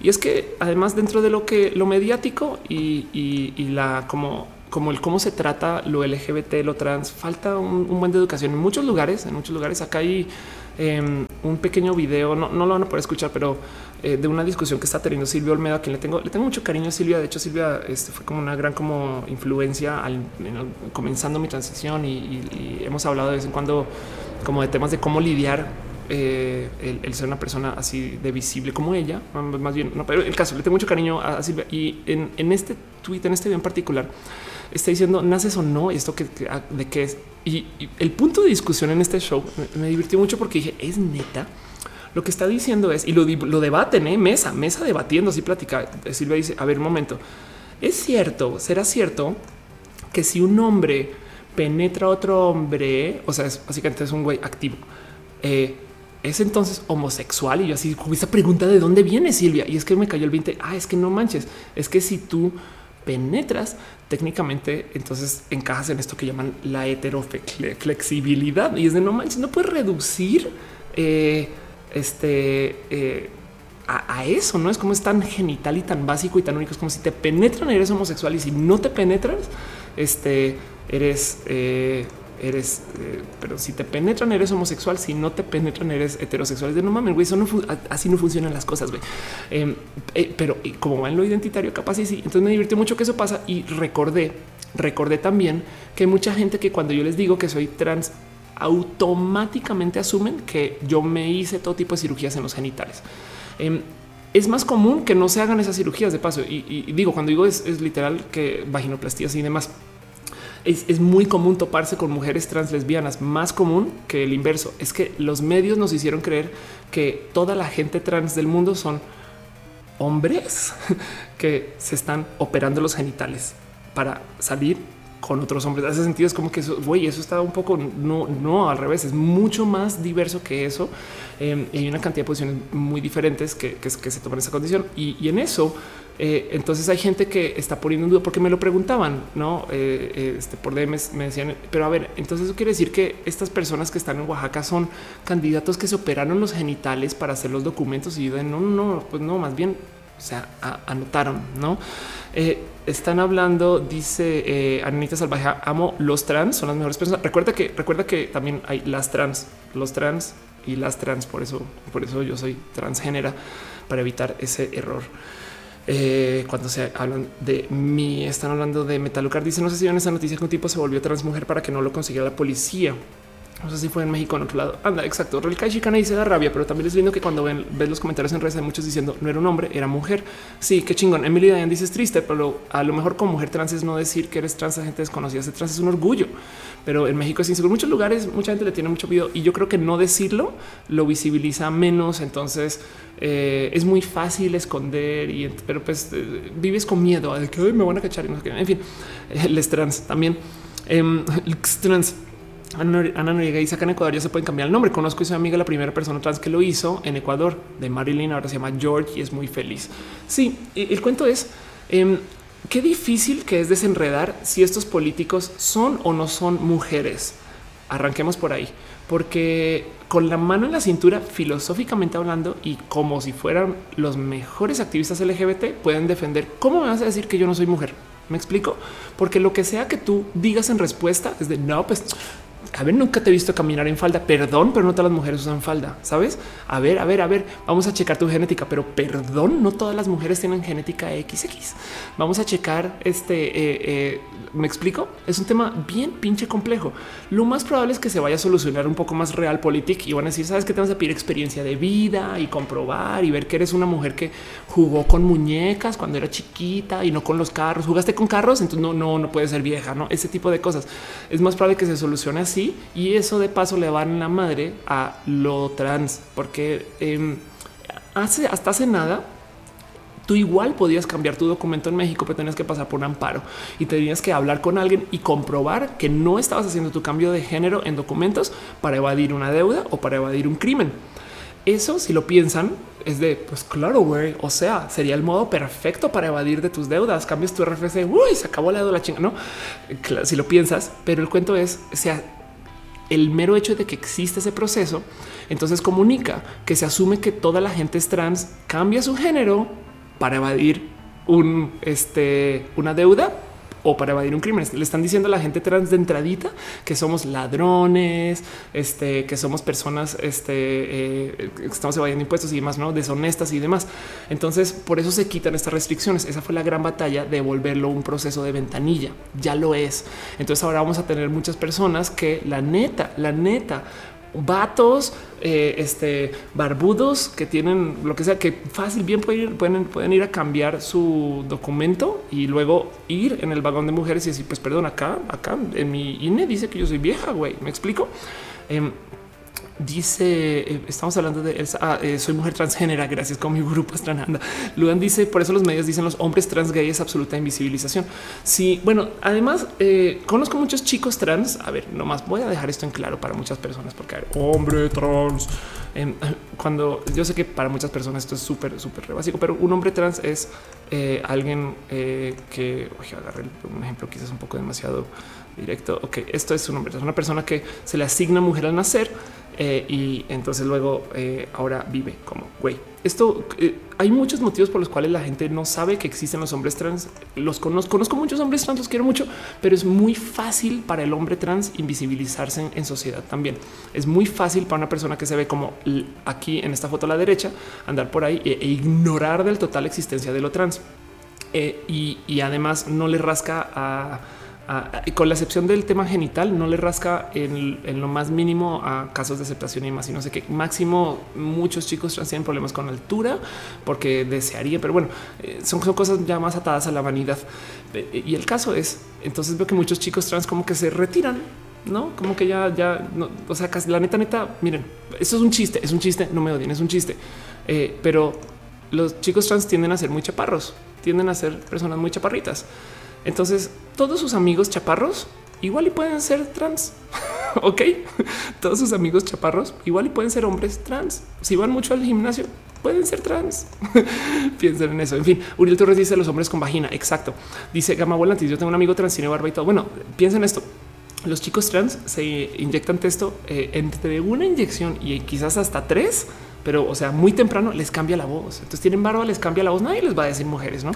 Y es que además dentro de lo que lo mediático y, la como como el cómo se trata lo LGBT, lo trans, falta un, buen de educación en muchos lugares. En muchos lugares acá hay em, un pequeño video, no, no, lo van a poder escuchar, pero eh, de una discusión que está teniendo Silvia Olmedo, a quien le tengo, le tengo mucho cariño a Silvia. De hecho, Silvia este, fue como una gran como influencia al, comenzando mi transición y, hemos hablado de vez en cuando como de temas de cómo lidiar eh, el, ser una persona así de visible como ella, más bien, no, pero el caso, le tengo mucho cariño a Silvia y en, en este tweet, en este video en particular, está diciendo naces o no, esto que, ah, de qué es. Y, el punto de discusión en este show me, divirtió mucho porque dije es neta. Lo que está diciendo es y lo, lo debaten, ¿eh? mesa, mesa debatiendo, así platica. Silvia dice: A ver, un momento. Es cierto, será cierto que si un hombre penetra a otro hombre, o sea, es, básicamente es un güey activo, eh, es entonces homosexual. Y yo así, con esa pregunta de dónde viene Silvia. Y es que me cayó el 20. Ah, es que no manches. Es que si tú penetras, técnicamente entonces encajas en esto que llaman la heteroflexibilidad y es de no manches, no puedes reducir eh, este eh, a, eso, no es como es tan genital y tan básico y tan único. Es como si te penetran, eres homosexual y si no te penetras, este eres eh, eres, eh, pero si te penetran, eres homosexual. Si no te penetran, eres heterosexual. De no mames, güey, eso no así no funcionan las cosas. Güey. Em, pero como va en lo identitario, capaz y sí. Entonces me divirtió mucho que eso pasa y recordé, recordé también que hay mucha gente que cuando yo les digo que soy trans, automáticamente asumen que yo me hice todo tipo de cirugías en los genitales. Em, es más común que no se hagan esas cirugías de paso. Y, digo, cuando digo es, es literal que vaginoplastías y demás es, muy común toparse con mujeres trans lesbianas, más común que el inverso. Es que los medios nos hicieron creer que toda la gente trans del mundo son hombres que se están operando los genitales para salir con otros hombres. Hace sentido, es como que eso, güey, eso está un poco no, no al revés, es mucho más diverso que eso. Em, y hay una cantidad de posiciones muy diferentes que, se toman esa condición. y en eso eh, entonces hay gente que está poniendo en duda porque me lo preguntaban, no eh, eh, este, por DMs me decían, pero a ver, entonces eso quiere decir que estas personas que están en Oaxaca son candidatos que se operaron los genitales para hacer los documentos y yo de no, no, pues no, más bien, o sea, anotaron, no están hablando, dice Anita Salvaje, amo los trans, son las mejores personas. Recuerda que, recuerda que también hay las trans, los trans y las trans. Por eso, por eso yo soy transgénera para evitar ese error. Eh, cuando se hablan de mí, están hablando de Metalucar. Dice: No sé si en esa noticia que un tipo se volvió trans mujer para que no lo consiguiera la policía. No sé si fue en México en otro lado. Anda, exacto. Real Chicana dice da rabia, pero también es lindo que cuando ven, ves los comentarios en redes hay muchos diciendo no era un hombre, era mujer. Sí, qué chingón. Emily Diane dice es triste, pero a lo mejor como mujer trans es no decir que eres trans a gente desconocida. Ser trans es un orgullo pero en México es inseguro. En muchos lugares mucha gente le tiene mucho miedo y yo creo que no decirlo lo visibiliza menos. Entonces eh, es muy fácil esconder y pero pues eh, vives con miedo de que me van a cachar y no sé qué. En fin, el trans también. Eh, trans. Ana Noriega dice acá en Ecuador ya se pueden cambiar el nombre. Conozco a su amiga, la primera persona trans que lo hizo en Ecuador de Marilyn. Ahora se llama George y es muy feliz. Sí, el cuento es em, Qué difícil que es desenredar si estos políticos son o no son mujeres. Arranquemos por ahí, porque con la mano en la cintura, filosóficamente hablando, y como si fueran los mejores activistas LGBT, pueden defender cómo me vas a decir que yo no soy mujer. Me explico, porque lo que sea que tú digas en respuesta es de no, pues a ver, nunca te he visto caminar en falda. Perdón, pero no todas las mujeres usan falda, sabes? A ver, a ver, a ver, vamos a checar tu genética, pero perdón, no todas las mujeres tienen genética XX. Vamos a checar este. Eh, eh, me explico. Es un tema bien pinche complejo. Lo más probable es que se vaya a solucionar un poco más real política y van a decir, sabes que tenemos que pedir experiencia de vida y comprobar y ver que eres una mujer que jugó con muñecas cuando era chiquita y no con los carros. Jugaste con carros, entonces no, no, no puede ser vieja, no ese tipo de cosas. Es más probable que se solucione así y eso de paso le van la madre a lo trans, porque em, hace hasta hace nada tú igual podías cambiar tu documento en México, pero tenías que pasar por un amparo y tenías que hablar con alguien y comprobar que no estabas haciendo tu cambio de género en documentos para evadir una deuda o para evadir un crimen. Eso, si lo piensan, es de pues claro, güey. O sea, sería el modo perfecto para evadir de tus deudas. Cambias tu RFC, uy, se acabó la deuda, la chinga. No, si lo piensas, pero el cuento es, o sea, el mero hecho de que existe ese proceso, entonces comunica que se asume que toda la gente es trans, cambia su género para evadir un, este, una deuda o para evadir un crimen. Le están diciendo a la gente trans de entradita que somos ladrones, este, que somos personas este, eh, que estamos evadiendo impuestos y demás, no deshonestas y demás. Entonces, por eso se quitan estas restricciones. Esa fue la gran batalla de volverlo un proceso de ventanilla. Ya lo es. Entonces, ahora vamos a tener muchas personas que la neta, la neta, vatos, eh, este, barbudos que tienen lo que sea, que fácil bien pueden ir, pueden, pueden ir a cambiar su documento y luego ir en el vagón de mujeres y decir, pues perdón, acá, acá en mi INE dice que yo soy vieja, güey, me explico. Em, Dice, eh, estamos hablando de ah, eh, soy mujer transgénera, gracias con mi grupo Strananda. Luan dice, por eso los medios dicen los hombres trans gay es absoluta invisibilización. Sí, bueno, además eh, conozco muchos chicos trans. A ver, nomás voy a dejar esto en claro para muchas personas, porque hombre trans, em, cuando yo sé que para muchas personas esto es súper, súper básico, pero un hombre trans es alguien que, oye, agarré un ejemplo quizás un poco demasiado directo. Ok, esto es un hombre, es una persona que se le asigna mujer al nacer eh, y entonces luego eh, ahora vive como güey. Esto eh, hay muchos motivos por los cuales la gente no sabe que existen los hombres trans. Los conozco, conozco muchos hombres trans, los quiero mucho, pero es muy fácil para el hombre trans invisibilizarse en, sociedad también. Es muy fácil para una persona que se ve como aquí en esta foto a la derecha, andar por ahí e, e ignorar del total existencia de lo trans. y, y además no le rasca a con la excepción del tema genital, no le rasca en, lo más mínimo a casos de aceptación y más. Y no sé qué máximo muchos chicos trans tienen problemas con altura porque desearía, pero bueno, eh, son, cosas ya más atadas a la vanidad. Eh, y el caso es, entonces veo que muchos chicos trans como que se retiran no como que ya, ya, no, o sea, casi la neta, neta, miren, esto es un chiste, es un chiste, no me odien, es un chiste, eh, pero los chicos trans tienden a ser muy chaparros, tienden a ser personas muy chaparritas. Entonces, todos sus amigos chaparros igual y pueden ser trans. ok, todos sus amigos chaparros igual y pueden ser hombres trans. Si van mucho al gimnasio, pueden ser trans. Piensen en eso. En fin, Uriel Torres dice los hombres con vagina. Exacto. Dice Gama Volantis. Yo tengo un amigo trans, tiene barba y todo. Bueno, piensen esto. Los chicos trans se inyectan texto eh, entre una inyección y quizás hasta tres, pero o sea, muy temprano les cambia la voz. Entonces tienen barba, les cambia la voz. Nadie les va a decir mujeres, no?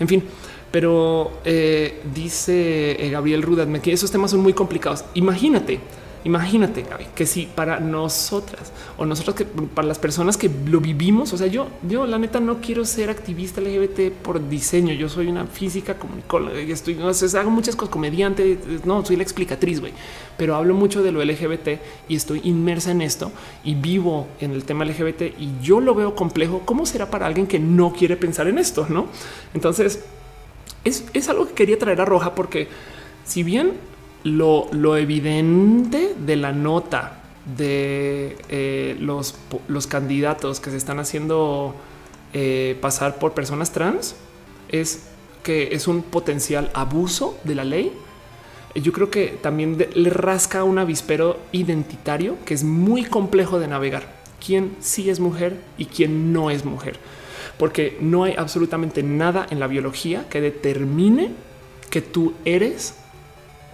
En fin, pero eh, dice eh, Gabriel Rudat que esos temas son muy complicados. Imagínate, imagínate Gaby, que si para nosotras o nosotros que para las personas que lo vivimos, o sea, yo, yo la neta no quiero ser activista LGBT por diseño. Yo soy una física comunicóloga y estoy, no sé, hago muchas cosas, comediante, no soy la explicatriz, güey, pero hablo mucho de lo LGBT y estoy inmersa en esto y vivo en el tema LGBT y yo lo veo complejo. ¿Cómo será para alguien que no quiere pensar en esto? No? Entonces, es, algo que quería traer a Roja porque si bien lo, evidente de la nota de eh, los, candidatos que se están haciendo eh, pasar por personas trans es que es un potencial abuso de la ley. Yo creo que también le rasca un avispero identitario que es muy complejo de navegar. Quién sí es mujer y quién no es mujer porque no hay absolutamente nada en la biología que determine que tú eres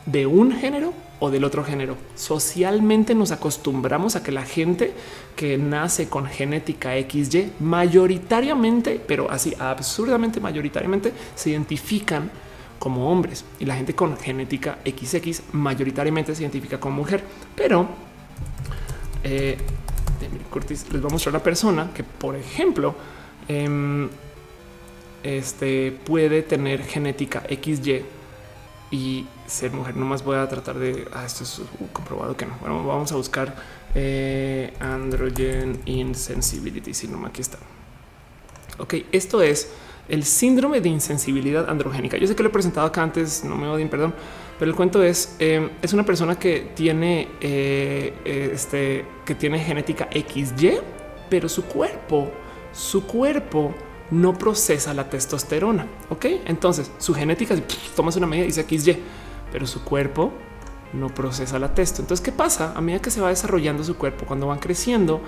de un género o del otro género. Socialmente nos acostumbramos a que la gente que nace con genética XY mayoritariamente, pero así absurdamente mayoritariamente, se identifican como hombres y la gente con genética XX mayoritariamente se identifica como mujer. Pero eh, les voy a mostrar una persona que, por ejemplo, Em, este puede tener genética XY y ser mujer. No más voy a tratar de ah, esto es comprobado que no. Bueno, vamos a buscar eh, androgen insensibility. Si no, aquí está. Ok, esto es el síndrome de insensibilidad androgénica. Yo sé que lo he presentado acá antes, no me odien, perdón, pero el cuento es: em, es una persona que tiene eh, este que tiene genética XY, pero su cuerpo su cuerpo no procesa la testosterona. Ok, entonces su genética tomas una medida y dice XY, pero su cuerpo no procesa la testo. Entonces, ¿qué pasa? A medida que se va desarrollando su cuerpo, cuando van creciendo,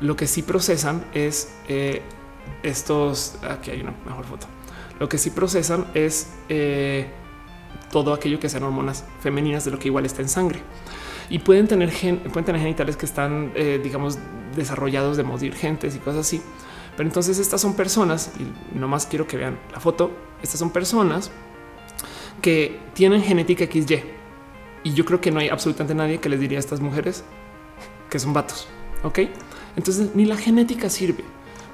lo que sí procesan es eh, estos. Aquí hay una mejor foto. Lo que sí procesan es eh, todo aquello que sean hormonas femeninas de lo que igual está en sangre y pueden tener, pueden tener genitales que están, eh, digamos, desarrollados de modos divergentes y cosas así. Pero entonces estas son personas, y no más quiero que vean la foto, estas son personas que tienen genética XY. Y yo creo que no hay absolutamente nadie que les diría a estas mujeres que son vatos. Ok, entonces ni la genética sirve.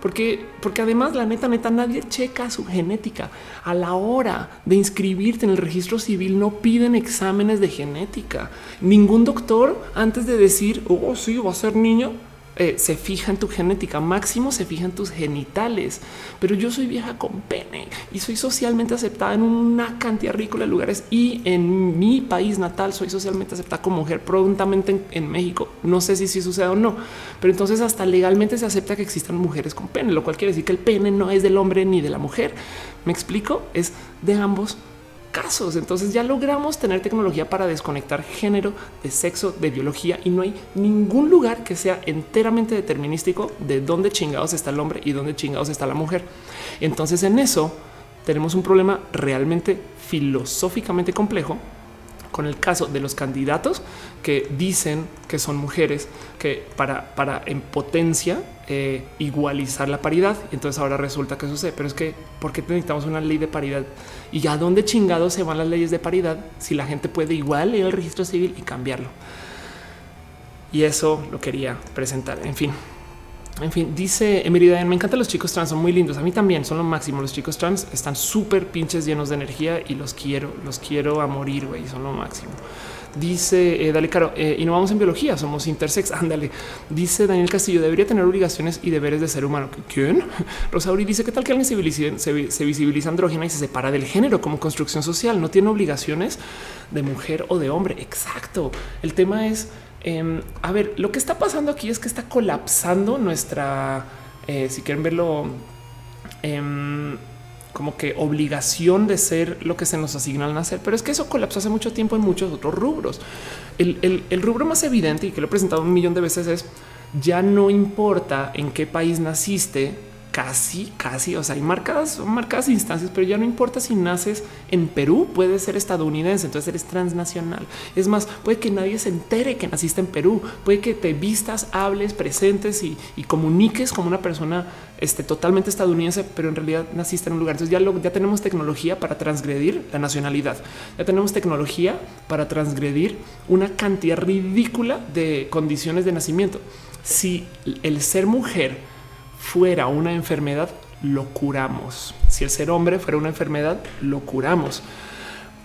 Porque, porque además la neta, neta, nadie checa su genética. A la hora de inscribirte en el registro civil no piden exámenes de genética. Ningún doctor antes de decir, oh, sí, va a ser niño, eh, se fija en tu genética, máximo se fija en tus genitales, pero yo soy vieja con pene y soy socialmente aceptada en una cantidad ridícula de lugares y en mi país natal soy socialmente aceptada como mujer prontamente en, México. No sé si, si sucede o no, pero entonces hasta legalmente se acepta que existan mujeres con pene, lo cual quiere decir que el pene no es del hombre ni de la mujer. Me explico, es de ambos casos. Entonces ya logramos tener tecnología para desconectar género de sexo, de biología y no hay ningún lugar que sea enteramente determinístico de dónde chingados está el hombre y dónde chingados está la mujer. Entonces en eso tenemos un problema realmente filosóficamente complejo con el caso de los candidatos que dicen que son mujeres que para, para en potencia eh, igualizar la paridad. Entonces ahora resulta que sucede, pero es que ¿por qué necesitamos una ley de paridad? ¿Y a dónde chingados se van las leyes de paridad si la gente puede igual ir al registro civil y cambiarlo? Y eso lo quería presentar. En fin, en fin, dice Emerida, me encantan los chicos trans, son muy lindos. A mí también son lo máximo. Los chicos trans están súper pinches llenos de energía y los quiero, los quiero a morir, güey, son lo máximo. Dice eh, Dale Caro, eh, y no vamos en biología, somos intersex. Ándale. Dice Daniel Castillo, debería tener obligaciones y deberes de ser humano. ¿Quién? Rosauri dice, ¿qué tal que alguien se visibiliza, se, visibiliza andrógena y se separa del género como construcción social? No tiene obligaciones de mujer o de hombre. Exacto. El tema es Em, a ver, lo que está pasando aquí es que está colapsando nuestra, eh, si quieren verlo, em, como que obligación de ser lo que se nos asigna al nacer, pero es que eso colapsó hace mucho tiempo en muchos otros rubros. El, el rubro más evidente y que lo he presentado un millón de veces es ya no importa en qué país naciste, casi, casi, o sea, hay marcadas, marcadas instancias, pero ya no importa si naces en Perú, puedes ser estadounidense, entonces eres transnacional. Es más, puede que nadie se entere que naciste en Perú, puede que te vistas, hables, presentes y, comuniques como una persona este, totalmente estadounidense, pero en realidad naciste en un lugar. Entonces ya, ya tenemos tecnología para transgredir la nacionalidad, ya tenemos tecnología para transgredir una cantidad ridícula de condiciones de nacimiento. Si el ser mujer fuera una enfermedad, lo curamos. Si el ser hombre fuera una enfermedad, lo curamos.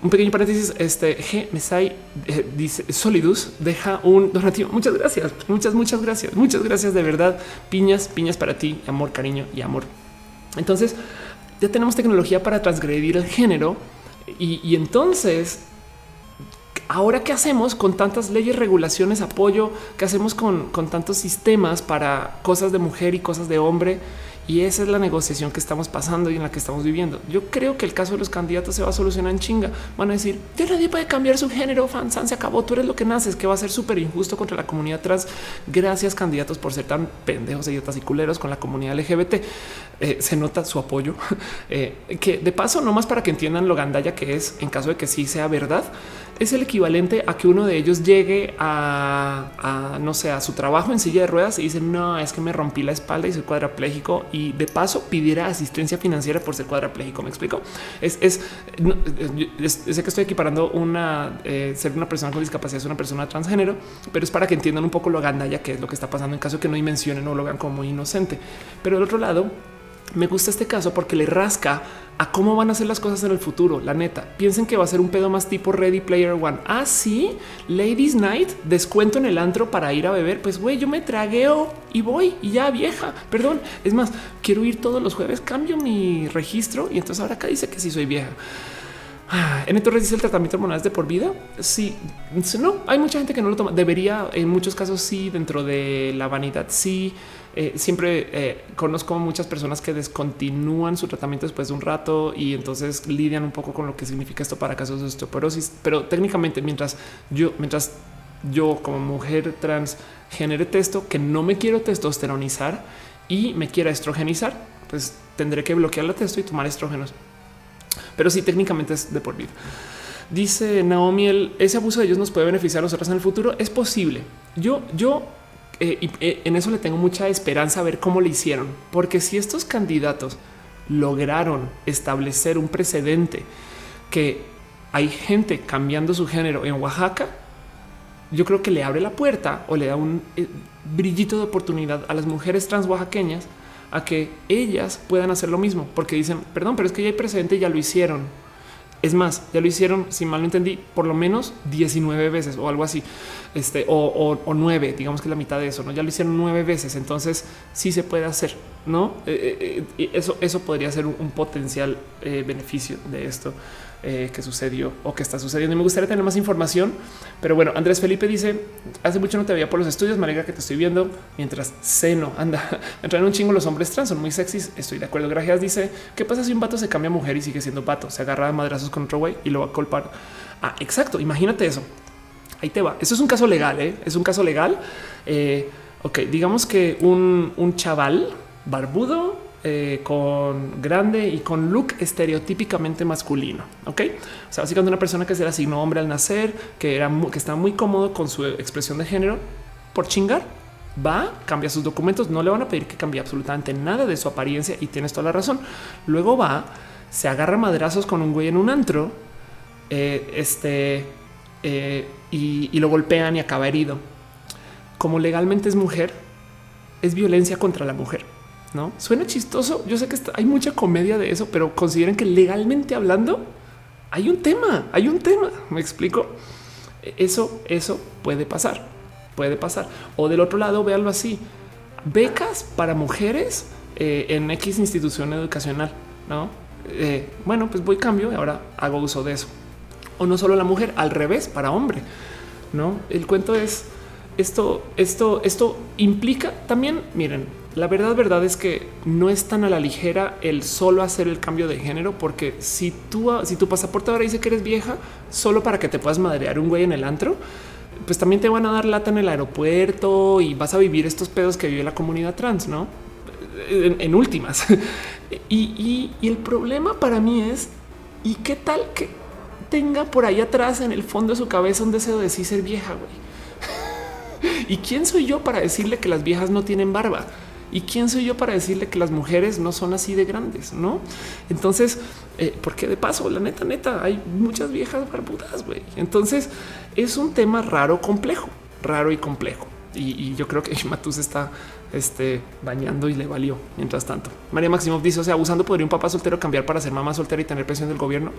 Un pequeño paréntesis, este G Mesai eh, dice Solidus deja un donativo. Muchas gracias, muchas, muchas gracias, muchas gracias de verdad. Piñas, piñas para ti, amor, cariño y amor. Entonces ya tenemos tecnología para transgredir el género y, y entonces Ahora, ¿qué hacemos con tantas leyes, regulaciones, apoyo? ¿Qué hacemos con, con tantos sistemas para cosas de mujer y cosas de hombre? Y esa es la negociación que estamos pasando y en la que estamos viviendo. Yo creo que el caso de los candidatos se va a solucionar en chinga. Van a decir, ya nadie puede cambiar su género, fansan, se acabó, tú eres lo que naces, que va a ser súper injusto contra la comunidad trans. Gracias candidatos por ser tan pendejos, idiotas y culeros con la comunidad LGBT. Eh, se nota su apoyo, eh, que de paso, no más para que entiendan lo gandalla que es en caso de que sí sea verdad es el equivalente a que uno de ellos llegue a, no sé, a su trabajo en silla de ruedas y dice no, es que me rompí la espalda y soy cuadraplégico y de paso pidiera asistencia financiera por ser cuadraplégico. Me explico. Es, es, sé que estoy equiparando una eh, ser una persona con discapacidad es una persona transgénero, pero es para que entiendan un poco lo gandalla que es lo que está pasando en caso que no dimensionen o lo vean como inocente. Pero del otro lado, me gusta este caso porque le rasca a cómo van a ser las cosas en el futuro. La neta, piensen que va a ser un pedo más tipo Ready Player One. Ah, sí, Ladies Night, descuento en el antro para ir a beber. Pues güey, yo me tragueo y voy y ya vieja. Perdón, es más, quiero ir todos los jueves, cambio mi registro y entonces ahora acá dice que sí soy vieja. Ah, en entonces dice el tratamiento hormonal de por vida. Sí, no hay mucha gente que no lo toma. Debería, en muchos casos, sí, dentro de la vanidad, sí. Eh, siempre eh, conozco muchas personas que descontinúan su tratamiento después de un rato y entonces lidian un poco con lo que significa esto para casos de osteoporosis. Pero técnicamente, mientras yo, mientras yo como mujer trans genere testo que no me quiero testosteronizar y me quiera estrogenizar, pues tendré que bloquear la testo y tomar estrógenos. Pero sí, técnicamente es de por vida. Dice Naomi, ese abuso de ellos nos puede beneficiar a nosotros en el futuro. Es posible. Yo, yo eh, y, eh, en eso le tengo mucha esperanza a ver cómo le hicieron, porque si estos candidatos lograron establecer un precedente que hay gente cambiando su género en Oaxaca, yo creo que le abre la puerta o le da un eh, brillito de oportunidad a las mujeres trans oaxaqueñas a que ellas puedan hacer lo mismo, porque dicen, perdón, pero es que ya hay precedente, ya lo hicieron. Es más, ya lo hicieron, si mal no entendí, por lo menos 19 veces o algo así, este, o, nueve, digamos que la mitad de eso, ¿no? Ya lo hicieron nueve veces, entonces sí se puede hacer, ¿no? Eh, eh, eso, eso podría ser un, potencial beneficio de esto. Eh, que sucedió o que está sucediendo. Y me gustaría tener más información, pero bueno, Andrés Felipe dice hace mucho no te veía por los estudios. Me que te estoy viendo mientras seno anda. Entran un chingo los hombres trans, son muy sexys. Estoy de acuerdo. Gracias. Dice qué pasa si un vato se cambia a mujer y sigue siendo vato, se agarra a madrazos con otro güey y lo va a culpar. Ah, exacto. Imagínate eso. Ahí te va. Eso es un caso legal. ¿eh? Es un caso legal. Eh, ok, digamos que un, un chaval barbudo eh, con grande y con look estereotípicamente masculino. Ok, o sea, básicamente una persona que se le asignó hombre al nacer, que era que estaba muy cómodo con su expresión de género por chingar. Va, cambia sus documentos, no le van a pedir que cambie absolutamente nada de su apariencia y tienes toda la razón. Luego va, se agarra madrazos con un güey en un antro, eh, este, eh, y, lo golpean y acaba herido. Como legalmente es mujer, es violencia contra la mujer no suena chistoso. Yo sé que hay mucha comedia de eso, pero consideren que legalmente hablando hay un tema, hay un tema. Me explico. Eso, eso puede pasar, puede pasar. O del otro lado, véanlo así: becas para mujeres eh, en X institución educacional. No, eh, bueno, pues voy cambio y ahora hago uso de eso. O no solo la mujer, al revés para hombre. No, el cuento es esto, esto, esto implica también. Miren, la verdad, verdad es que no es tan a la ligera el solo hacer el cambio de género, porque si tú, si tu pasaporte ahora dice que eres vieja, solo para que te puedas madrear un güey en el antro, pues también te van a dar lata en el aeropuerto y vas a vivir estos pedos que vive la comunidad trans, no? En, últimas. y, y el problema para mí es, ¿y qué tal que tenga por ahí atrás en el fondo de su cabeza un deseo de sí ser vieja, güey? ¿Y quién soy yo para decirle que las viejas no tienen barba? ¿Y quién soy yo para decirle que las mujeres no son así de grandes? No? Entonces, eh, porque de paso, la neta, neta, hay muchas viejas barbudas, güey. Entonces, es un tema raro, complejo, raro y complejo. Y, yo creo que Matus está este, bañando y le valió mientras tanto. María Maximov dice, o sea, abusando podría un papá soltero cambiar para ser mamá soltera y tener presión del gobierno.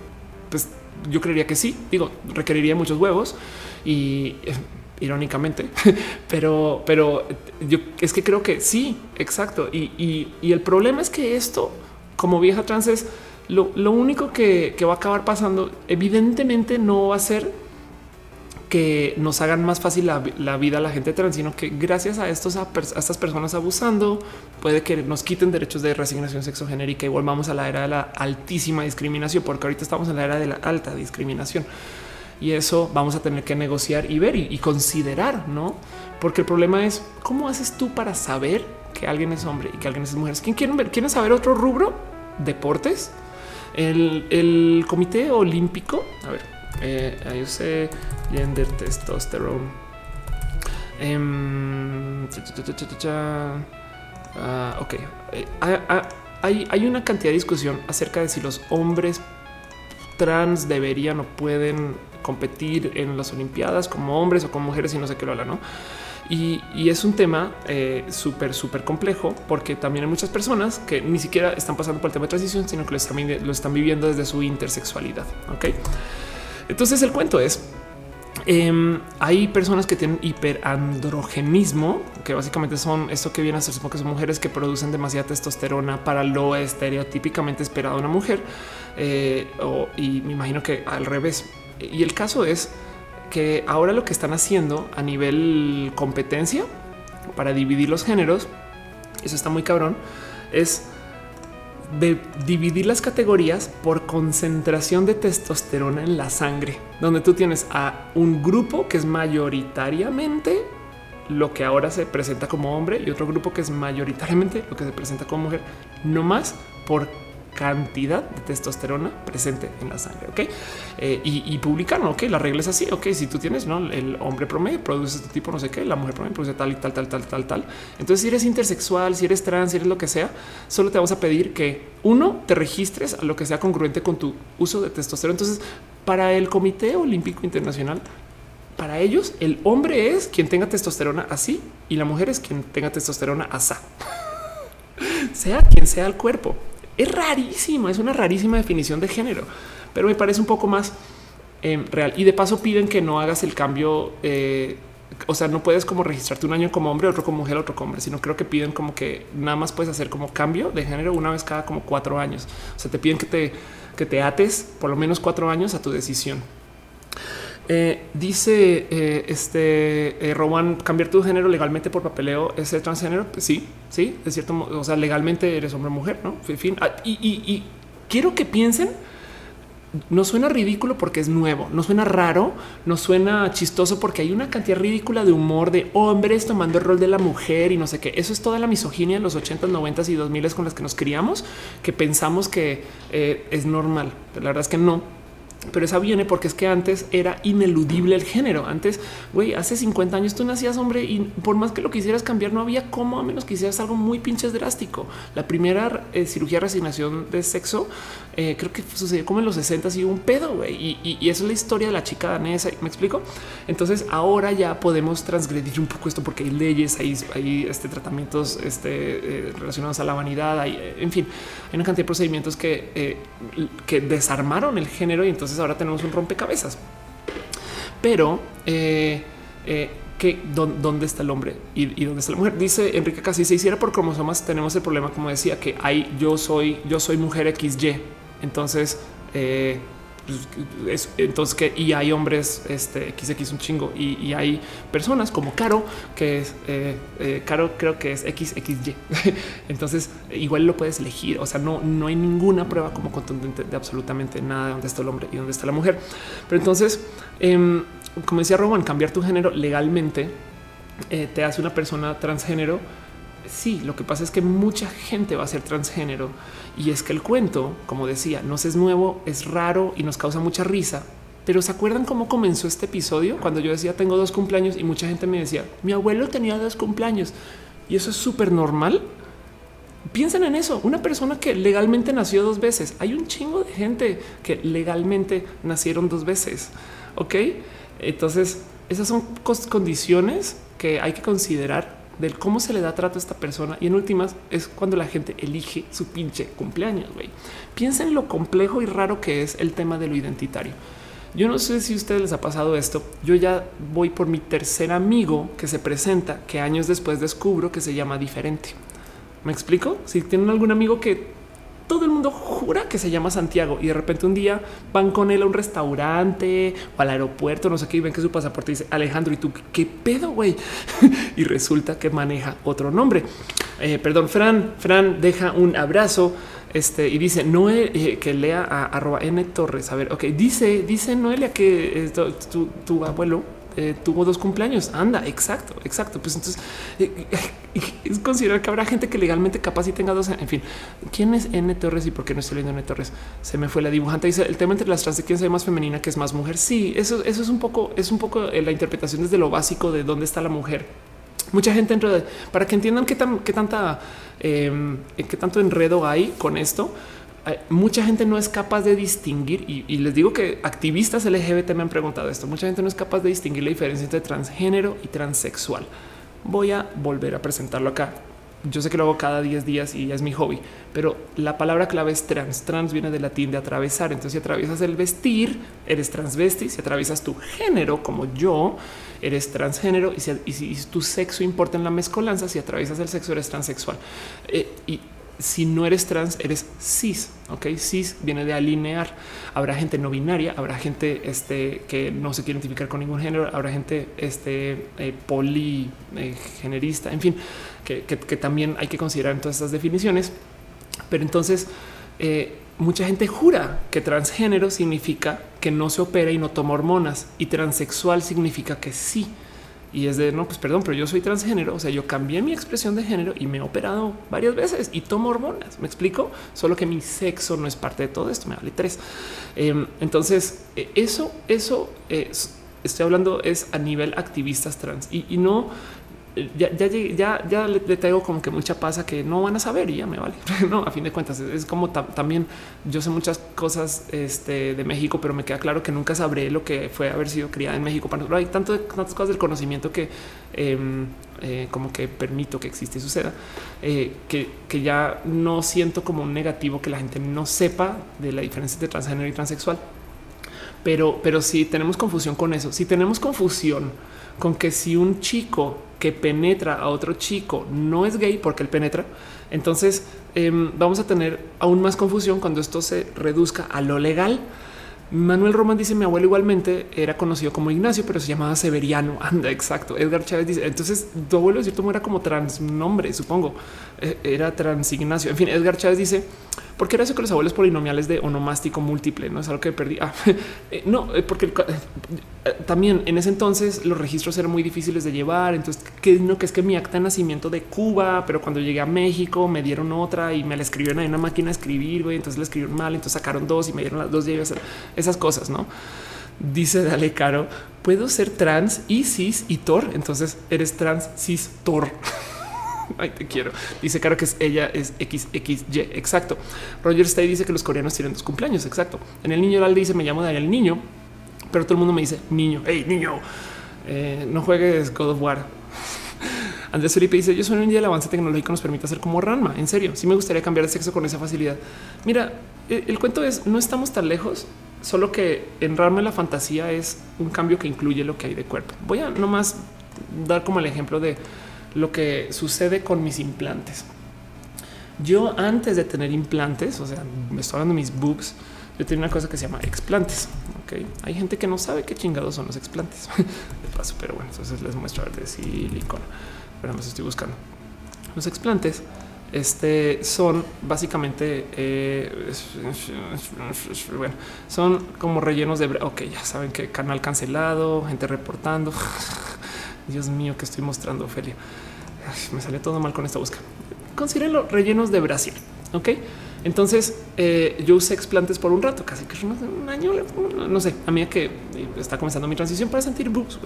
Pues yo creería que sí. Digo, requeriría muchos huevos y eh, irónicamente, pero, pero yo es que creo que sí, exacto. Y, el problema es que esto, como vieja trans, es lo, único que, va a acabar pasando. Evidentemente no va a ser que nos hagan más fácil la, vida a la gente trans, sino que gracias a estos a, estas personas abusando, puede que nos quiten derechos de resignación sexogenérica y volvamos a la era de la altísima discriminación, porque ahorita estamos en la era de la alta discriminación y eso vamos a tener que negociar y ver y, considerar, no? Porque el problema es cómo haces tú para saber que alguien es hombre y que alguien es mujer. ¿Quién quieren ver? ¿Quieren saber otro rubro? Deportes. El, Comité Olímpico. A ver, eh, ahí usé gender testosterone. Em, ah, ok, eh, hay, hay una cantidad de discusión acerca de si los hombres trans deberían o pueden competir en las Olimpiadas como hombres o como mujeres y no sé qué lo habla, ¿no? Y, es un tema eh, súper, súper complejo porque también hay muchas personas que ni siquiera están pasando por el tema de transición, sino que lo están, lo están viviendo desde su intersexualidad. Ok. Entonces el cuento es em, hay personas que tienen hiperandrogenismo, que básicamente son esto que viene a ser que son mujeres que producen demasiada testosterona para lo estereotípicamente esperado de una mujer. Eh, y me imagino que al revés, y el caso es que ahora lo que están haciendo a nivel competencia para dividir los géneros, eso está muy cabrón, es de dividir las categorías por concentración de testosterona en la sangre, donde tú tienes a un grupo que es mayoritariamente lo que ahora se presenta como hombre y otro grupo que es mayoritariamente lo que se presenta como mujer, no más por cantidad de testosterona presente en la sangre. Ok, eh, y, y. Ok, la regla es así. Ok, si tú tienes no el hombre promedio produce este tipo, no sé qué, la mujer promedio produce tal y tal, tal, tal, tal, tal. Entonces, si eres intersexual, si eres trans, si eres lo que sea, solo te vamos a pedir que uno te registres a lo que sea congruente con tu uso de testosterona. Entonces, para el Comité Olímpico Internacional, para ellos el hombre es quien tenga testosterona así y la mujer es quien tenga testosterona asá. sea quien sea el cuerpo. Es rarísimo, es una rarísima definición de género, pero me parece un poco más eh, real. Y de paso piden que no hagas el cambio. Eh, o sea, no puedes como registrarte un año como hombre, otro como mujer, otro como hombre, sino creo que piden como que nada más puedes hacer como cambio de género una vez cada como cuatro años. O sea, te piden que te, que te ates por lo menos cuatro años a tu decisión. Eh, dice eh, este eh, Rowan, cambiar tu género legalmente por papeleo es transgénero. Pues sí, sí, es cierto. O sea, legalmente eres hombre o mujer, no? En fin, ah, y, quiero que piensen no suena ridículo porque es nuevo, no suena raro, no suena chistoso porque hay una cantidad ridícula de humor de hombres tomando el rol de la mujer y no sé qué. Eso es toda la misoginia en los 80, 90 y 2000 con las que nos criamos, que pensamos que es normal. la verdad es que no pero esa viene porque es que antes era ineludible el género. Antes, güey, hace 50 años tú nacías hombre y por más que lo quisieras cambiar, no había cómo a menos que hicieras algo muy pinches drástico. La primera eh, cirugía de resignación de sexo, eh, creo que sucedió como en los 60 y un pedo, güey. Y, y, eso es la historia de la chica danesa. Me explico. Entonces ahora ya podemos transgredir un poco esto porque hay leyes, hay, hay este, tratamientos este, eh, relacionados a la vanidad, hay, en fin, hay una cantidad de procedimientos que, que desarmaron el género y entonces ahora tenemos un rompecabezas. Pero eh, eh, que dónde está el hombre y, dónde está la mujer. Dice Enrique casi se hiciera por cromosomas. Tenemos el problema, como decía, que hay yo soy, yo soy mujer XY. Entonces, eh, pues, entonces que y hay hombres este XX un chingo y, hay personas como Caro que es eh, eh, Caro creo que es XXY entonces igual lo puedes elegir o sea no no hay ninguna prueba como contundente de absolutamente nada de dónde está el hombre y dónde está la mujer pero entonces em, como decía Roman cambiar tu género legalmente eh, te hace una persona transgénero sí, lo que pasa es que mucha gente va a ser transgénero y es que el cuento, como decía, no es nuevo, es raro y nos causa mucha risa. Pero ¿se acuerdan cómo comenzó este episodio? Cuando yo decía tengo dos cumpleaños y mucha gente me decía mi abuelo tenía dos cumpleaños y eso es súper normal. Piensen en eso. Una persona que legalmente nació dos veces. Hay un chingo de gente que legalmente nacieron dos veces. Ok, entonces esas son condiciones que hay que considerar del cómo se le da trato a esta persona. Y en últimas es cuando la gente elige su pinche cumpleaños. Güey. Piensen lo complejo y raro que es el tema de lo identitario. Yo no sé si a ustedes les ha pasado esto. Yo ya voy por mi tercer amigo que se presenta, que años después descubro que se llama diferente. ¿Me explico? Si tienen algún amigo que todo el mundo jura que se llama Santiago y de repente un día van con él a un restaurante o al aeropuerto, no sé qué, y ven que su pasaporte dice Alejandro y tú qué pedo, güey. y resulta que maneja otro nombre. Eh, perdón, Fran, Fran deja un abrazo. Este y dice Noel eh, que lea a arroba N Torres. A ver, ok, dice, dice Noelia que tu abuelo eh, tuvo dos cumpleaños. Anda, exacto, exacto. Pues entonces eh, eh, es considerar que habrá gente que legalmente capaz y tenga dos. En fin, quién es N Torres y por qué no estoy leyendo N Torres? Se me fue la dibujante. Dice el tema entre las trans de quién sabe más femenina que es más mujer. Sí, eso, eso es un poco, es un poco la interpretación desde lo básico de dónde está la mujer. Mucha gente dentro de para que entiendan qué qué tanta, em, qué tanto enredo hay con esto mucha gente no es capaz de distinguir y, les digo que activistas LGBT me han preguntado esto. Mucha gente no es capaz de distinguir la diferencia entre transgénero y transexual. Voy a volver a presentarlo acá. Yo sé que lo hago cada 10 días y es mi hobby, pero la palabra clave es trans. Trans viene del latín de atravesar. Entonces, si atraviesas el vestir, eres transvesti. Si atraviesas tu género, como yo, eres transgénero. Y si, tu sexo importa en la mezcolanza, si atraviesas el sexo, eres transexual. Eh, si no eres trans, eres cis. Ok, cis viene de alinear. Habrá gente no binaria, habrá gente este, que no se quiere identificar con ningún género, habrá gente este, eh, poligenerista, en fin, que, también hay que considerar en todas estas definiciones. Pero entonces, eh, mucha gente jura que transgénero significa que no se opera y no toma hormonas, y transexual significa que sí. Y es de no, pues perdón, pero yo soy transgénero. O sea, yo cambié mi expresión de género y me he operado varias veces y tomo hormonas. Me explico, solo que mi sexo no es parte de todo esto. Me vale tres. Em, entonces, e, eso, eso es, estoy hablando es a nivel activistas trans y, no ya, ya, ya, ya le, tengo como que mucha pasa que no van a saber y ya me vale. No, a fin de cuentas es, como también yo sé muchas cosas este, de México, pero me queda claro que nunca sabré lo que fue haber sido criada en México. Pero hay tanto, tantas cosas del conocimiento que em, eh, como que permito que existe y suceda, eh, que, que ya no siento como un negativo que la gente no sepa de la diferencia entre transgénero y transexual. Pero, pero si tenemos confusión con eso, si tenemos confusión con que si un chico que penetra a otro chico no es gay porque él penetra, entonces em, vamos a tener aún más confusión cuando esto se reduzca a lo legal. Manuel Román dice mi abuelo igualmente era conocido como Ignacio, pero se llamaba Severiano. Anda, exacto. Edgar Chávez dice entonces tu abuelo de cierto era como trans nombre, supongo. E, era trans Ignacio. En fin, Edgar Chávez dice ¿Por qué era eso con los abuelos polinomiales de onomástico múltiple? No es algo que perdí. Ah, eh, no, eh, porque eh, también en ese entonces los registros eran muy difíciles de llevar. Entonces, que no que es que mi acta de nacimiento de Cuba, pero cuando llegué a México me dieron otra y me la escribieron en una máquina de escribir. Entonces la escribieron mal. Entonces sacaron dos y me dieron las dos. Y esas cosas, no? Dice Dale Caro, puedo ser trans y cis y tor. Entonces eres trans cis tor. Ay, te quiero. Dice claro que es ella es XXY. Exacto. Roger Stay dice que los coreanos tienen dos cumpleaños. Exacto. En el niño Lal dice me llamo Daniel Niño, pero todo el mundo me dice niño. Hey, niño, eh, no juegues God of War. Andrés Felipe dice: Yo soy un día el avance tecnológico nos permite hacer como Ranma. En serio, sí me gustaría cambiar de sexo con esa facilidad. Mira, el, el cuento es: no estamos tan lejos, solo que en Ranma la fantasía es un cambio que incluye lo que hay de cuerpo. Voy a nomás dar como el ejemplo de lo que sucede con mis implantes. Yo antes de tener implantes, o sea, me estoy hablando de mis boobs, yo tenía una cosa que se llama explantes. Ok, hay gente que no sabe qué chingados son los explantes. de paso, pero bueno, entonces les muestro de silicona. Pero me estoy buscando. Los explantes este son básicamente eh, bueno, son como rellenos de ok, ya saben que canal cancelado, gente reportando. Dios mío, que estoy mostrando, Ophelia. me salió todo mal con esta búsqueda. los rellenos de Brasil. Ok, entonces eh, yo usé explantes por un rato, casi que un año, no sé, a mí que eh, está comenzando mi transición para sentir boobs.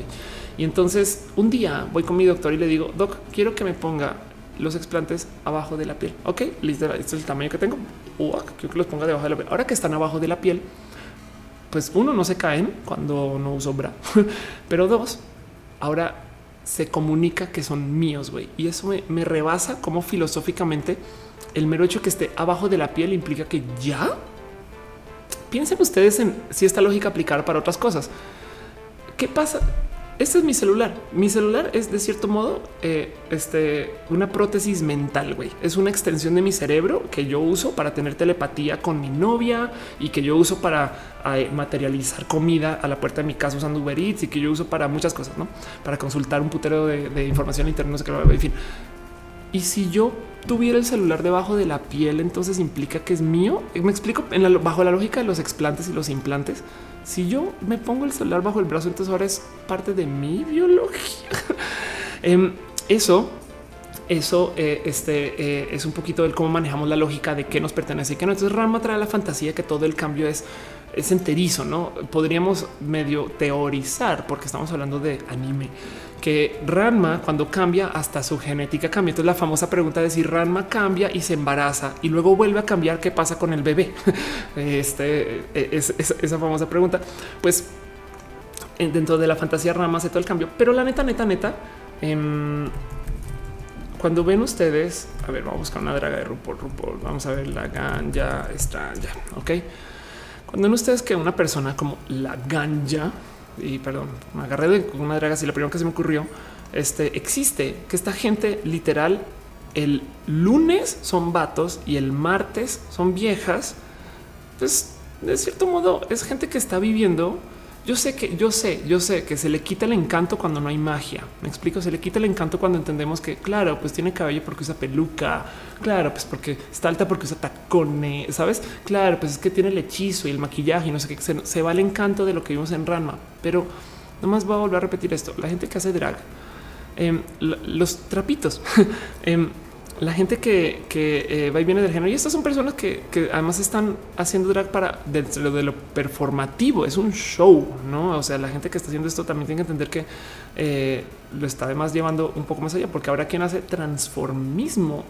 Y entonces un día voy con mi doctor y le digo, doc, quiero que me ponga los explantes abajo de la piel. Ok, listo, este es el tamaño que tengo. quiero que los ponga debajo de la piel. Ahora que están abajo de la piel, pues uno no se caen cuando no uso bra, pero dos, ahora se comunica que son míos, güey. Y eso me, rebasa como filosóficamente el mero hecho que esté abajo de la piel implica que ya piensen ustedes en si esta lógica aplicar para otras cosas. ¿Qué pasa? Este es mi celular. Mi celular es de cierto modo eh, este, una prótesis mental. güey. Es una extensión de mi cerebro que yo uso para tener telepatía con mi novia y que yo uso para eh, materializar comida a la puerta de mi casa usando Uber Eats y que yo uso para muchas cosas, no para consultar un putero de, información interna. No sé qué, en fin. Y si yo tuviera el celular debajo de la piel, entonces implica que es mío. Me explico en bajo la lógica de los explantes y los implantes si yo me pongo el celular bajo el brazo, entonces ahora es parte de mi biología. Em, eso, eso eh, este, eh, es un poquito del cómo manejamos la lógica de qué nos pertenece y qué no. Entonces Rama trae la fantasía que todo el cambio es es enterizo, no podríamos medio teorizar porque estamos hablando de anime que Ranma cuando cambia hasta su genética cambia. Entonces la famosa pregunta de si Ranma cambia y se embaraza y luego vuelve a cambiar, ¿qué pasa con el bebé? Este es, esa famosa pregunta. Pues dentro de la fantasía Ranma hace todo el cambio, pero la neta, neta, neta. Em, cuando ven ustedes, a ver, vamos a buscar una draga de RuPaul, RuPaul, vamos a ver la ganja extraña, ok. Cuando ven ustedes que una persona como la ganja, y perdón, me agarré de una draga y la primera que se me ocurrió, este existe que esta gente literal el lunes son vatos y el martes son viejas. Pues de cierto modo es gente que está viviendo yo sé que yo sé, yo sé que se le quita el encanto cuando no hay magia. Me explico, se le quita el encanto cuando entendemos que, claro, pues tiene cabello porque usa peluca, claro, pues porque está alta porque usa tacones, sabes? Claro, pues es que tiene el hechizo y el maquillaje y no sé qué. Se, va el encanto de lo que vimos en Ranma, pero nomás voy a volver a repetir esto. La gente que hace drag, em, los trapitos, em, la gente que, eh, va y viene del género y estas son personas que, además están haciendo drag para dentro de lo performativo. Es un show, no? O sea, la gente que está haciendo esto también tiene que entender que eh, lo está además llevando un poco más allá, porque ahora quien hace transformismo,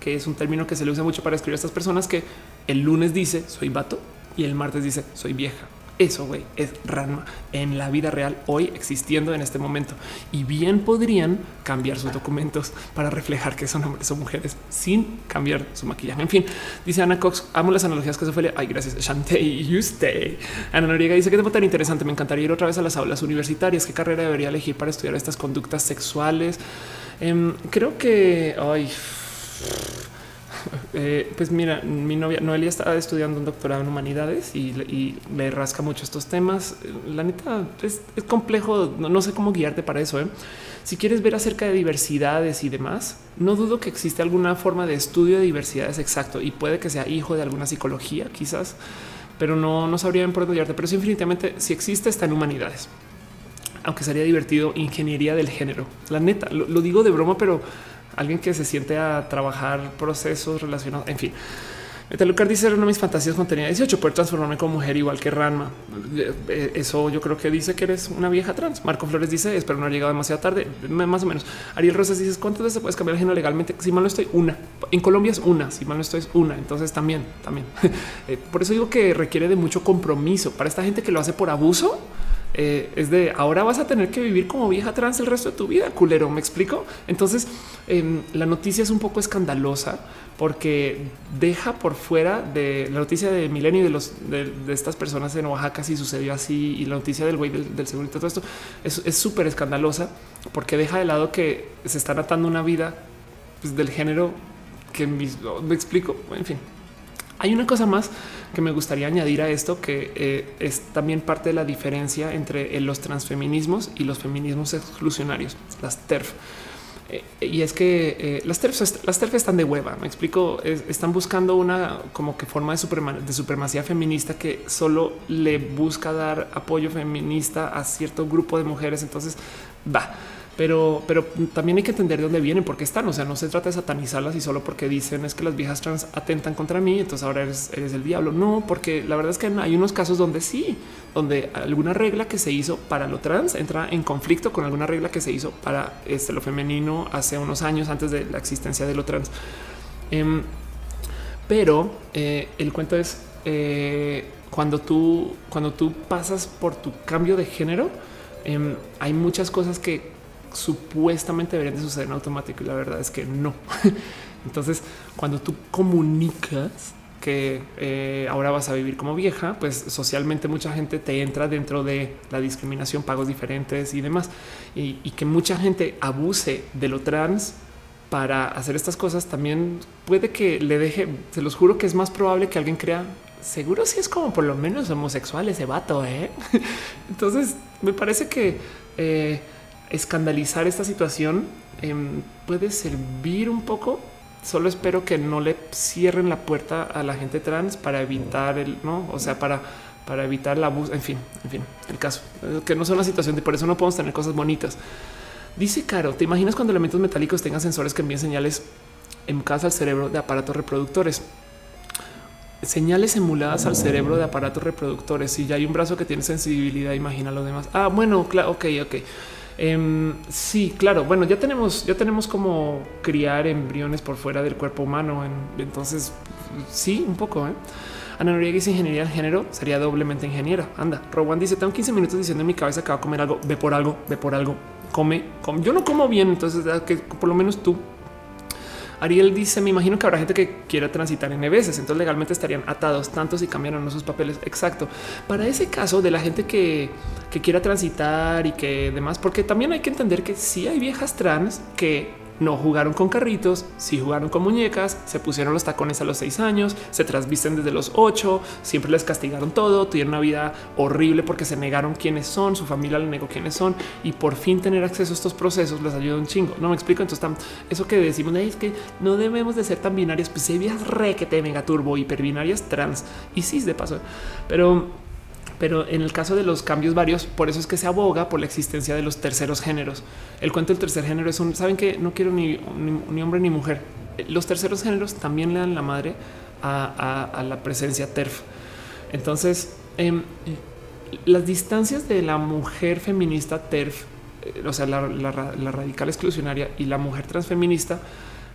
que es un término que se le usa mucho para escribir a estas personas que el lunes dice soy vato y el martes dice soy vieja. Eso güey, es Ranma en la vida real hoy existiendo en este momento y bien podrían cambiar sus documentos para reflejar que son hombres o mujeres sin cambiar su maquillaje. En fin, dice Ana Cox, amo las analogías que se fue. Ay, gracias. Shantay, you stay. Ana Noriega dice que tema tan interesante. Me encantaría ir otra vez a las aulas universitarias. ¿Qué carrera debería elegir para estudiar estas conductas sexuales? Eh, creo que ay, eh, pues mira, mi novia Noelia está estudiando un doctorado en humanidades y, le rasca mucho estos temas. La neta es, complejo. No, sé cómo guiarte para eso. ¿eh? Si quieres ver acerca de diversidades y demás, no dudo que existe alguna forma de estudio de diversidades exacto y puede que sea hijo de alguna psicología, quizás, pero no, no sabría por dónde guiarte. Pero sí, infinitamente, si existe, está en humanidades aunque sería divertido, ingeniería del género. La neta, lo digo de broma, pero alguien que se siente a trabajar procesos relacionados, en fin. Metalucar dice una de mis fantasías cuando tenía 18 poder transformarme como mujer igual que Ranma. Eh, eh, eso yo creo que dice que eres una vieja trans. Marco Flores dice espero no ha llegado demasiado tarde, más o menos. Ariel Rosas dice cuántas veces puedes cambiar el género legalmente. Si mal no estoy una en Colombia es una, si mal no estoy es una. Entonces también, también. Eh, por eso digo que requiere de mucho compromiso para esta gente que lo hace por abuso eh, es de ahora vas a tener que vivir como vieja trans el resto de tu vida, culero. Me explico. Entonces, em, la noticia es un poco escandalosa porque deja por fuera de la noticia de Milenio y de los de, estas personas en Oaxaca si sucedió así y la noticia del güey del, del segurito, todo esto es súper escandalosa porque deja de lado que se está atando una vida pues, del género que me explico. En fin, hay una cosa más que me gustaría añadir a esto, que eh, es también parte de la diferencia entre eh, los transfeminismos y los feminismos exclusionarios, las TERF. Eh, y es que las TERF, TERF están de hueva. Me explico. están buscando una como que forma de, de supremacía feminista que solo le busca dar apoyo feminista a cierto grupo de mujeres. Entonces va pero, pero también hay que entender de dónde vienen, porque están. O sea, no se trata de satanizarlas y solo porque dicen es que las viejas trans atentan contra mí, entonces ahora eres, el diablo. No, porque la verdad es que hay unos casos donde sí, donde alguna regla que se hizo para lo trans entra en conflicto con alguna regla que se hizo para este, lo femenino hace unos años antes de la existencia de lo trans. Em, pero eh, el cuento es eh, cuando tú, cuando tú pasas por tu cambio de género, em, hay muchas cosas que supuestamente deberían de suceder en automático y la verdad es que no. Entonces, cuando tú comunicas que eh, ahora vas a vivir como vieja, pues socialmente mucha gente te entra dentro de la discriminación, pagos diferentes y demás. Y, que mucha gente abuse de lo trans para hacer estas cosas también puede que le deje, se los juro que es más probable que alguien crea, seguro si es como por lo menos homosexual ese vato. ¿eh? Entonces, me parece que... Eh, escandalizar esta situación em, puede servir un poco. Solo espero que no le cierren la puerta a la gente trans para evitar el no, o sea, para, para evitar la abuso. En fin, en fin, el caso eh, que no sea una situación de por eso no podemos tener cosas bonitas. Dice Caro, ¿te imaginas cuando elementos metálicos tengan sensores que envíen señales en casa al cerebro de aparatos reproductores? Señales emuladas al cerebro de aparatos reproductores. Si ya hay un brazo que tiene sensibilidad, imagina lo demás. Ah, bueno, claro, ok, ok. Em, sí, claro. Bueno, ya tenemos, ya tenemos como criar embriones por fuera del cuerpo humano. entonces, sí, un poco. ¿eh? Ana Noriega dice ingeniería del género, sería doblemente ingeniera. Anda, Rowan dice: Tengo 15 minutos diciendo en mi cabeza que va a comer algo, ve por algo, ve por algo, come, come. Yo no como bien, entonces que por lo menos tú Ariel dice, me imagino que habrá gente que quiera transitar en veces, entonces legalmente estarían atados tanto si cambiaron sus papeles. Exacto. Para ese caso de la gente que, que quiera transitar y que demás, porque también hay que entender que si hay viejas trans que no jugaron con carritos, sí jugaron con muñecas, se pusieron los tacones a los seis años, se trasvisten desde los ocho, siempre les castigaron todo, tuvieron una vida horrible porque se negaron quiénes son, su familia le negó quiénes son y por fin tener acceso a estos procesos les ayuda un chingo. No me explico. Entonces, eso que decimos es que no debemos de ser tan binarias, pues hay vías re que te mega turbo, hiperbinarias trans y sí, de paso, pero Pero en el caso de los cambios varios, por eso es que se aboga por la existencia de los terceros géneros. El cuento del tercer género es un, saben que no quiero ni, ni, hombre ni mujer. Los terceros géneros también le dan la madre a, la presencia TERF. Entonces, em, las distancias de la mujer feminista TERF, eh, o sea, la, radical exclusionaria y la mujer transfeminista,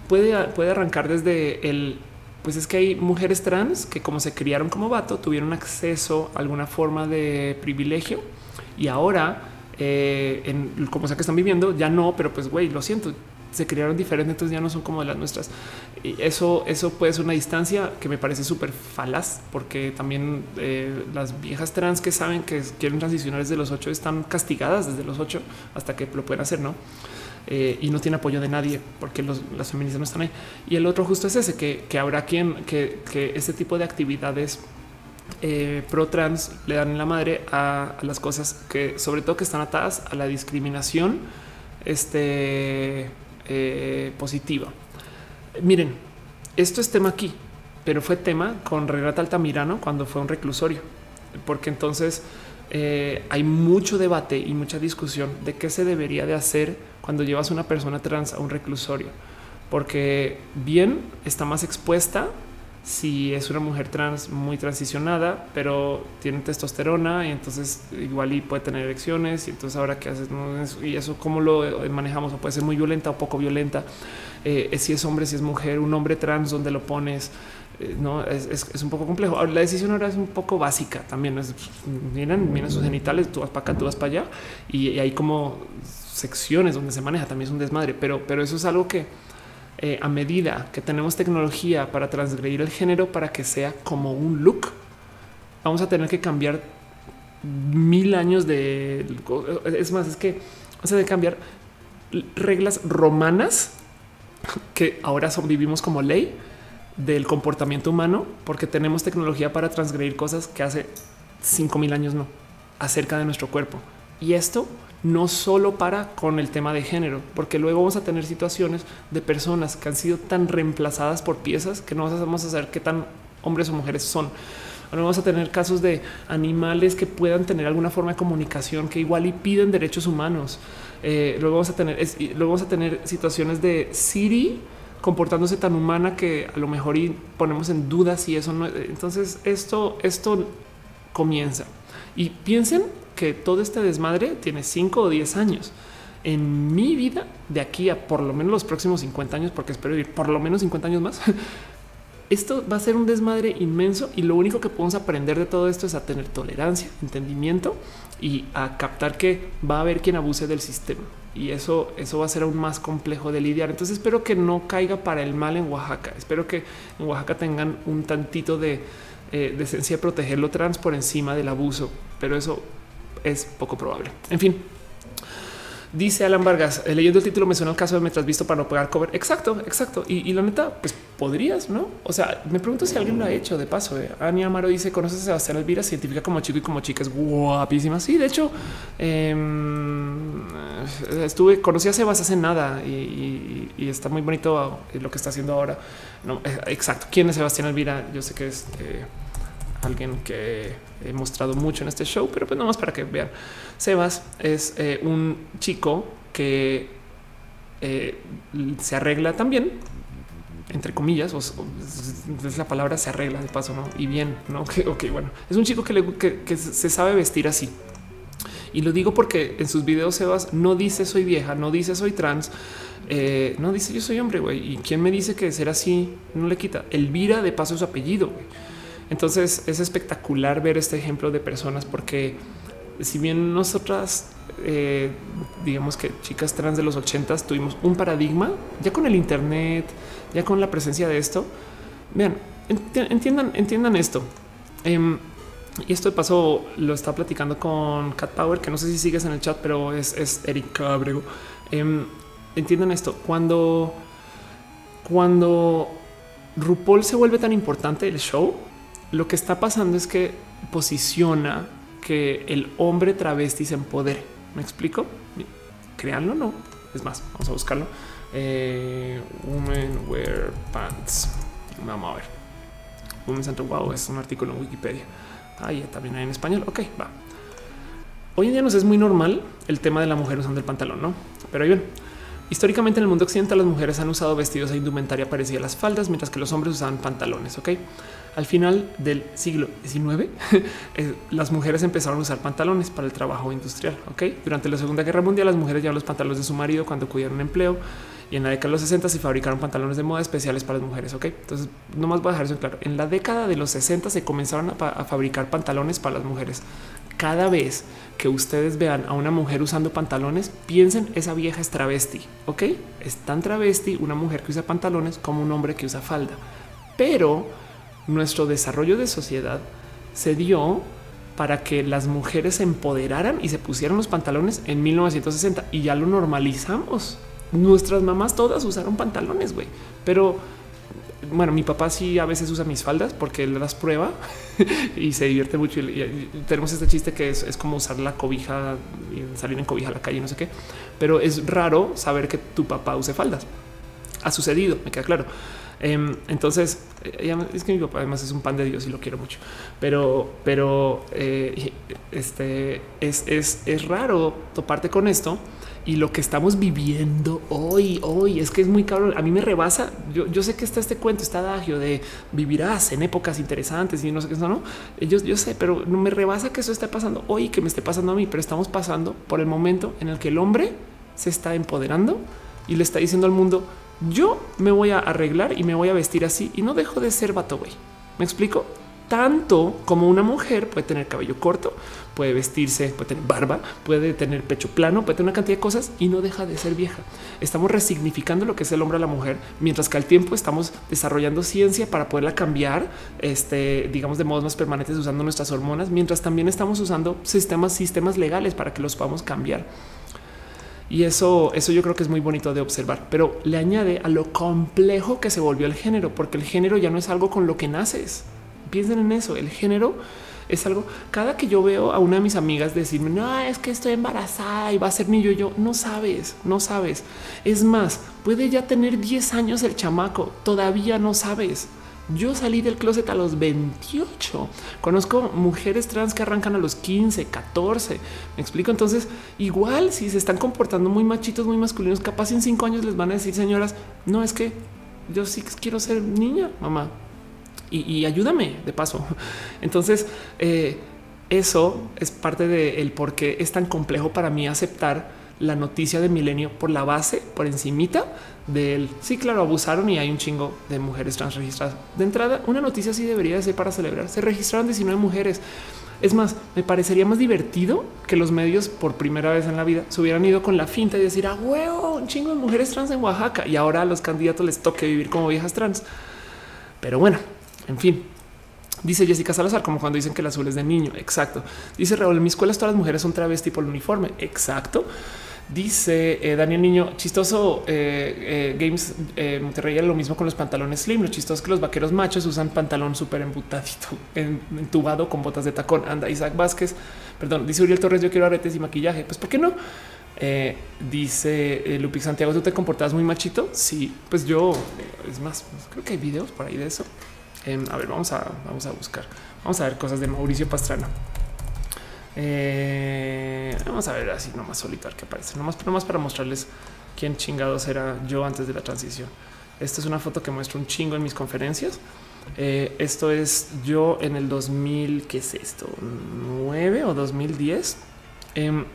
puede, puede arrancar desde el pues es que hay mujeres trans que como se criaron como vato tuvieron acceso a alguna forma de privilegio y ahora eh, en como sea que están viviendo ya no, pero pues güey, lo siento, se criaron diferentes, entonces ya no son como las nuestras. Y eso, eso puede ser una distancia que me parece súper falaz, porque también eh, las viejas trans que saben que quieren transicionar desde los ocho están castigadas desde los ocho hasta que lo pueden hacer, no? Eh, y no tiene apoyo de nadie porque las feministas no están ahí. Y el otro justo es ese, que, habrá quien que, que, este tipo de actividades eh, pro trans le dan la madre a, las cosas que sobre todo que están atadas a la discriminación este, eh, positiva. Miren, esto es tema aquí, pero fue tema con Renata Altamirano cuando fue un reclusorio, porque entonces hay mucho debate y mucha discusión de qué se debería de hacer cuando llevas una persona trans a un reclusorio, porque bien está más expuesta si es una mujer trans muy transicionada, pero tiene testosterona y entonces igual y puede tener erecciones y entonces ahora qué haces y eso cómo lo manejamos o puede ser muy violenta o poco violenta. Eh, si es hombre, si es mujer, un hombre trans, donde lo pones, eh, no es, un poco complejo. la decisión ahora es un poco básica también. Es, miren, miren sus genitales, tú vas para acá, tú vas para allá y hay como secciones donde se maneja también es un desmadre, pero, pero eso es algo que eh, a medida que tenemos tecnología para transgredir el género para que sea como un look, vamos a tener que cambiar mil años de es más, es que vamos a de cambiar reglas romanas que ahora son vivimos como ley del comportamiento humano porque tenemos tecnología para transgredir cosas que hace cinco mil años no acerca de nuestro cuerpo. Y esto no solo para con el tema de género, porque luego vamos a tener situaciones de personas que han sido tan reemplazadas por piezas que no vamos a saber qué tan hombres o mujeres son. Ahora vamos a tener casos de animales que puedan tener alguna forma de comunicación que igual y piden derechos humanos. Eh, luego vamos a tener, luego vamos a tener situaciones de Siri comportándose tan humana que a lo mejor y ponemos en duda si eso no. Entonces esto, esto comienza y piensen que todo este desmadre tiene 5 o 10 años. En mi vida, de aquí a por lo menos los próximos 50 años, porque espero vivir por lo menos 50 años más, esto va a ser un desmadre inmenso y lo único que podemos aprender de todo esto es a tener tolerancia, entendimiento y a captar que va a haber quien abuse del sistema. Y eso, eso va a ser aún más complejo de lidiar. Entonces espero que no caiga para el mal en Oaxaca. Espero que en Oaxaca tengan un tantito de eh, decencia de proteger lo trans por encima del abuso. Pero eso es poco probable. En fin, Dice Alan Vargas, eh, leyendo el título me suena el caso de Mientras Visto para no pagar cover. Exacto, exacto. Y, la neta, pues podrías, ¿no? O sea, me pregunto si alguien lo ha hecho de paso. Eh. Ania Amaro dice, ¿conoces a Sebastián Elvira? Científica como chico y como chica, es guapísima. Sí, de hecho, em, estuve, conocí a Sebas hace nada y, está muy bonito lo que está haciendo ahora. No, exacto. ¿Quién es Sebastián Elvira? Yo sé que es alguien que he mostrado mucho en este show, pero pues nada más para que vean. Sebas es eh, un chico que eh, se arregla también, entre comillas, o, es la palabra se arregla de paso, ¿no? Y bien, ¿no? ok, bueno, es un chico que, le, que, se sabe vestir así. Y lo digo porque en sus videos Sebas no dice soy vieja, no dice soy trans, eh, no dice yo soy hombre, güey. Y quién me dice que ser así no le quita. Elvira de paso su apellido. Entonces es espectacular ver este ejemplo de personas porque si bien nosotras, eh, digamos que chicas trans de los ochentas tuvimos un paradigma, ya con el Internet, ya con la presencia de esto, vean, entiendan, entiendan esto. Em, y esto de paso lo está platicando con Cat Power, que no sé si sigues en el chat, pero es, es Erika Abrego. Em, entiendan esto. Cuando, cuando RuPaul se vuelve tan importante el show, lo que está pasando es que posiciona que el hombre travesti se empodere. ¿Me explico? Créanlo no. Es más, vamos a buscarlo. Eh, women wear pants. Vamos a ver. Women Center. Wow, es un artículo en Wikipedia. Ahí también hay en español. Ok, va. Hoy en día nos es muy normal el tema de la mujer usando el pantalón, no? Pero ahí ven. Históricamente en el mundo occidental las mujeres han usado vestidos e indumentaria parecida a las faldas, mientras que los hombres usaban pantalones. Ok. Al final del siglo XIX, eh, las mujeres empezaron a usar pantalones para el trabajo industrial. Ok. Durante la Segunda Guerra Mundial, las mujeres llevaban los pantalones de su marido cuando cuidaron empleo y en la década de los 60 se fabricaron pantalones de moda especiales para las mujeres. Ok, entonces no más voy a dejar eso claro. En la década de los 60 se comenzaron a, fabricar pantalones para las mujeres. Cada vez que ustedes vean a una mujer usando pantalones, piensen esa vieja es travesti. Ok, es tan travesti una mujer que usa pantalones como un hombre que usa falda. Pero nuestro desarrollo de sociedad se dio para que las mujeres se empoderaran y se pusieran los pantalones en 1960 y ya lo normalizamos nuestras mamás todas usaron pantalones, güey. Pero bueno, mi papá sí a veces usa mis faldas porque él las prueba y se divierte mucho. Tenemos este chiste que es, como usar la cobija y salir en cobija a la calle, no sé qué. Pero es raro saber que tu papá use faldas. Ha sucedido, me queda claro. Em, entonces, eh, es que mi papá además es un pan de Dios y lo quiero mucho, pero, pero eh, este es, es, es raro toparte con esto y lo que estamos viviendo hoy, hoy es que es muy cabrón. A mí me rebasa. Yo, yo sé que está este cuento, está adagio de vivirás en épocas interesantes y no sé qué eso, no. Yo, yo sé, pero no me rebasa que eso esté pasando hoy, que me esté pasando a mí, pero estamos pasando por el momento en el que el hombre se está empoderando y le está diciendo al mundo: Yo me voy a arreglar y me voy a vestir así y no dejo de ser vato. Me explico tanto como una mujer puede tener cabello corto, puede vestirse, puede tener barba, puede tener pecho plano, puede tener una cantidad de cosas y no deja de ser vieja. Estamos resignificando lo que es el hombre a la mujer, mientras que al tiempo estamos desarrollando ciencia para poderla cambiar, este, digamos, de modos más permanentes usando nuestras hormonas, mientras también estamos usando sistemas, sistemas legales para que los podamos cambiar. Y eso, eso yo creo que es muy bonito de observar, pero le añade a lo complejo que se volvió el género, porque el género ya no es algo con lo que naces. Piensen en eso. El género es algo. Cada que yo veo a una de mis amigas decirme, no, es que estoy embarazada y va a ser mi yo, yo no sabes, no sabes. Es más, puede ya tener 10 años el chamaco, todavía no sabes. Yo salí del closet a los 28. Conozco mujeres trans que arrancan a los 15, 14. Me explico. Entonces, igual si se están comportando muy machitos, muy masculinos, capaz en cinco años les van a decir, señoras, no es que yo sí quiero ser niña, mamá y, ayúdame de paso. Entonces, eh, eso es parte del por qué es tan complejo para mí aceptar la noticia de milenio por la base, por encimita del sí, claro, abusaron y hay un chingo de mujeres trans registradas. De entrada, una noticia así debería ser para celebrar. Se registraron 19 mujeres. Es más, me parecería más divertido que los medios por primera vez en la vida se hubieran ido con la finta y decir ah, huevo, un chingo de mujeres trans en Oaxaca y ahora a los candidatos les toque vivir como viejas trans. Pero bueno, en fin, Dice Jessica Salazar, como cuando dicen que el azul es de niño. Exacto. Dice Raúl, en mi escuela todas las mujeres son travesti por el uniforme. Exacto. Dice eh, Daniel Niño, chistoso. Eh, eh, Games Monterrey lo mismo con los pantalones slim. Lo chistoso es que los vaqueros machos usan pantalón súper embutadito, entubado con botas de tacón. Anda Isaac Vázquez, perdón. Dice Uriel Torres, yo quiero aretes y maquillaje. Pues, ¿por qué no? dice Lupix Santiago, ¿tú te comportas muy machito? Sí, pues yo, es más, creo que hay videos por ahí de eso. Em, a ver, vamos a, vamos a buscar. Vamos a ver cosas de Mauricio Pastrana. Eh, vamos a ver así nomás solitario que aparece, nomás, nomás para mostrarles quién chingados era yo antes de la transición. Esta es una foto que muestro un chingo en mis conferencias. Eh, esto es yo en el 2000, ¿qué es esto? 9 o 2010. Em,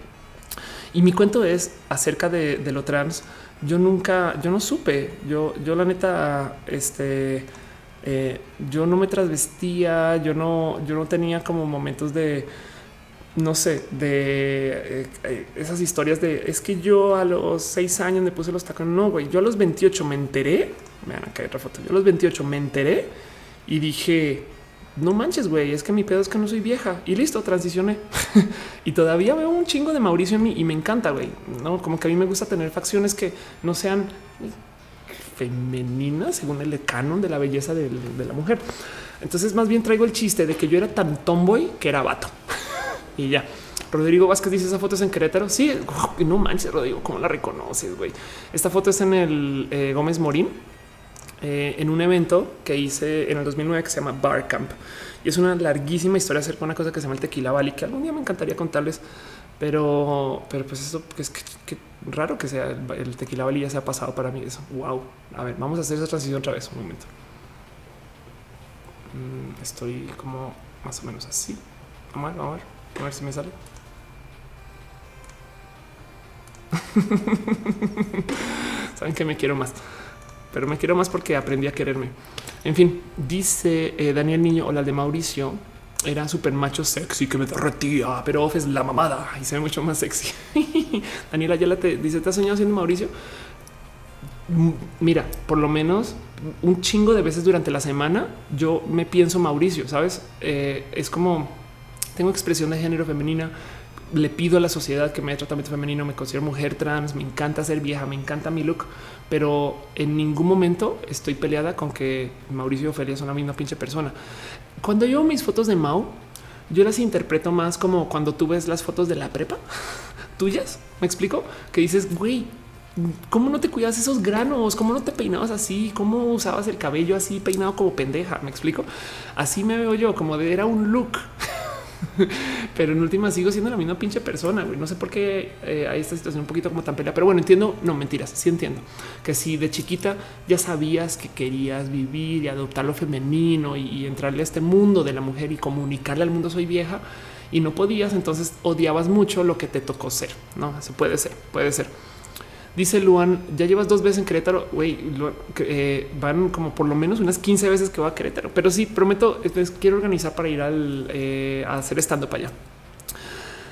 y mi cuento es acerca de, de, lo trans. Yo nunca, yo no supe. Yo, yo la neta, este, eh, yo no me trasvestía, yo no, yo no tenía como momentos de, no sé, de eh, esas historias de es que yo a los seis años me puse los tacones. No, güey, yo a los 28 me enteré. Me van a otra foto. Yo a los 28 me enteré y dije, no manches, güey, es que mi pedo es que no soy vieja y listo, transicioné. y todavía veo un chingo de Mauricio en mí y me encanta, güey. No, como que a mí me gusta tener facciones que no sean femenina según el canon de la belleza de, la mujer. Entonces más bien traigo el chiste de que yo era tan tomboy que era vato y ya. Rodrigo Vázquez dice esa foto es en Querétaro. Sí, no manches, Rodrigo, cómo la reconoces, güey. Esta foto es en el eh, Gómez Morín. eh, en un evento que hice en el 2009 que se llama Bar Camp. Y es una larguísima historia acerca de una cosa que se llama el Tequila Valley, que algún día me encantaría contarles, pero, pero pues eso es que, raro que sea el, Tequila Valley ya se ha pasado para mí eso. Wow. A ver, vamos a hacer esa transición otra vez. Un momento. Mm, estoy como más o menos así. Vamos a ver, vamos a ver, a ver si me sale. Saben que me quiero más, pero me quiero más porque aprendí a quererme. En fin, dice eh, Daniel Niño, o la de Mauricio, era súper macho sexy que me derretía, pero Off es la mamada y se ve mucho más sexy. Daniela ya te dice: ¿Te has soñado siendo Mauricio? Mira, por lo menos un chingo de veces durante la semana yo me pienso Mauricio, sabes? Eh, es como tengo expresión de género femenina, le pido a la sociedad que me dé tratamiento femenino, me considero mujer trans, me encanta ser vieja, me encanta mi look, pero en ningún momento estoy peleada con que Mauricio y Ofelia son la misma pinche persona. Cuando yo mis fotos de Mau, yo las interpreto más como cuando tú ves las fotos de la prepa tuyas. Me explico que dices, güey, ¿cómo no te cuidas esos granos? ¿Cómo no te peinabas así? ¿Cómo usabas el cabello así peinado como pendeja? Me explico. Así me veo yo, como de era un look. pero en última sigo siendo la misma pinche persona. No sé por qué eh, hay esta situación un poquito como tan pelea, pero bueno, entiendo. No mentiras. Sí entiendo que si de chiquita ya sabías que querías vivir y adoptar lo femenino y, y entrarle a este mundo de la mujer y comunicarle al mundo soy vieja y no podías, entonces odiabas mucho lo que te tocó ser. No, eso puede ser, puede ser. Dice Luan, ya llevas dos veces en Querétaro, güey, eh, van como por lo menos unas 15 veces que va a Querétaro, pero sí, prometo, quiero organizar para ir al, eh, a hacer estando para allá.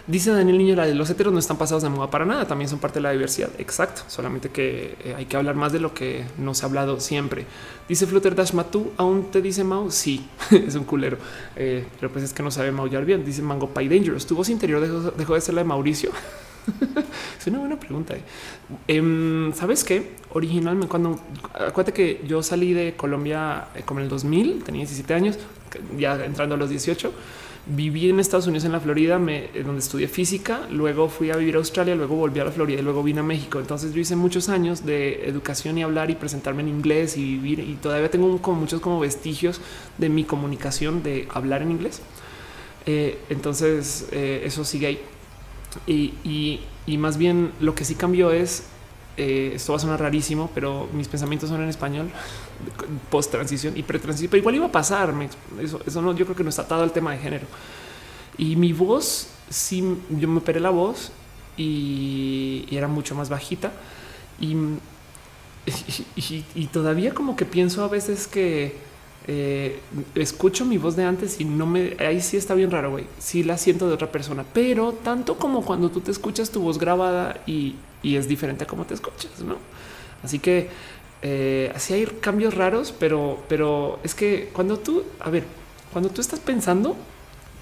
Dice Daniel Niño, de los heteros no están pasados de moda para nada, también son parte de la diversidad. Exacto, solamente que eh, hay que hablar más de lo que no se ha hablado siempre. Dice Flutter Dash Matu, ¿aún te dice Mau? Sí, es un culero, pero pues es que no sabe maullar bien. Dice Mango Pie Dangerous, tu voz interior dejó, dejó de ser la de Mauricio. es una buena pregunta. Eh. Em, Sabes qué? Originalmente, cuando acuérdate que yo salí de Colombia eh, como en el 2000, tenía 17 años, ya entrando a los 18, viví en Estados Unidos, en la Florida, me, eh, donde estudié física. Luego fui a vivir a Australia, luego volví a la Florida y luego vine a México. Entonces yo hice muchos años de educación y hablar y presentarme en inglés y vivir. Y todavía tengo como muchos como vestigios de mi comunicación de hablar en inglés. entonces eso sigue ahí. Y, más bien lo que sí cambió es, eh, esto va a sonar rarísimo, pero mis pensamientos son en español, post transición y pre transición, pero igual iba a pasar. eso, no, yo creo que no está atado al tema de género. Y mi voz, sí, yo me operé la voz y, era mucho más bajita. Y, y todavía como que pienso a veces que eh, escucho mi voz de antes y no me ahí sí está bien raro. Güey, sí la siento de otra persona, pero tanto como cuando tú te escuchas tu voz grabada y, es diferente a cómo te escuchas, no? Así que eh, así hay cambios raros, pero, pero es que cuando tú, a ver, cuando tú estás pensando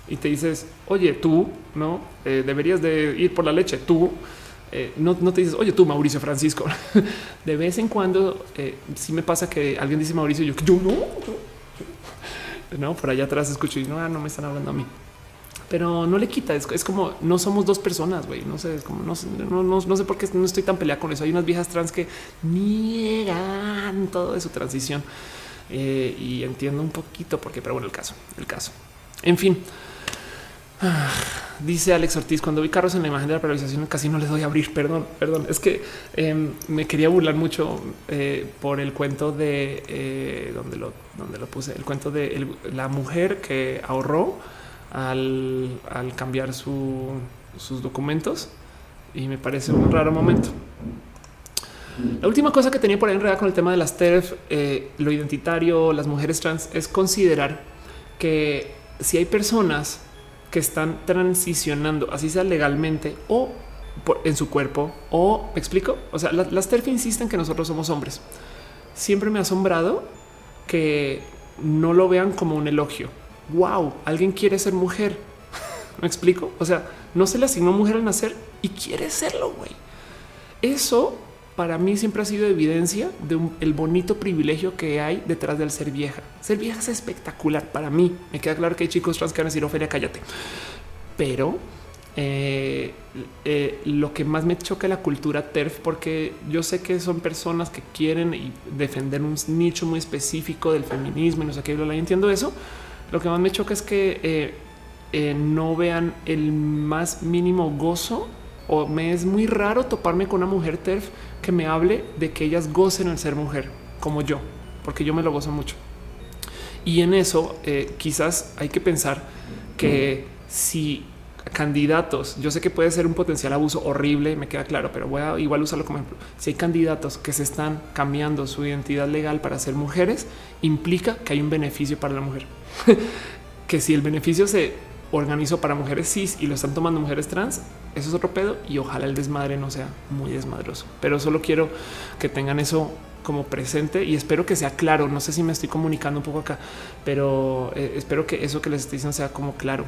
y te dices, oye, tú no eh, deberías de ir por la leche, tú no, te dices, oye, tú, Mauricio Francisco. de vez en cuando sí me pasa que alguien dice Mauricio, yo no, no por allá atrás escucho y no, ah, no me están hablando a mí, pero no le quita. Es, como no somos dos personas, güey. No sé, es como no, no, no, sé por qué no estoy tan peleada con eso. Hay unas viejas trans que niegan todo de su transición eh, y entiendo un poquito por qué, pero bueno, el caso, el caso. En fin, dice Alex Ortiz, cuando vi carros en la imagen de la paralización casi no les doy a abrir. Perdón, perdón. Es que em, me quería burlar mucho eh, por el cuento de eh, donde lo, donde lo puse, el cuento de la mujer que ahorró al, cambiar sus documentos y me parece un raro momento. La última cosa que tenía por ahí enredada con el tema de las TERF, eh, lo identitario, las mujeres trans, es considerar que si hay personas que están transicionando, así sea legalmente o en su cuerpo, o me explico. O sea, las, TERF insisten que nosotros somos hombres. Siempre me ha asombrado que no lo vean como un elogio. Wow, alguien quiere ser mujer. me explico. O sea, no se le asignó mujer al nacer y quiere serlo. Güey, eso para mí siempre ha sido evidencia de el bonito privilegio que hay detrás del ser vieja. Ser vieja es espectacular para mí. Me queda claro que hay chicos trans que van a decir Ofelia, cállate. Pero eh, eh, lo que más me choca la cultura TERF, porque yo sé que son personas que quieren defender un nicho muy específico del feminismo y no sé qué, lo entiendo eso. Lo que más me choca es que eh, no vean el más mínimo gozo o me es muy raro toparme con una mujer TERF que me hable de que ellas gocen el ser mujer como yo, porque yo me lo gozo mucho. Y en eso quizás hay que pensar que si candidatos, yo sé que puede ser un potencial abuso horrible, me queda claro, pero voy a igual usarlo como ejemplo. Si hay candidatos que se están cambiando su identidad legal para ser mujeres, implica que hay un beneficio para la mujer. que si el beneficio se organizó para mujeres cis y lo están tomando mujeres trans, eso es otro pedo y ojalá el desmadre no sea muy desmadroso. Pero solo quiero que tengan eso como presente y espero que sea claro. No sé si me estoy comunicando un poco acá, pero eh, espero que eso que les estoy diciendo sea como claro.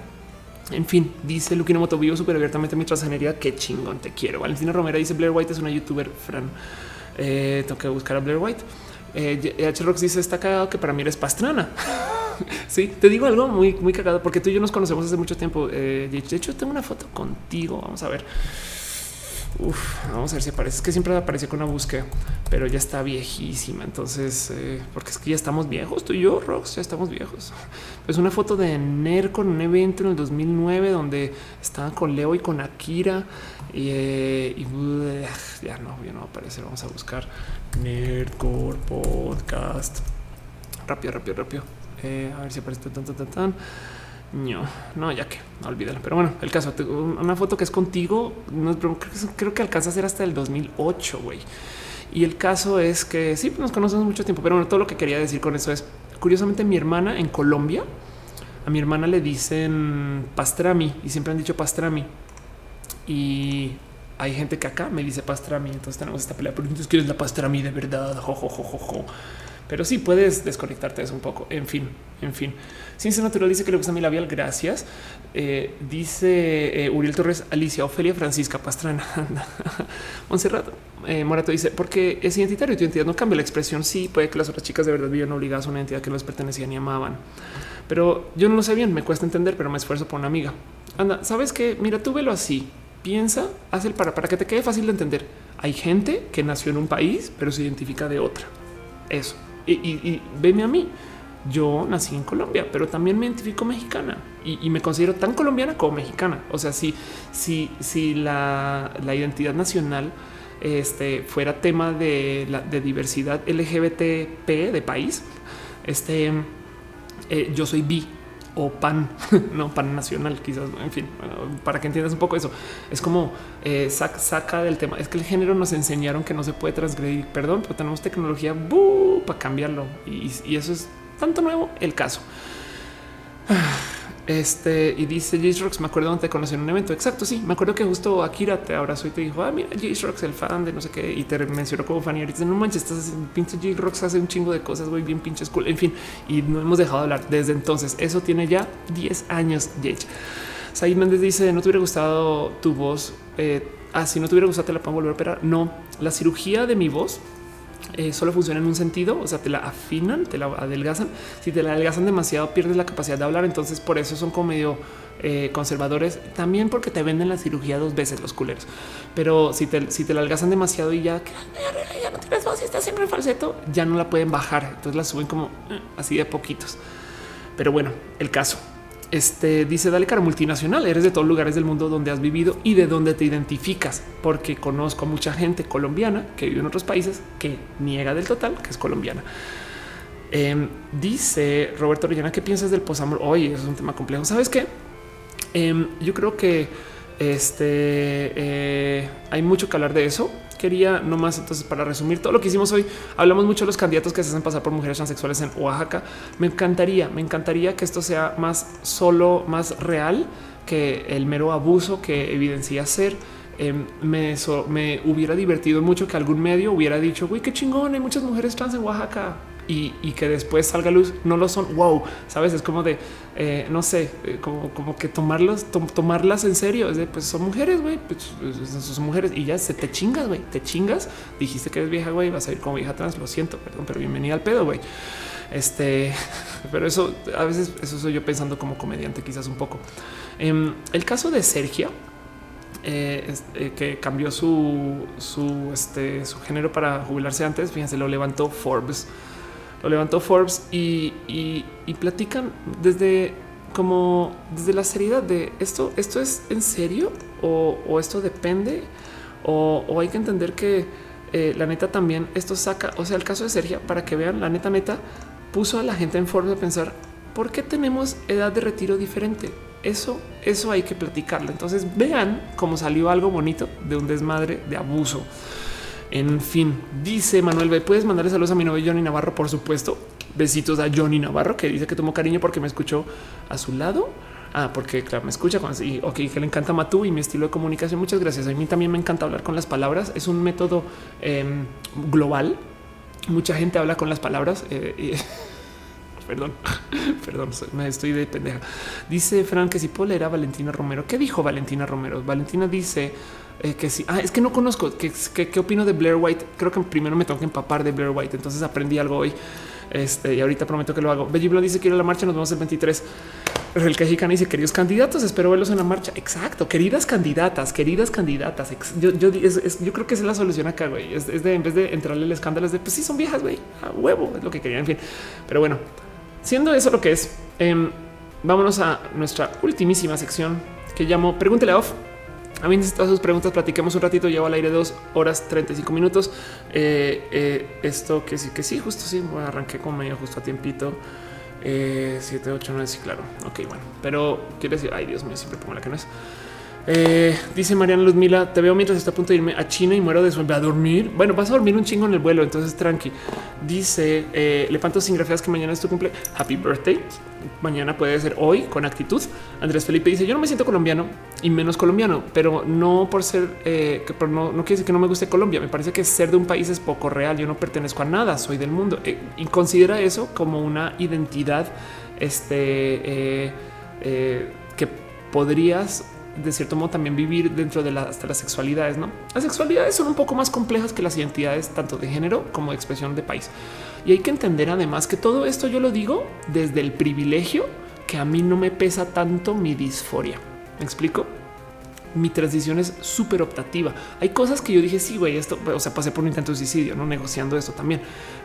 En fin, dice Luquino Moto, vivo súper abiertamente mi transgenería. Qué chingón, te quiero. Valentina Romero dice Blair White es una youtuber, Fran. Eh, tengo que buscar a Blair White. Eh, H. Rox dice está cagado que para mí eres pastrana. sí, te digo algo muy, muy cagado porque tú y yo nos conocemos hace mucho tiempo. Eh, de hecho, tengo una foto contigo. Vamos a ver. Uf, vamos a ver si aparece. Es que siempre aparece con una búsqueda, pero ya está viejísima. Entonces, eh, porque es que ya estamos viejos, tú y yo, Rox, ya estamos viejos. Es una foto de Ner con un evento en el 2009 donde estaban con Leo y con Akira. Y, eh, ya no, ya no aparece. Vamos a buscar Nerdcore Podcast. Rápido, rápido, rápido. Eh, a ver si aparece tan, tan, tan, tan. No, no, ya que olvídalo. Pero bueno, el caso, una foto que es contigo, no, creo, que alcanza a ser hasta el 2008, güey. Y el caso es que sí, nos conocemos mucho tiempo, pero bueno, todo lo que quería decir con eso es, curiosamente, mi hermana en Colombia, a mi hermana le dicen pastrami y siempre han dicho pastrami. Y hay gente que acá me dice pastrami, entonces tenemos esta pelea, pero entonces quieres la pastrami de verdad, jo, jo, jo, jo, jo. Pero sí puedes desconectarte eso un poco. En fin, en fin. Ciencia Natural dice que le gusta mi labial. Gracias. Eh, dice eh, Uriel Torres, Alicia, Ofelia, Francisca Pastrana. Monserrat eh, Morato dice, porque es identitario tu identidad no cambia la expresión. Sí, puede que las otras chicas de verdad vivan obligadas a una identidad que no les pertenecían y amaban. Pero yo no lo sé bien, me cuesta entender, pero me esfuerzo por una amiga. Anda, ¿sabes qué? Mira, tú velo así. Piensa, haz el para, para que te quede fácil de entender. Hay gente que nació en un país, pero se identifica de otra. Eso y, veme a mí. Yo nací en Colombia, pero también me identifico mexicana y, me considero tan colombiana como mexicana. O sea, si, si, si la, identidad nacional este, fuera tema de, la, de diversidad LGBTP de país, este, eh, yo soy bi o pan, no pan nacional, quizás. En fin, para que entiendas un poco eso, es como eh, saca, del tema. Es que el género nos enseñaron que no se puede transgredir. Perdón, pero tenemos tecnología para cambiarlo y, y eso es tanto nuevo el caso. Este y dice Jace Rocks. Me acuerdo donde te conocí en un evento. Exacto. Sí, me acuerdo que justo Akira te abrazó y te dijo, ah, mira, Jace Rocks, el fan de no sé qué, y te mencionó como fan. Y ahorita no manches, estás pinche Jace Rocks hace un chingo de cosas, güey, bien pinches cool. En fin, y no hemos dejado de hablar desde entonces. Eso tiene ya 10 años. Jace Said Méndez dice: No te hubiera gustado tu voz. Eh, ah, si no te hubiera gustado, te la puedo volver a operar. No, la cirugía de mi voz eh, solo funciona en un sentido, o sea, te la afinan, te la adelgazan. Si te la adelgazan demasiado, pierdes la capacidad de hablar. Entonces, por eso son como medio eh, conservadores. También porque te venden la cirugía dos veces los culeros. Pero si te, si te la adelgazan demasiado y ya, ya no tienes voz y estás siempre en falseto, ya no la pueden bajar. Entonces la suben como eh, así de poquitos. Pero bueno, el caso. Este dice dale cara multinacional. Eres de todos lugares del mundo donde has vivido y de donde te identificas, porque conozco a mucha gente colombiana que vive en otros países que niega del total que es colombiana. Em, dice Roberto Orellana, ¿qué piensas del posamor? Oye, es un tema complejo. Sabes qué? Em, yo creo que este eh, hay mucho que hablar de eso quería nomás entonces para resumir todo lo que hicimos hoy, hablamos mucho de los candidatos que se hacen pasar por mujeres transexuales en Oaxaca. Me encantaría, me encantaría que esto sea más solo, más real que el mero abuso que evidencia ser. Em, me, me hubiera divertido mucho que algún medio hubiera dicho, güey, qué chingón, hay muchas mujeres trans en Oaxaca y, que después salga luz, no lo son. Wow, sabes, es como de eh, no sé, eh, como, como que tomarlos, tomarlas en serio. Es de pues son mujeres, güey, pues, pues, son mujeres y ya se te chingas, güey, te chingas. Dijiste que eres vieja, güey, vas a ir como vieja trans. Lo siento, perdón, pero bienvenida al pedo, güey. Este, pero eso a veces eso soy yo pensando como comediante, quizás un poco. em, el caso de Sergio eh, que cambió su, su, este, su género para jubilarse antes. Fíjense, lo levantó Forbes. Lo levantó Forbes y, y, platican desde como desde la seriedad de esto. Esto es en serio o, o esto depende o, o, hay que entender que eh, la neta también esto saca. O sea, el caso de Sergio para que vean la neta, neta puso a la gente en Forbes a pensar por qué tenemos edad de retiro diferente eso, eso hay que platicarlo. Entonces vean cómo salió algo bonito de un desmadre de abuso. En fin, dice Manuel. Puedes mandarle saludos a mi novio Johnny Navarro, por supuesto. Besitos a Johnny Navarro, que dice que tomó cariño porque me escuchó a su lado. Ah, porque claro, me escucha cuando sí, ok, que le encanta Matú y mi estilo de comunicación. Muchas gracias. A mí también me encanta hablar con las palabras. Es un método em, global. Mucha gente habla con las palabras. Eh, perdón, perdón, me estoy de pendeja. Dice Fran que si puedo leer a Valentina Romero. ¿Qué dijo Valentina Romero? Valentina dice eh, que sí. Ah, es que no conozco. ¿Qué, opino de Blair White? Creo que primero me tengo que empapar de Blair White. Entonces aprendí algo hoy. Este, y ahorita prometo que lo hago. Belly dice que ir a la marcha. Nos vemos el 23. El Cajicana dice queridos candidatos, espero verlos en la marcha. Exacto, queridas candidatas, queridas candidatas. Yo, yo, yo creo que es la solución acá, güey. Es, de en vez de entrarle el escándalo, es de pues sí, son viejas, güey. A huevo es lo que querían. En fin, pero bueno, Siendo eso lo que es, em, vámonos a nuestra ultimísima sección que llamo Pregúntele Off. A mí necesito sus preguntas, platiquemos un ratito, llevo al aire dos horas 35 minutos. Eh, eh, esto que sí, que sí, justo sí, bueno, arranqué con medio justo a tiempito. 7, 8, 9, sí, claro. Ok, bueno, pero quiere decir, ay Dios mío, siempre pongo la que no es. Eh, dice Mariana Luzmila, te veo mientras está a punto de irme a China y muero de sueño. a dormir. Bueno, vas a dormir un chingo en el vuelo, entonces tranqui. Dice eh, sin grafías que mañana es tu cumple. Happy birthday. Mañana puede ser hoy con actitud. Andrés Felipe dice: Yo no me siento colombiano y menos colombiano, pero no por ser eh, que no, no quiere decir que no me guste Colombia. Me parece que ser de un país es poco real. Yo no pertenezco a nada, soy del mundo eh, y considera eso como una identidad este, que podrías de cierto modo también vivir dentro de las sexualidades. No, las sexualidades son un poco más complejas que las identidades, tanto de género como de expresión de país. Y hay que entender además que todo esto yo lo digo desde el privilegio que a mí no me pesa tanto mi disforia. Me explico. Mi transición es súper optativa. Hay cosas que yo dije, sí, güey, esto, o sea, pasé por un intento de suicidio, no negociando esto también.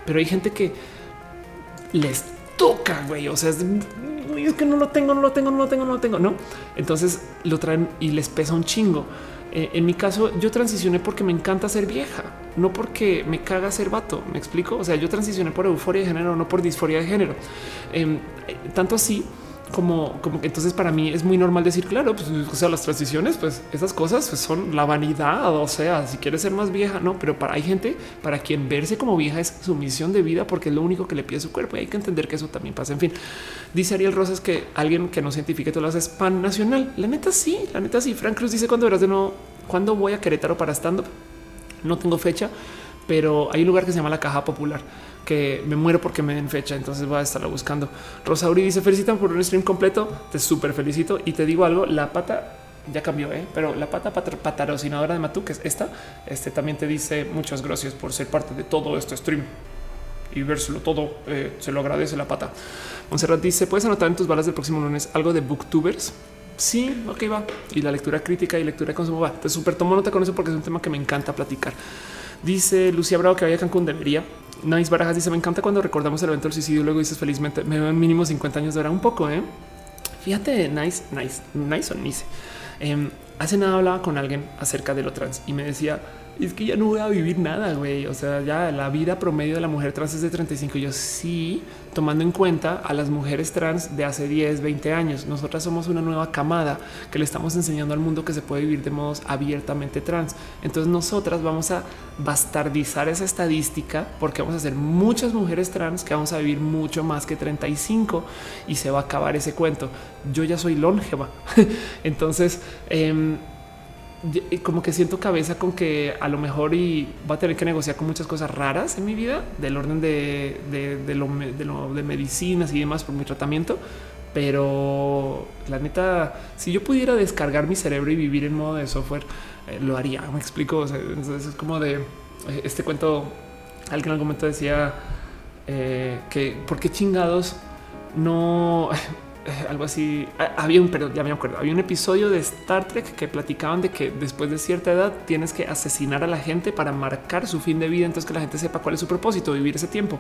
Pero hay gente que les toca, güey. O sea, es, es, que no lo tengo, no lo tengo, no lo tengo, no lo tengo, no. Entonces lo traen y les pesa un chingo. Eh, en mi caso, yo transicioné porque me encanta ser vieja, no porque me caga ser vato. Me explico. O sea, yo transicioné por euforia de género, no por disforia de género. Em, eh, tanto así como, entonces para mí es muy normal decir, claro, pues o sea, las transiciones, pues esas cosas pues, son la vanidad. O sea, si quieres ser más vieja, no, pero para hay gente para quien verse como vieja es su misión de vida porque es lo único que le pide su cuerpo y hay que entender que eso también pasa. En fin, dice Ariel Rosas que alguien que no se identifique todas las es pan nacional. La neta, sí, la neta, sí. Frank Cruz dice cuando verás de nuevo, cuando voy a Querétaro para stand No tengo fecha, pero hay un lugar que se llama la Caja Popular que me muero porque me den fecha, entonces voy a estarla buscando. Rosauri dice felicitan por un stream completo, te súper felicito y te digo algo, la pata ya cambió, ¿eh? pero la pata patrocinadora de Matú, que es esta, este también te dice muchas gracias por ser parte de todo este stream y vérselo todo, eh, se lo agradece la pata. Monserrat dice, ¿puedes anotar en tus balas del próximo lunes algo de booktubers? Sí, ok, va. Y la lectura crítica y lectura de consumo va. Te súper tomo nota con eso porque es un tema que me encanta platicar. Dice Lucía Bravo que vaya a Cancún, debería. Nice Barajas dice: Me encanta cuando recordamos el evento del suicidio. Luego dices felizmente, me veo mínimo 50 años de hora, un poco. ¿eh? Fíjate, nice, nice, nice o nice. Em, hace nada hablaba con alguien acerca de lo trans y me decía: es que ya no voy a vivir nada, güey. O sea, ya la vida promedio de la mujer trans es de 35. Yo sí, tomando en cuenta a las mujeres trans de hace 10, 20 años. Nosotras somos una nueva camada que le estamos enseñando al mundo que se puede vivir de modos abiertamente trans. Entonces nosotras vamos a bastardizar esa estadística porque vamos a ser muchas mujeres trans que vamos a vivir mucho más que 35 y se va a acabar ese cuento. Yo ya soy longeva. Entonces, eh, como que siento cabeza con que a lo mejor y va a tener que negociar con muchas cosas raras en mi vida del orden de, de, lo, de, medicinas y demás por mi tratamiento. Pero la neta, si yo pudiera descargar mi cerebro y vivir en modo de software, eh, lo haría. Me explico. es como de eh, este cuento. Alguien en algún momento decía eh, que por qué chingados no algo así. Ah, había un, pero ya me acuerdo, había un episodio de Star Trek que platicaban de que después de cierta edad tienes que asesinar a la gente para marcar su fin de vida, entonces que la gente sepa cuál es su propósito, vivir ese tiempo.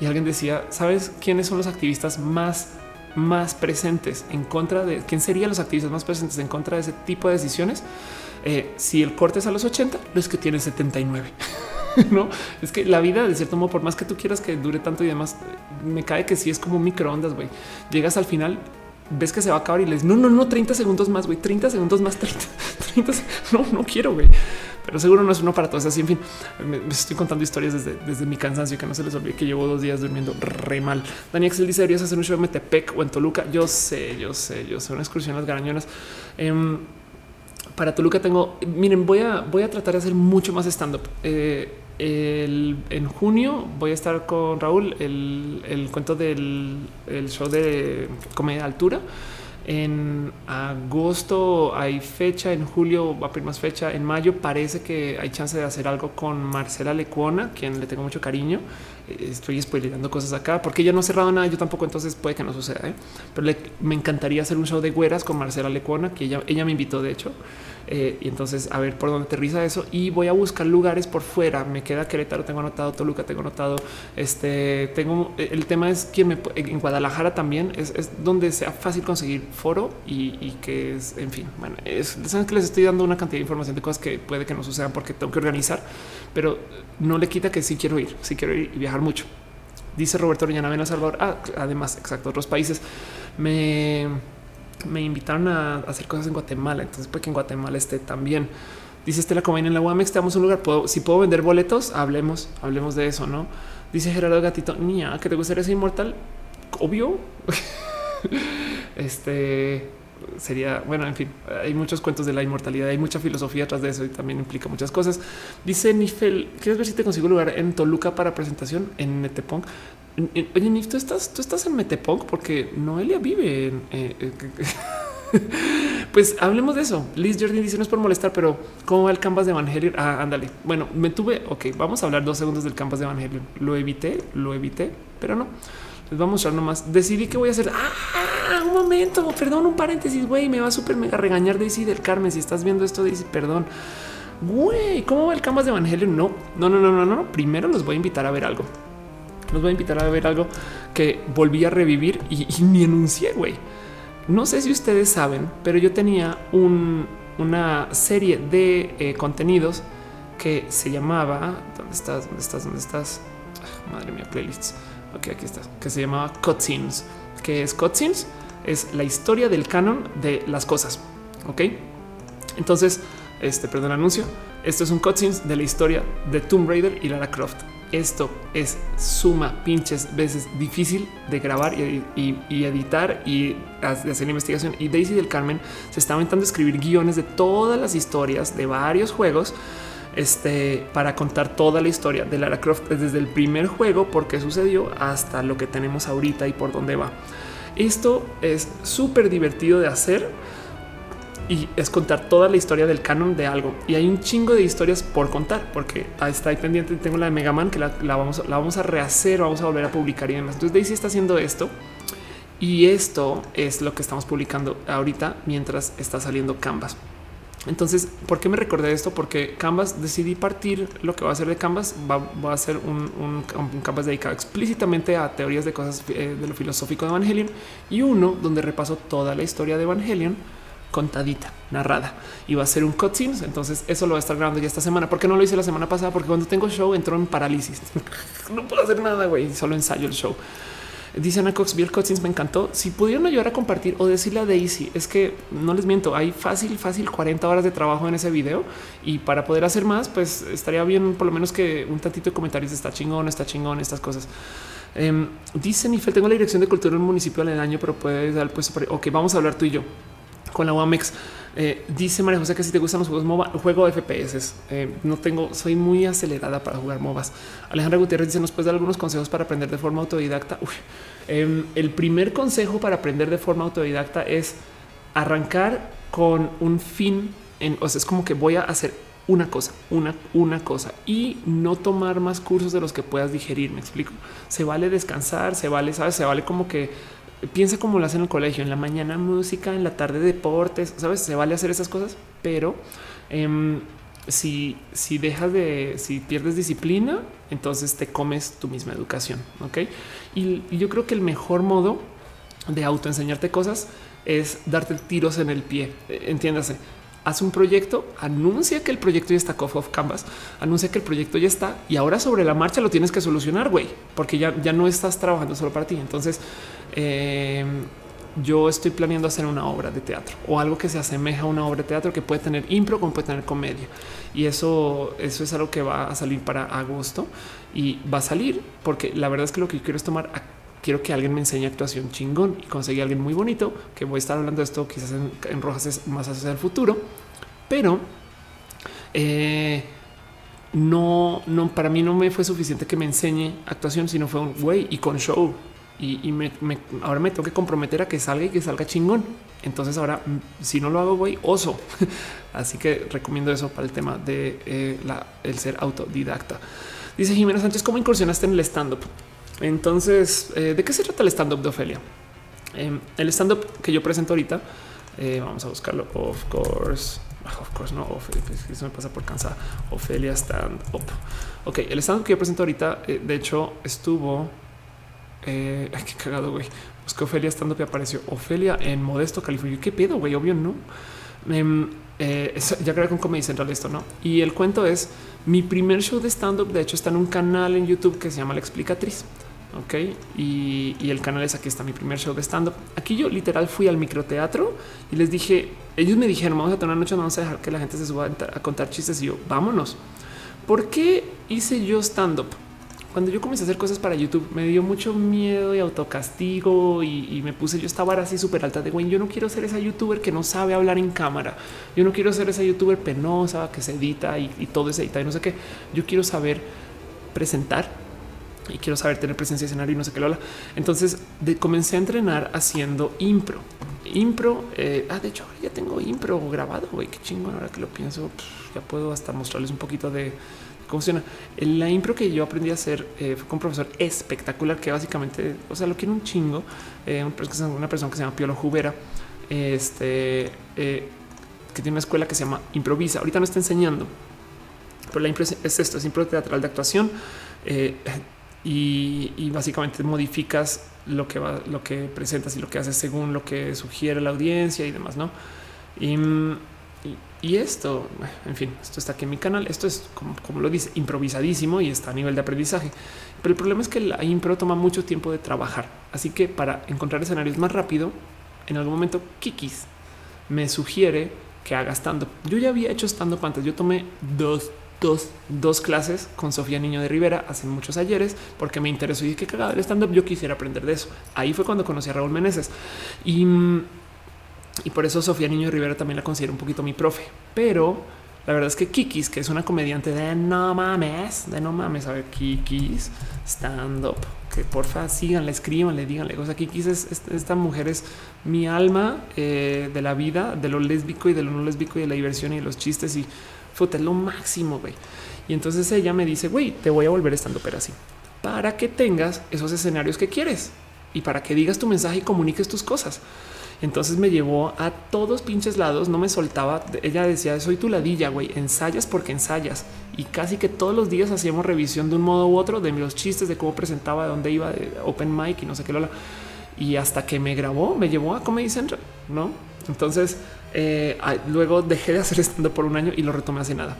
Y alguien decía, ¿sabes quiénes son los activistas más más presentes en contra de quién serían los activistas más presentes en contra de ese tipo de decisiones. Eh, si el corte es a los 80, es que tiene 79. no es que la vida, de cierto modo, por más que tú quieras que dure tanto y demás, me cae que si es como microondas. Güey, llegas al final, ves que se va a acabar y les no, no, no, 30 segundos más, güey, 30 segundos más, 30, 30 no, no quiero, güey. Pero seguro no es uno para todos. Así, en fin, me, estoy contando historias desde, desde mi cansancio, que no se les olvide que llevo dos días durmiendo re mal. Dani Axel dice, deberías hacer un show en Metepec o en Toluca. Yo sé, yo sé, yo sé, una excursión a las garañonas. Eh, para Toluca tengo, miren, voy a, voy a tratar de hacer mucho más stand up. Eh, en junio voy a estar con Raúl el, el cuento del el show de comedia altura. En agosto hay fecha, en julio va a haber más fecha, en mayo parece que hay chance de hacer algo con Marcela Lecuona, quien le tengo mucho cariño. Estoy spoilerando cosas acá porque ella no ha cerrado nada, yo tampoco, entonces puede que no suceda. ¿eh? Pero me encantaría hacer un show de güeras con Marcela Lecuona, que ella, ella me invitó de hecho. Eh, y entonces a ver por dónde aterriza eso y voy a buscar lugares por fuera. Me queda Querétaro, tengo anotado Toluca, tengo anotado este. Tengo el tema es que me, en Guadalajara también es, donde sea fácil conseguir foro y, que es, en fin, bueno, es que les estoy dando una cantidad de información de cosas que puede que no sucedan porque tengo que organizar, pero no le quita que sí quiero ir, sí quiero ir y viajar mucho. Dice Roberto Orellana, ven a Salvador. Ah, además, exacto, otros países me me invitaron a hacer cosas en Guatemala. Entonces, pues que en Guatemala esté también. Dice Estela Cobain en la UAMEX, te damos un lugar. si puedo vender boletos, hablemos, hablemos de eso, no? Dice Gerardo Gatito, niña, que te gustaría ser inmortal. Obvio. este sería bueno. En fin, hay muchos cuentos de la inmortalidad, hay mucha filosofía atrás de eso y también implica muchas cosas. Dice Nifel, ¿quieres ver si te consigo lugar en Toluca para presentación en Netepong? Oye, Nif, tú estás, tú estás en Metepunk porque Noelia vive en. Eh, eh, pues hablemos de eso. Liz Jordan dice no es por molestar, pero cómo va el canvas de Evangelion? Ah, ándale. Bueno, me tuve. Ok, vamos a hablar dos segundos del canvas de Evangelion. Lo evité, lo evité, pero no les vamos a mostrar nomás. Decidí que voy a hacer. Ah, un momento, perdón, un paréntesis. Güey, me va a súper mega regañar Daisy del Carmen. Si estás viendo esto, Daisy, perdón. Güey, ¿cómo va el canvas de Evangelion? No, no, no, no, no, no. Primero los voy a invitar a ver algo nos voy a invitar a ver algo que volví a revivir y, ni enuncié, güey. No sé si ustedes saben, pero yo tenía una serie de eh, contenidos que se llamaba ¿Dónde estás? ¿Dónde estás? ¿Dónde estás? madre mía, playlists. Ok, aquí estás. Que se llamaba Cutscenes. que es Cutscenes? Es la historia del canon de las cosas. Ok, entonces, este, perdón, anuncio. Esto es un cutscenes de la historia de Tomb Raider y Lara Croft esto es suma pinches veces difícil de grabar y, editar y hacer investigación. Y Daisy del Carmen se está intentando escribir guiones de todas las historias de varios juegos este, para contar toda la historia de Lara Croft desde el primer juego, por qué sucedió hasta lo que tenemos ahorita y por dónde va. Esto es súper divertido de hacer y es contar toda la historia del canon de algo. Y hay un chingo de historias por contar, porque está ahí pendiente. Tengo la de Mega Man que la, vamos, la vamos a rehacer, vamos a volver a publicar y demás. Entonces Daisy está haciendo esto. Y esto es lo que estamos publicando ahorita mientras está saliendo Canvas. Entonces, ¿por qué me recordé esto? Porque Canvas decidí partir lo que va a hacer de Canvas. Va, a ser un, un, Canvas dedicado explícitamente a teorías de cosas eh, de lo filosófico de Evangelion y uno donde repaso toda la historia de Evangelion contadita, narrada. Y va a ser un cutscenes. Entonces eso lo va a estar grabando ya esta semana. ¿Por qué no lo hice la semana pasada? Porque cuando tengo show entro en parálisis. no puedo hacer nada, güey. Solo ensayo el show. Dice Ana Cox, vi el me encantó. Si pudieron ayudar a compartir o decirle a Daisy, es que no les miento, hay fácil, fácil 40 horas de trabajo en ese video y para poder hacer más, pues estaría bien por lo menos que un tantito de comentarios está chingón, está chingón, estas cosas. Um, dice Nifel, tengo la dirección de cultura en un municipio aledaño, pero puedes dar pues Ok, vamos a hablar tú y yo con la WAMEX. Eh, dice María José que si te gustan los juegos MOBA, juego FPS. Eh, no tengo, soy muy acelerada para jugar MOBAs. Alejandra Gutiérrez dice: ¿Nos puedes dar algunos consejos para aprender de forma autodidacta? Em, el primer consejo para aprender de forma autodidacta es arrancar con un fin. En, o sea, es como que voy a hacer una cosa, una, una cosa y no tomar más cursos de los que puedas digerir. Me explico. Se vale descansar, se vale, sabes, se vale como que piensa como lo hace en el colegio, en la mañana música, en la tarde deportes, sabes, se vale hacer esas cosas, pero em, si, si dejas de, si pierdes disciplina, entonces te comes tu misma educación. Ok. Y, yo creo que el mejor modo de autoenseñarte cosas es darte tiros en el pie. Eh, entiéndase, haz un proyecto, anuncia que el proyecto ya está off of canvas, anuncia que el proyecto ya está y ahora sobre la marcha lo tienes que solucionar, güey, porque ya, ya no estás trabajando solo para ti. Entonces, eh, yo estoy planeando hacer una obra de teatro o algo que se asemeja a una obra de teatro que puede tener impro como puede tener comedia. Y eso, eso es algo que va a salir para agosto y va a salir porque la verdad es que lo que quiero es tomar quiero que alguien me enseñe actuación chingón y conseguí a alguien muy bonito que voy a estar hablando de esto quizás en, Rojas es más hacia el futuro, pero eh, no, no, para mí no me fue suficiente que me enseñe actuación, sino fue un güey y con show. Y, me, ahora me tengo que comprometer a que salga y que salga chingón. Entonces ahora, mm, si no lo hago, güey, oso. Así que recomiendo eso para el tema de eh, el ser autodidacta. Dice Jimena Sánchez, ¿cómo incursionaste en el stand-up? Entonces, eh, ¿de qué se trata el stand-up de Ofelia? Em, el stand-up que yo presento ahorita, eh, vamos a buscarlo, of course. Ah, of course, no, eso me pasa por cansada. Ofelia Stand Up. Ok, el stand up que yo presento ahorita, eh, de hecho, estuvo. Ay, qué cagado, güey. Busqué Ofelia Stand Up y apareció Ofelia en Modesto, California. ¿Qué pedo, güey? Obvio, no. Em, ya creo que con Comedy Central esto, ¿no? Y el cuento es mi primer show de stand-up, de hecho, está en un canal en YouTube que se llama La Explicatriz. Ok, y, el canal es aquí está mi primer show de stand up. Aquí yo literal fui al microteatro y les dije, ellos me dijeron, vamos a tener una noche, vamos a dejar que la gente se suba a contar chistes y yo, vámonos. ¿Por qué hice yo stand up? Cuando yo comencé a hacer cosas para YouTube, me dio mucho miedo y autocastigo y, me puse yo estaba así súper alta de güey. Yo no quiero ser esa youtuber que no sabe hablar en cámara. Yo no quiero ser esa youtuber penosa que se edita y, y todo es edita y no sé qué. Yo quiero saber presentar y quiero saber tener presencia de escenario y no sé qué lo Entonces comencé a entrenar haciendo impro. Impro, eh, ah, de hecho, ya tengo impro grabado, güey, qué chingón, ahora que lo pienso, ya puedo hasta mostrarles un poquito de cómo funciona. La impro que yo aprendí a hacer eh, fue con un profesor espectacular que básicamente, o sea, lo quiero un chingo, eh, una persona que se llama Piolo Jubera, este, que tiene una escuela que se llama Improvisa. Ahorita no está enseñando, pero la impro es esto, es impro teatral de actuación y, básicamente modificas lo que va, lo que presentas y lo que haces según lo que sugiere la audiencia y demás, no? Y, y, esto, en fin, esto está aquí en mi canal. Esto es como, como, lo dice, improvisadísimo y está a nivel de aprendizaje. Pero el problema es que la impro toma mucho tiempo de trabajar. Así que para encontrar escenarios más rápido, en algún momento Kikis me sugiere que haga stand up. Yo ya había hecho stand up antes. Yo tomé dos dos, clases con Sofía Niño de Rivera hace muchos ayeres porque me interesó y que cagada el stand up. Yo quisiera aprender de eso. Ahí fue cuando conocí a Raúl Meneses y, y por eso Sofía Niño Rivera también la considero un poquito mi profe. Pero la verdad es que Kikis, que es una comediante de no mames, de no mames, a ver, Kikis stand up, que porfa síganle, escríbanle, díganle. Sea, Kikis es, esta mujer es mi alma eh, de la vida, de lo lésbico y de lo no lésbico y de la diversión y de los chistes y es lo máximo, güey. Y entonces ella me dice, güey, te voy a volver estando pero así para que tengas esos escenarios que quieres y para que digas tu mensaje y comuniques tus cosas. Entonces me llevó a todos pinches lados, no me soltaba. Ella decía, soy tu ladilla, güey, ensayas porque ensayas. Y casi que todos los días hacíamos revisión de un modo u otro de los chistes, de cómo presentaba, de dónde iba, de open mic y no sé qué. Y hasta que me grabó, me llevó a Comedy Central, ¿no? Entonces eh, luego dejé de hacer estando por un año y lo retomé hace nada.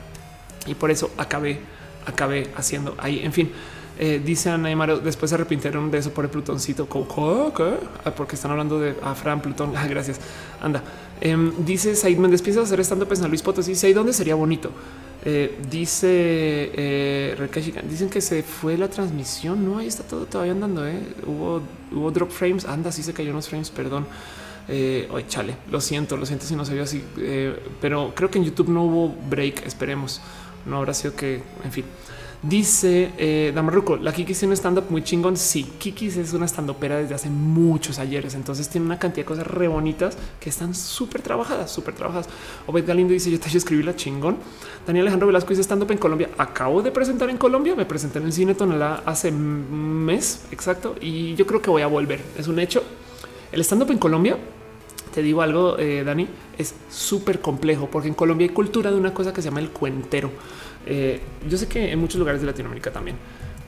Y por eso acabé, acabé haciendo ahí. En fin, eh, dice Ana y Mario, después se arrepintieron de eso por el plutoncito. Ah, porque están hablando de a Fran Plutón. Ah, gracias. Anda. Em, dice Said Méndez, hacer estando en San Luis Potosí. ¿Y dónde sería bonito? Eh, dice eh, dicen que se fue la transmisión. No, ahí está todo todavía andando. Eh. Hubo, hubo drop frames. Anda, sí se cayó unos frames, perdón. Eh, chale, lo siento, lo siento si no se vio así, eh, pero creo que en YouTube no hubo break. Esperemos, no habrá sido que, en fin. Dice eh, Damarruco, la Kikis tiene un stand up muy chingón. Sí, Kikis es una stand upera desde hace muchos ayeres. Entonces tiene una cantidad de cosas re bonitas que están súper trabajadas, súper trabajadas. Obed Galindo dice: Yo te escribí la chingón. Daniel Alejandro Velasco dice stand up en Colombia. Acabo de presentar en Colombia. Me presenté en el cine Tonalá hace mes exacto y yo creo que voy a volver. Es un hecho. El stand up en Colombia, te digo algo, eh, Dani, es súper complejo porque en Colombia hay cultura de una cosa que se llama el cuentero. Eh, yo sé que en muchos lugares de Latinoamérica también,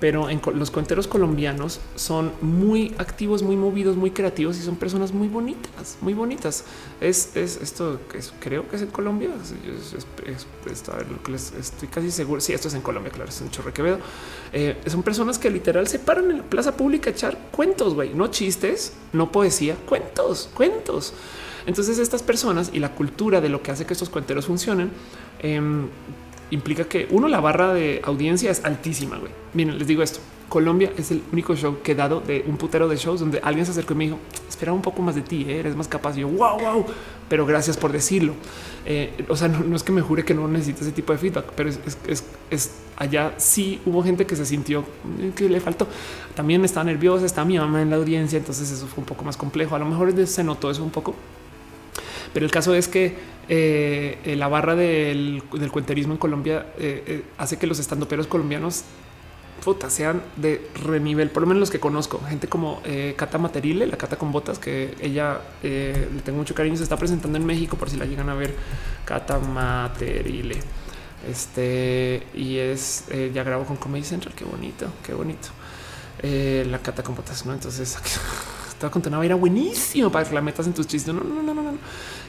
pero en los cuenteros colombianos son muy activos, muy movidos, muy creativos y son personas muy bonitas, muy bonitas. Es, esto que creo que es en Colombia. les estoy casi seguro. Sí, esto es en Colombia, claro, es un chorre que veo. Eh, son personas que literal se paran en la plaza pública a echar cuentos, güey, no chistes, no poesía, cuentos, cuentos. Entonces estas personas y la cultura de lo que hace que estos cuenteros funcionen em, implica que uno, la barra de audiencia es altísima. Güey. Miren, les digo esto. Colombia es el único show que he dado de un putero de shows donde alguien se acercó y me dijo, espera un poco más de ti, ¿eh? eres más capaz. Yo, wow, wow, pero gracias por decirlo. Eh, o sea, no, es que me jure que no necesite ese tipo de feedback, pero es, allá sí hubo gente que se sintió eh, que le faltó. También estaba nerviosa, está mi mamá en la audiencia, entonces eso fue un poco más complejo. A lo mejor se notó eso un poco, pero el caso es que eh, eh, la barra del, cuenterismo en Colombia eh, hace que los estandoperos colombianos sean de renivel, por lo menos los que conozco, gente como Cata Materile, la Cata con botas, que ella le tengo mucho cariño, se está presentando en México por si la llegan a ver, Cata Materile. Este y es ya grabo con Comedy Central. Qué bonito, qué bonito. la Cata con botas, no? Entonces te va a contar una vaina para que la metas en tus chistes. No, no, no, no, no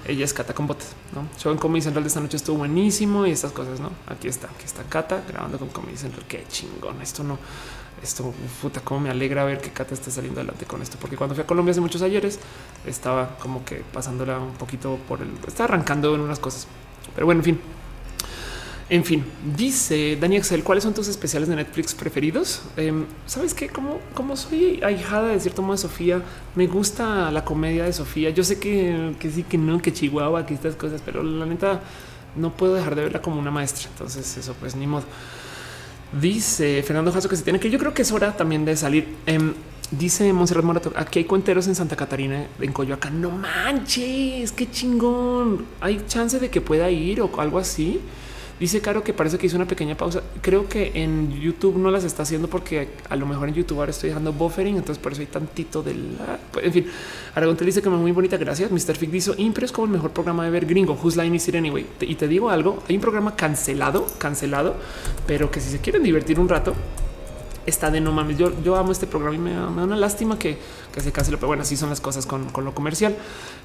ella es Cata con botes. No show en Comedy Central de esta noche estuvo buenísimo y estas cosas. No, aquí está, aquí está Cata grabando con Comedy Central. Qué chingón. Esto no, esto puta, cómo me alegra ver que Cata esté saliendo adelante con esto, porque cuando fui a Colombia hace muchos ayeres estaba como que pasándola un poquito por el, está arrancando en unas cosas, pero bueno, en fin. En fin, dice Dani Excel, ¿cuáles son tus especiales de Netflix preferidos? Em, Sabes que como, como soy ahijada de cierto modo de Sofía, me gusta la comedia de Sofía. Yo sé que, que sí, que no, que Chihuahua, que estas cosas, pero la neta no puedo dejar de verla como una maestra. Entonces, eso pues ni modo. Dice Fernando Jasso que se tiene que yo creo que es hora también de salir. Em, dice Monserrat Morato, aquí hay cuenteros en Santa Catarina, en Coyoacán. No manches, qué chingón. Hay chance de que pueda ir o algo así. Dice Caro que parece que hizo una pequeña pausa. Creo que en YouTube no las está haciendo porque a lo mejor en YouTube ahora estoy dejando buffering, entonces por eso hay tantito de la. Pues, en fin, Aragón te dice que muy bonita. Gracias. Mr. Fig dice Impre es como el mejor programa de ver gringo. Whose line is it anyway? Y te digo algo: hay un programa cancelado, cancelado, pero que si se quieren divertir un rato, está de no mames. Yo, yo amo este programa y me, da una lástima que, que se cancele, pero bueno, así son las cosas con, con lo comercial.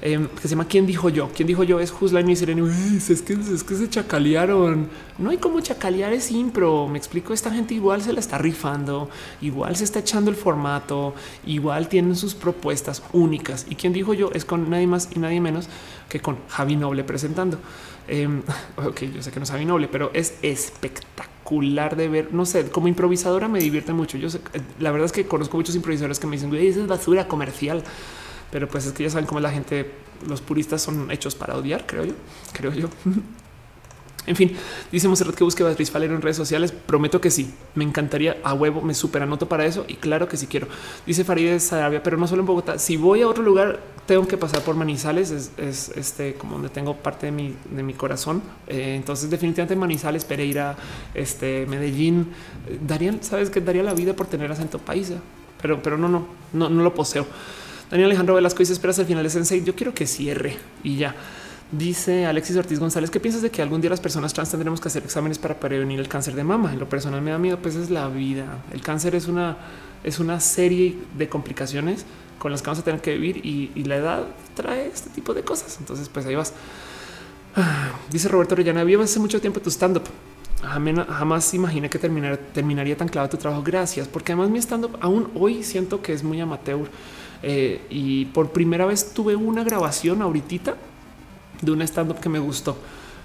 Eh, que se llama ¿Quién dijo yo? ¿Quién dijo yo? Es Who's Line is Es que, es que se chacalearon. No hay como chacalear, es impro. Me explico. Esta gente igual se la está rifando, igual se está echando el formato, igual tienen sus propuestas únicas. Y quién dijo yo es con nadie más y nadie menos que con Javi Noble presentando. Eh, ok, yo sé que no es Javi Noble, pero es espectacular de ver, no sé, como improvisadora me divierte mucho. Yo sé, la verdad es que conozco muchos improvisadores que me dicen, es basura comercial. Pero pues es que ya saben cómo la gente, los puristas son hechos para odiar, creo yo, creo yo. En fin, dice Monserrat que busque Beatriz Falero en redes sociales. Prometo que sí. Me encantaría a huevo, me super anoto para eso y claro que sí quiero. Dice Farideh Sarabia, pero no solo en Bogotá. Si voy a otro lugar, tengo que pasar por Manizales. Es, este como donde tengo parte de mi, de mi corazón. Eh, entonces, definitivamente Manizales, Pereira, este Medellín darían, sabes que daría la vida por tener acento paisa, pero, pero no, no, no, no lo poseo. Daniel Alejandro Velasco dice: Esperas al final de Sensei. Yo quiero que cierre y ya. Dice Alexis Ortiz González, ¿qué piensas de que algún día las personas trans tendremos que hacer exámenes para prevenir el cáncer de mama? En lo personal me da miedo, pues es la vida. El cáncer es una, es una serie de complicaciones con las que vamos a tener que vivir y, la edad trae este tipo de cosas. Entonces, pues ahí vas. Dice Roberto Orellana, vi hace mucho tiempo tu stand-up. Jamás imaginé que terminaría tan claro tu trabajo. Gracias, porque además mi stand-up aún hoy siento que es muy amateur. Eh, y por primera vez tuve una grabación ahorita de un stand up que me gustó.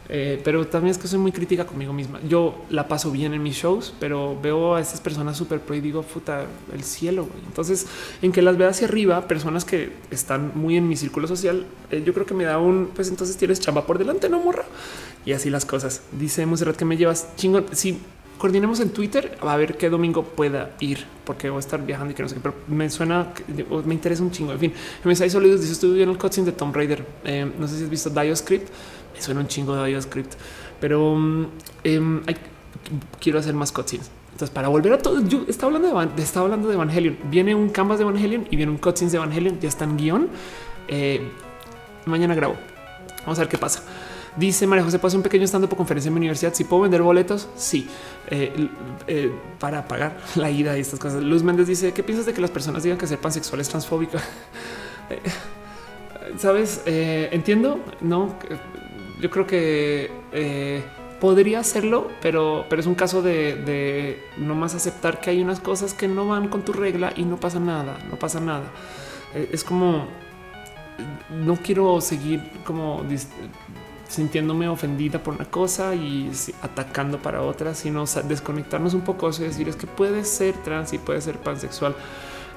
Eh, pero también es que soy muy crítica conmigo misma. Yo la paso bien en mis shows, pero veo a estas personas súper pro y digo, puta, el cielo. Entonces, en que las vea hacia arriba, personas que están muy en mi círculo social, eh, yo creo que me da un, pues entonces tienes chamba por delante, no morra. Y así las cosas. Dice Monserrat que me llevas chingón. Si coordinemos en Twitter a ver qué domingo pueda ir, porque voy a estar viajando y que no sé, pero me suena, me interesa un chingo. En fin, me salió sólidos. Dice estuve viendo el cutscene de Tomb Raider. Eh, no sé si has visto Dioscript. Me suena un chingo de Dioscript, pero em, quiero hacer más cutscenes. Entonces, para volver a todo, yo estaba hablando de, estaba hablando de Evangelion. Viene un canvas de Evangelion y viene un cutscenes de Evangelion. Ya está en guion. Eh, mañana grabo. Vamos a ver qué pasa. Dice María José, ¿puedo un pequeño stand por conferencia en mi universidad? Si puedo vender boletos, sí, eh, eh, para pagar la ida y estas cosas. Luz Méndez dice, ¿qué piensas de que las personas digan que ser pansexual es transfóbica? Sabes, entiendo, no, yo creo que podría hacerlo, pero, pero es un caso de, no más aceptar que hay unas cosas que no van con tu regla y no pasa nada, no pasa nada. Eh, es como no quiero seguir como sintiéndome ofendida por una cosa y atacando para otra, sino desconectarnos un poco y decir es que puede ser trans y puede ser pansexual.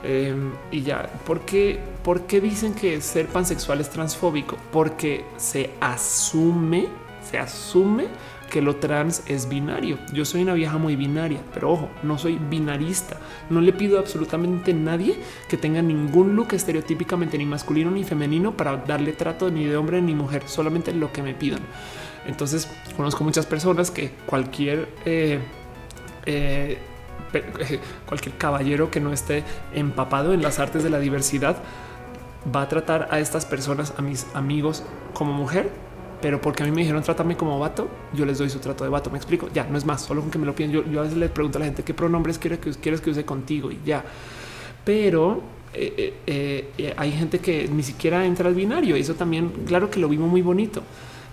Em, y ya, ¿por qué, ¿por qué dicen que ser pansexual es transfóbico? Porque se asume, se asume que lo trans es binario. Yo soy una vieja muy binaria, pero ojo, no soy binarista. No le pido absolutamente a nadie que tenga ningún look estereotípicamente ni masculino ni femenino para darle trato ni de hombre ni mujer, solamente lo que me pidan. Entonces conozco muchas personas que cualquier eh, eh, cualquier caballero que no esté empapado en las artes de la diversidad va a tratar a estas personas, a mis amigos como mujer pero porque a mí me dijeron trátame como vato, yo les doy su trato de vato. Me explico. Ya no es más, solo con que me lo piden. Yo, a veces le pregunto a la gente qué pronombres quieres que, quieres que use contigo y ya. Pero eh, eh, eh, hay gente que ni siquiera entra al binario eso también, claro que lo vivo muy bonito.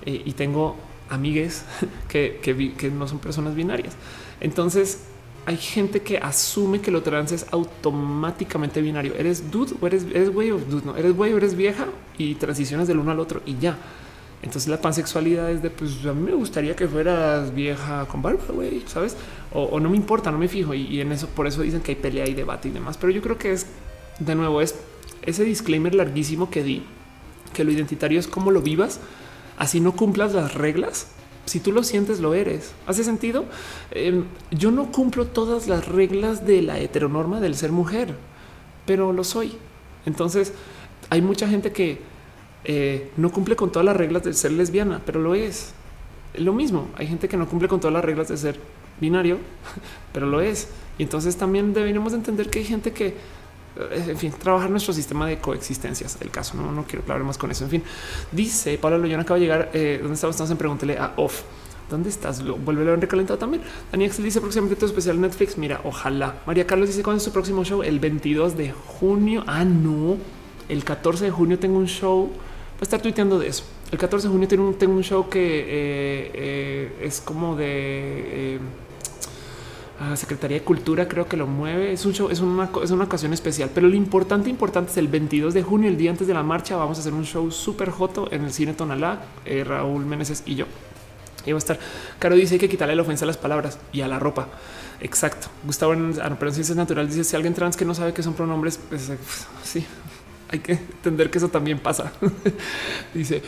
y tengo amigues que, que, no son personas binarias. Entonces, hay gente que asume que lo trans es automáticamente binario. Eres dude o eres, eres güey o dude, no eres güey o eres vieja y transiciones del uno al otro y ya. Entonces la pansexualidad es de pues a mí me gustaría que fueras vieja con barba, güey, sabes? O, no me importa, no me fijo. Y, en eso, por eso dicen que hay pelea y debate y demás. Pero yo creo que es de nuevo, es ese disclaimer larguísimo que di que lo identitario es como lo vivas, así no cumplas las reglas. Si tú lo sientes, lo eres. ¿Hace sentido? Em, yo no cumplo todas las reglas de la heteronorma del ser mujer, pero lo soy. Entonces, hay mucha gente que eh, no cumple con todas las reglas de ser lesbiana, pero lo es. Lo mismo, hay gente que no cumple con todas las reglas de ser binario, pero lo es. Y entonces también deberíamos entender que hay gente que, eh, en fin, trabajar nuestro sistema de coexistencias. El caso no, no quiero hablar más con eso. En fin, dice Pablo Loyón acaba de llegar. Eh, ¿Dónde estamos? Estamos en Pregúntele a Off. ¿Dónde estás? Vuelve a ver recalentado también. Daniel dice próximamente tu especial Netflix. Mira, ojalá. María Carlos dice cuándo es su próximo show? El 22 de junio. Ah, no. El 14 de junio tengo un show va a estar tuiteando de eso. El 14 de junio tengo un, tengo un show que eh, eh, es como de eh, Secretaría de Cultura, creo que lo mueve. Es un show, es una, es una ocasión especial, pero lo importante, importante es el 22 de junio, el día antes de la marcha. Vamos a hacer un show súper joto en el cine Tonalá, Raúl Meneses y yo. Y va a estar. Caro dice que quitarle la ofensa a las palabras y a la ropa. Exacto. Gustavo, ah, pero si es natural, dice si alguien trans que no sabe que son pronombres, pues sí, hay que entender que eso también pasa. Dice,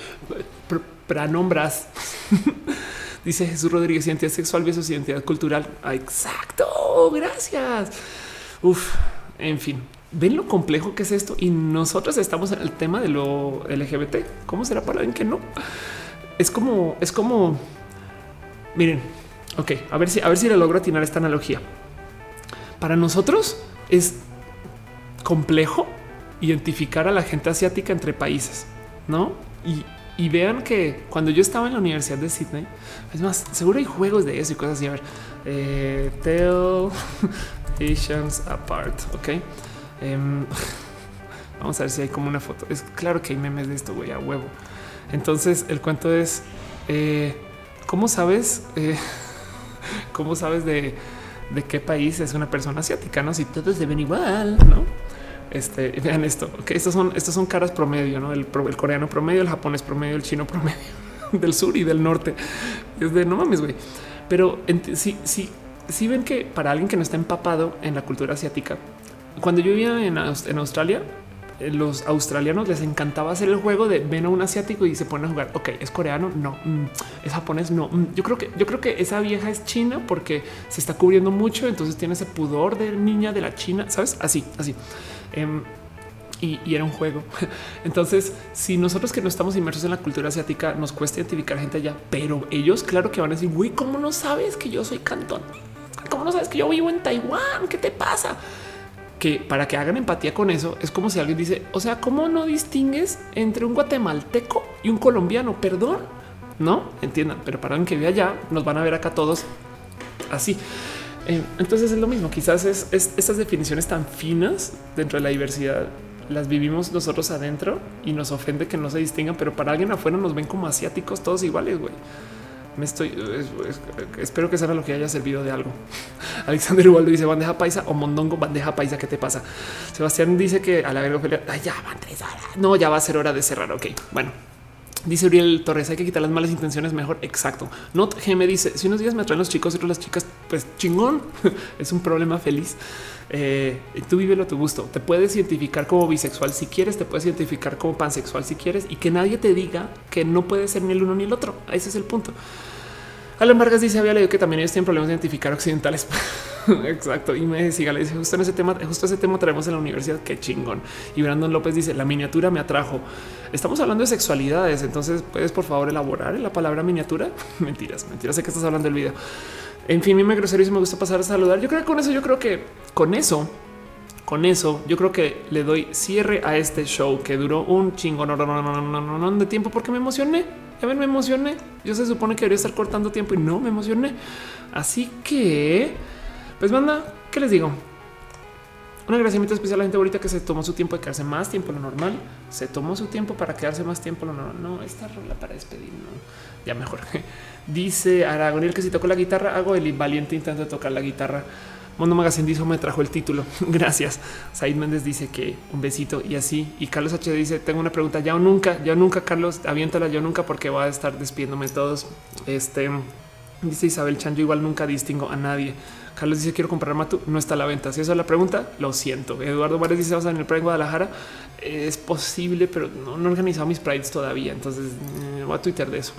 pranombras. Dice Jesús Rodríguez, identidad sexual versus identidad cultural. Ah, exacto, gracias. Uf, en fin, ven lo complejo que es esto y nosotros estamos en el tema de lo LGBT. ¿Cómo será para alguien que no? Es como, es como, miren, ok, a ver si, a ver si le logro atinar esta analogía. Para nosotros es complejo identificar a la gente asiática entre países, ¿no? Y, vean que cuando yo estaba en la Universidad de Sydney, es más, seguro hay juegos de eso y cosas así. A ver, eh, Tell Asians Apart, ¿ok? Em, vamos a ver si hay como una foto. Es claro que hay memes de esto, güey, a huevo. Entonces, el cuento es, eh, ¿cómo sabes? Eh, ¿Cómo sabes de, de qué país es una persona asiática? No, si todos se ven igual, ¿no? Este, vean esto. Ok, estos son, estos son caras promedio, no el, el coreano promedio, el japonés promedio, el chino promedio del sur y del norte. Es de no mames, güey. Pero si, si, si ven que para alguien que no está empapado en la cultura asiática, cuando yo vivía en, en Australia, eh, los australianos les encantaba hacer el juego de ven a un asiático y se ponen a jugar. Ok, es coreano, no mm, es japonés, no. Mm, yo creo que yo creo que esa vieja es china porque se está cubriendo mucho. Entonces tiene ese pudor de niña de la China, sabes? Así, así. Em, y, era un juego. Entonces, si nosotros que no estamos inmersos en la cultura asiática nos cuesta identificar gente allá, pero ellos, claro que van a decir, güey, ¿cómo no sabes que yo soy cantón? ¿Cómo no sabes que yo vivo en Taiwán? ¿Qué te pasa? Que para que hagan empatía con eso es como si alguien dice, o sea, ¿cómo no distingues entre un guatemalteco y un colombiano? Perdón, no entiendan, pero para que vive allá, nos van a ver acá todos así. Eh, entonces es lo mismo. Quizás es, estas definiciones tan finas dentro de la diversidad las vivimos nosotros adentro y nos ofende que no se distingan, pero para alguien afuera nos ven como asiáticos todos iguales. Güey, me estoy, espero que sea lo que haya servido de algo. Alexander Ubaldo dice bandeja paisa o mondongo bandeja paisa. ¿Qué te pasa? Sebastián dice que a la verga, ya van tres horas. No, ya va a ser hora de cerrar. Ok, bueno. Dice Uriel Torres, hay que quitar las malas intenciones mejor. Exacto. Not G me dice, si unos días me traen los chicos y otros las chicas, pues chingón. es un problema feliz. Eh, tú vívelo a tu gusto. Te puedes identificar como bisexual si quieres, te puedes identificar como pansexual si quieres y que nadie te diga que no puede ser ni el uno ni el otro. Ese es el punto. Alan Vargas dice había leído que también ellos tienen problemas de identificar occidentales. Exacto. Y me siga, le dice justo en ese tema, justo ese tema traemos en la universidad. Qué chingón. Y Brandon López dice la miniatura me atrajo. Estamos hablando de sexualidades. Entonces puedes por favor elaborar la palabra miniatura. mentiras, mentiras. Sé que estás hablando del video. En fin, me grosero y me gusta pasar a saludar. Yo creo que con eso, yo creo que con eso, con eso, yo creo que le doy cierre a este show que duró un chingo no, no, no, de tiempo porque me emocioné. Ya ven, me emocioné. Yo se supone que debería estar cortando tiempo y no me emocioné. Así que, pues manda, ¿qué les digo? Un agradecimiento especial a la gente ahorita que se tomó su tiempo de quedarse más tiempo lo normal. Se tomó su tiempo para quedarse más tiempo lo normal. No, esta rola para despedir, no. Ya mejor. Dice Aragoniel que si toco la guitarra, hago el valiente intento de tocar la guitarra. Mondo Magazine dijo me trajo el título. Gracias. Said Méndez dice que un besito y así. Y Carlos H dice tengo una pregunta ya o nunca, ya nunca Carlos, aviéntala yo nunca porque va a estar despidiéndome todos. Este dice Isabel Chan, yo igual nunca distingo a nadie. Carlos dice quiero comprar Matu, no está a la venta. Si esa es la pregunta, lo siento. Eduardo Juárez dice vas a en el Pride Guadalajara. Es posible, pero no, he organizado mis prides todavía. Entonces eh, voy a Twitter de eso.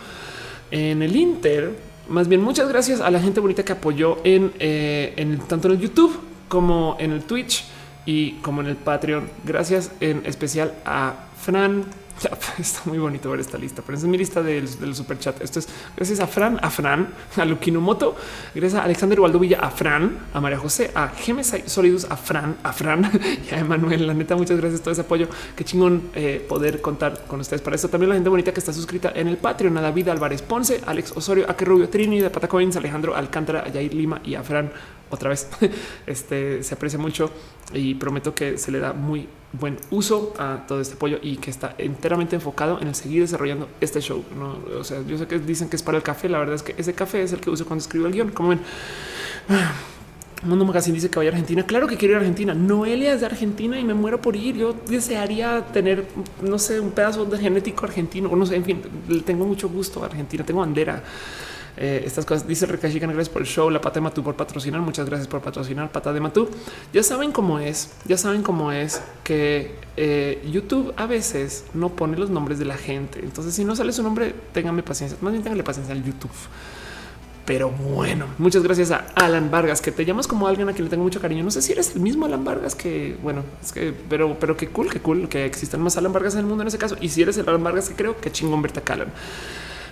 En el Inter más bien muchas gracias a la gente bonita que apoyó en, eh, en tanto en el YouTube como en el Twitch y como en el Patreon. Gracias en especial a Fran Está muy bonito ver esta lista, pero es mi lista del, super chat. Esto es gracias a Fran, a Fran, a Luquino Moto, gracias a Alexander Villa, a Fran, a María José, a Gemes Solidus, a Fran, a Fran y a Emanuel. La neta, muchas gracias todo ese apoyo. Qué chingón eh, poder contar con ustedes para esto. También la gente bonita que está suscrita en el Patreon, a David Álvarez Ponce, Alex Osorio, a que Rubio Trini, de Patacoins, Alejandro Alcántara, a Yair Lima y a Fran otra vez. Este se aprecia mucho y prometo que se le da muy buen uso a todo este apoyo y que está enteramente enfocado en el seguir desarrollando este show. ¿no? O sea, yo sé que dicen que es para el café. La verdad es que ese café es el que uso cuando escribo el guion. Como ven, Mundo Magazine dice que vaya a Argentina. Claro que quiero ir a Argentina. Noelia es de Argentina y me muero por ir. Yo desearía tener, no sé, un pedazo de genético argentino. O no sé, en fin, tengo mucho gusto a Argentina. Tengo bandera. Eh, estas cosas. Dice Recashican, gracias por el show. La pata de Matú por patrocinar. Muchas gracias por patrocinar. Pata de Matú. Ya saben cómo es. Ya saben cómo es que eh, YouTube a veces no pone los nombres de la gente. Entonces, si no sale su nombre, ténganme paciencia. Más bien, ténganle paciencia al YouTube. Pero bueno, muchas gracias a Alan Vargas, que te llamas como alguien a quien le tengo mucho cariño. No sé si eres el mismo Alan Vargas que, bueno, es que, pero, pero qué cool, qué cool que existan más Alan Vargas en el mundo en ese caso. Y si eres el Alan Vargas que creo, que chingón verte Alan.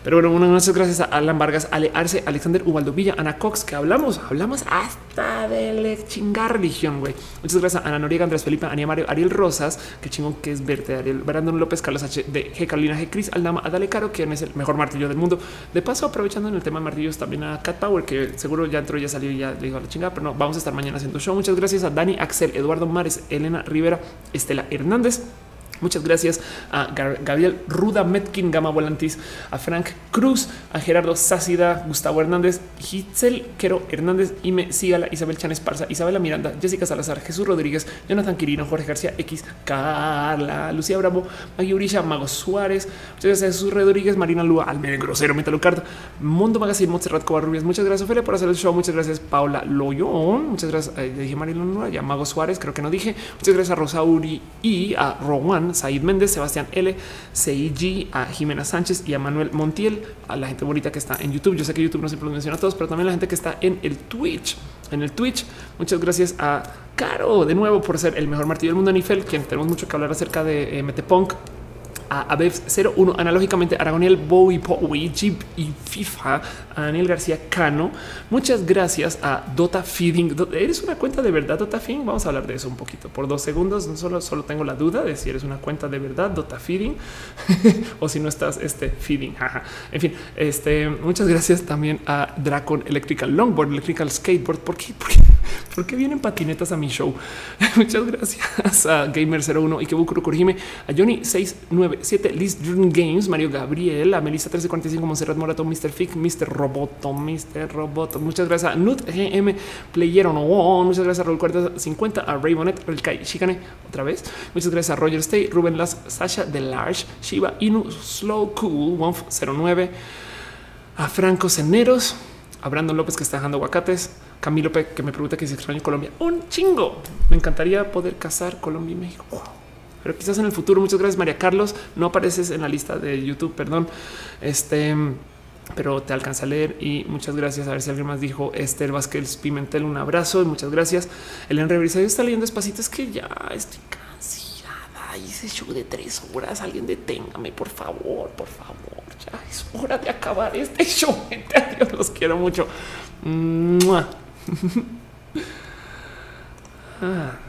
Pero bueno, muchas gracias a Alan Vargas, Ale Arce, Alexander Ubaldo Villa, Ana Cox, que hablamos, hablamos hasta de chingar religión, güey. Muchas gracias a Ana Noriega, Andrés Felipe, Ania Mario, Ariel Rosas, que chingón que es verte, Ariel, Brandon López, Carlos H. de G. Carolina G. Cris, Aldama, Adale Caro, quien es el mejor martillo del mundo. De paso, aprovechando en el tema de martillos, también a Cat Power, que seguro ya entró, ya salió y ya le dijo a la chingada, pero no, vamos a estar mañana haciendo show. Muchas gracias a Dani, Axel, Eduardo Mares, Elena Rivera, Estela Hernández. Muchas gracias a Gabriel Ruda Metkin, Gama Volantis, a Frank Cruz, a Gerardo Sácida, Gustavo Hernández, Hitzel Quero Hernández, Ime Sígala, Isabel Chan Esparza, Isabela Miranda, Jessica Salazar, Jesús Rodríguez, Jonathan Quirino, Jorge García X, Carla, Lucía Bravo, Maggie Urisha, Mago Suárez, muchas gracias a Jesús Rodríguez, Marina Lua, Almeida Grosero, Metalucard, Mundo Magazine, Montserrat Covarrubias, muchas gracias Ophelia por hacer el show, muchas gracias Paula Loyón, muchas gracias, eh, dije Marina Lua, ya Mago Suárez, creo que no dije, muchas gracias a Rosa Uri y a Rowan Said Méndez, Sebastián L, CIG, a Jimena Sánchez y a Manuel Montiel, a la gente bonita que está en YouTube. Yo sé que YouTube no siempre los menciona a todos, pero también la gente que está en el Twitch. En el Twitch, muchas gracias a Caro de nuevo por ser el mejor martillo del mundo, Nifel, quien tenemos mucho que hablar acerca de eh, Metepunk a Abev01, analógicamente Aragoniel, Bowie, Powie, Jeep y FIFA, a Daniel García Cano. Muchas gracias a Dota Feeding. ¿Eres una cuenta de verdad, Dota Feeding? Vamos a hablar de eso un poquito por dos segundos. Solo, solo tengo la duda de si eres una cuenta de verdad, Dota Feeding, o si no estás este feeding. En fin, este, muchas gracias también a Dracon Electrical Longboard, Electrical Skateboard. ¿Por qué? ¿Por qué, vienen patinetas a mi show? muchas gracias a Gamer01 y que Kurime, a Johnny 697, Liz Games, Mario Gabriel, a Melissa 1345, Monserrat Morato, Mr. Fick, Mr. Roboto, Mr. Roboto. Muchas gracias a Nut GM Player on Muchas gracias a Roll 4050, a Raybonet, el Kai Shikane otra vez. Muchas gracias a Roger Stay, Ruben Las, Sasha Delarge, Shiva Inu, Slow Cool, 09, a Franco Ceneros, a Brandon López que está dejando aguacates, Camilo P que me pregunta que si extraño Colombia. Un chingo. Me encantaría poder casar Colombia y México. Pero quizás en el futuro. Muchas gracias, María Carlos. No apareces en la lista de YouTube, perdón. Este pero te alcanza a leer y muchas gracias. A ver si alguien más dijo Esther Vázquez Pimentel. Un abrazo y muchas gracias. El Enreversado está leyendo despacito. Es que ya estoy cansada. Hice show de tres horas. Alguien deténgame, por favor, por favor. Ya es hora de acabar este show. Adiós, los quiero mucho. ah.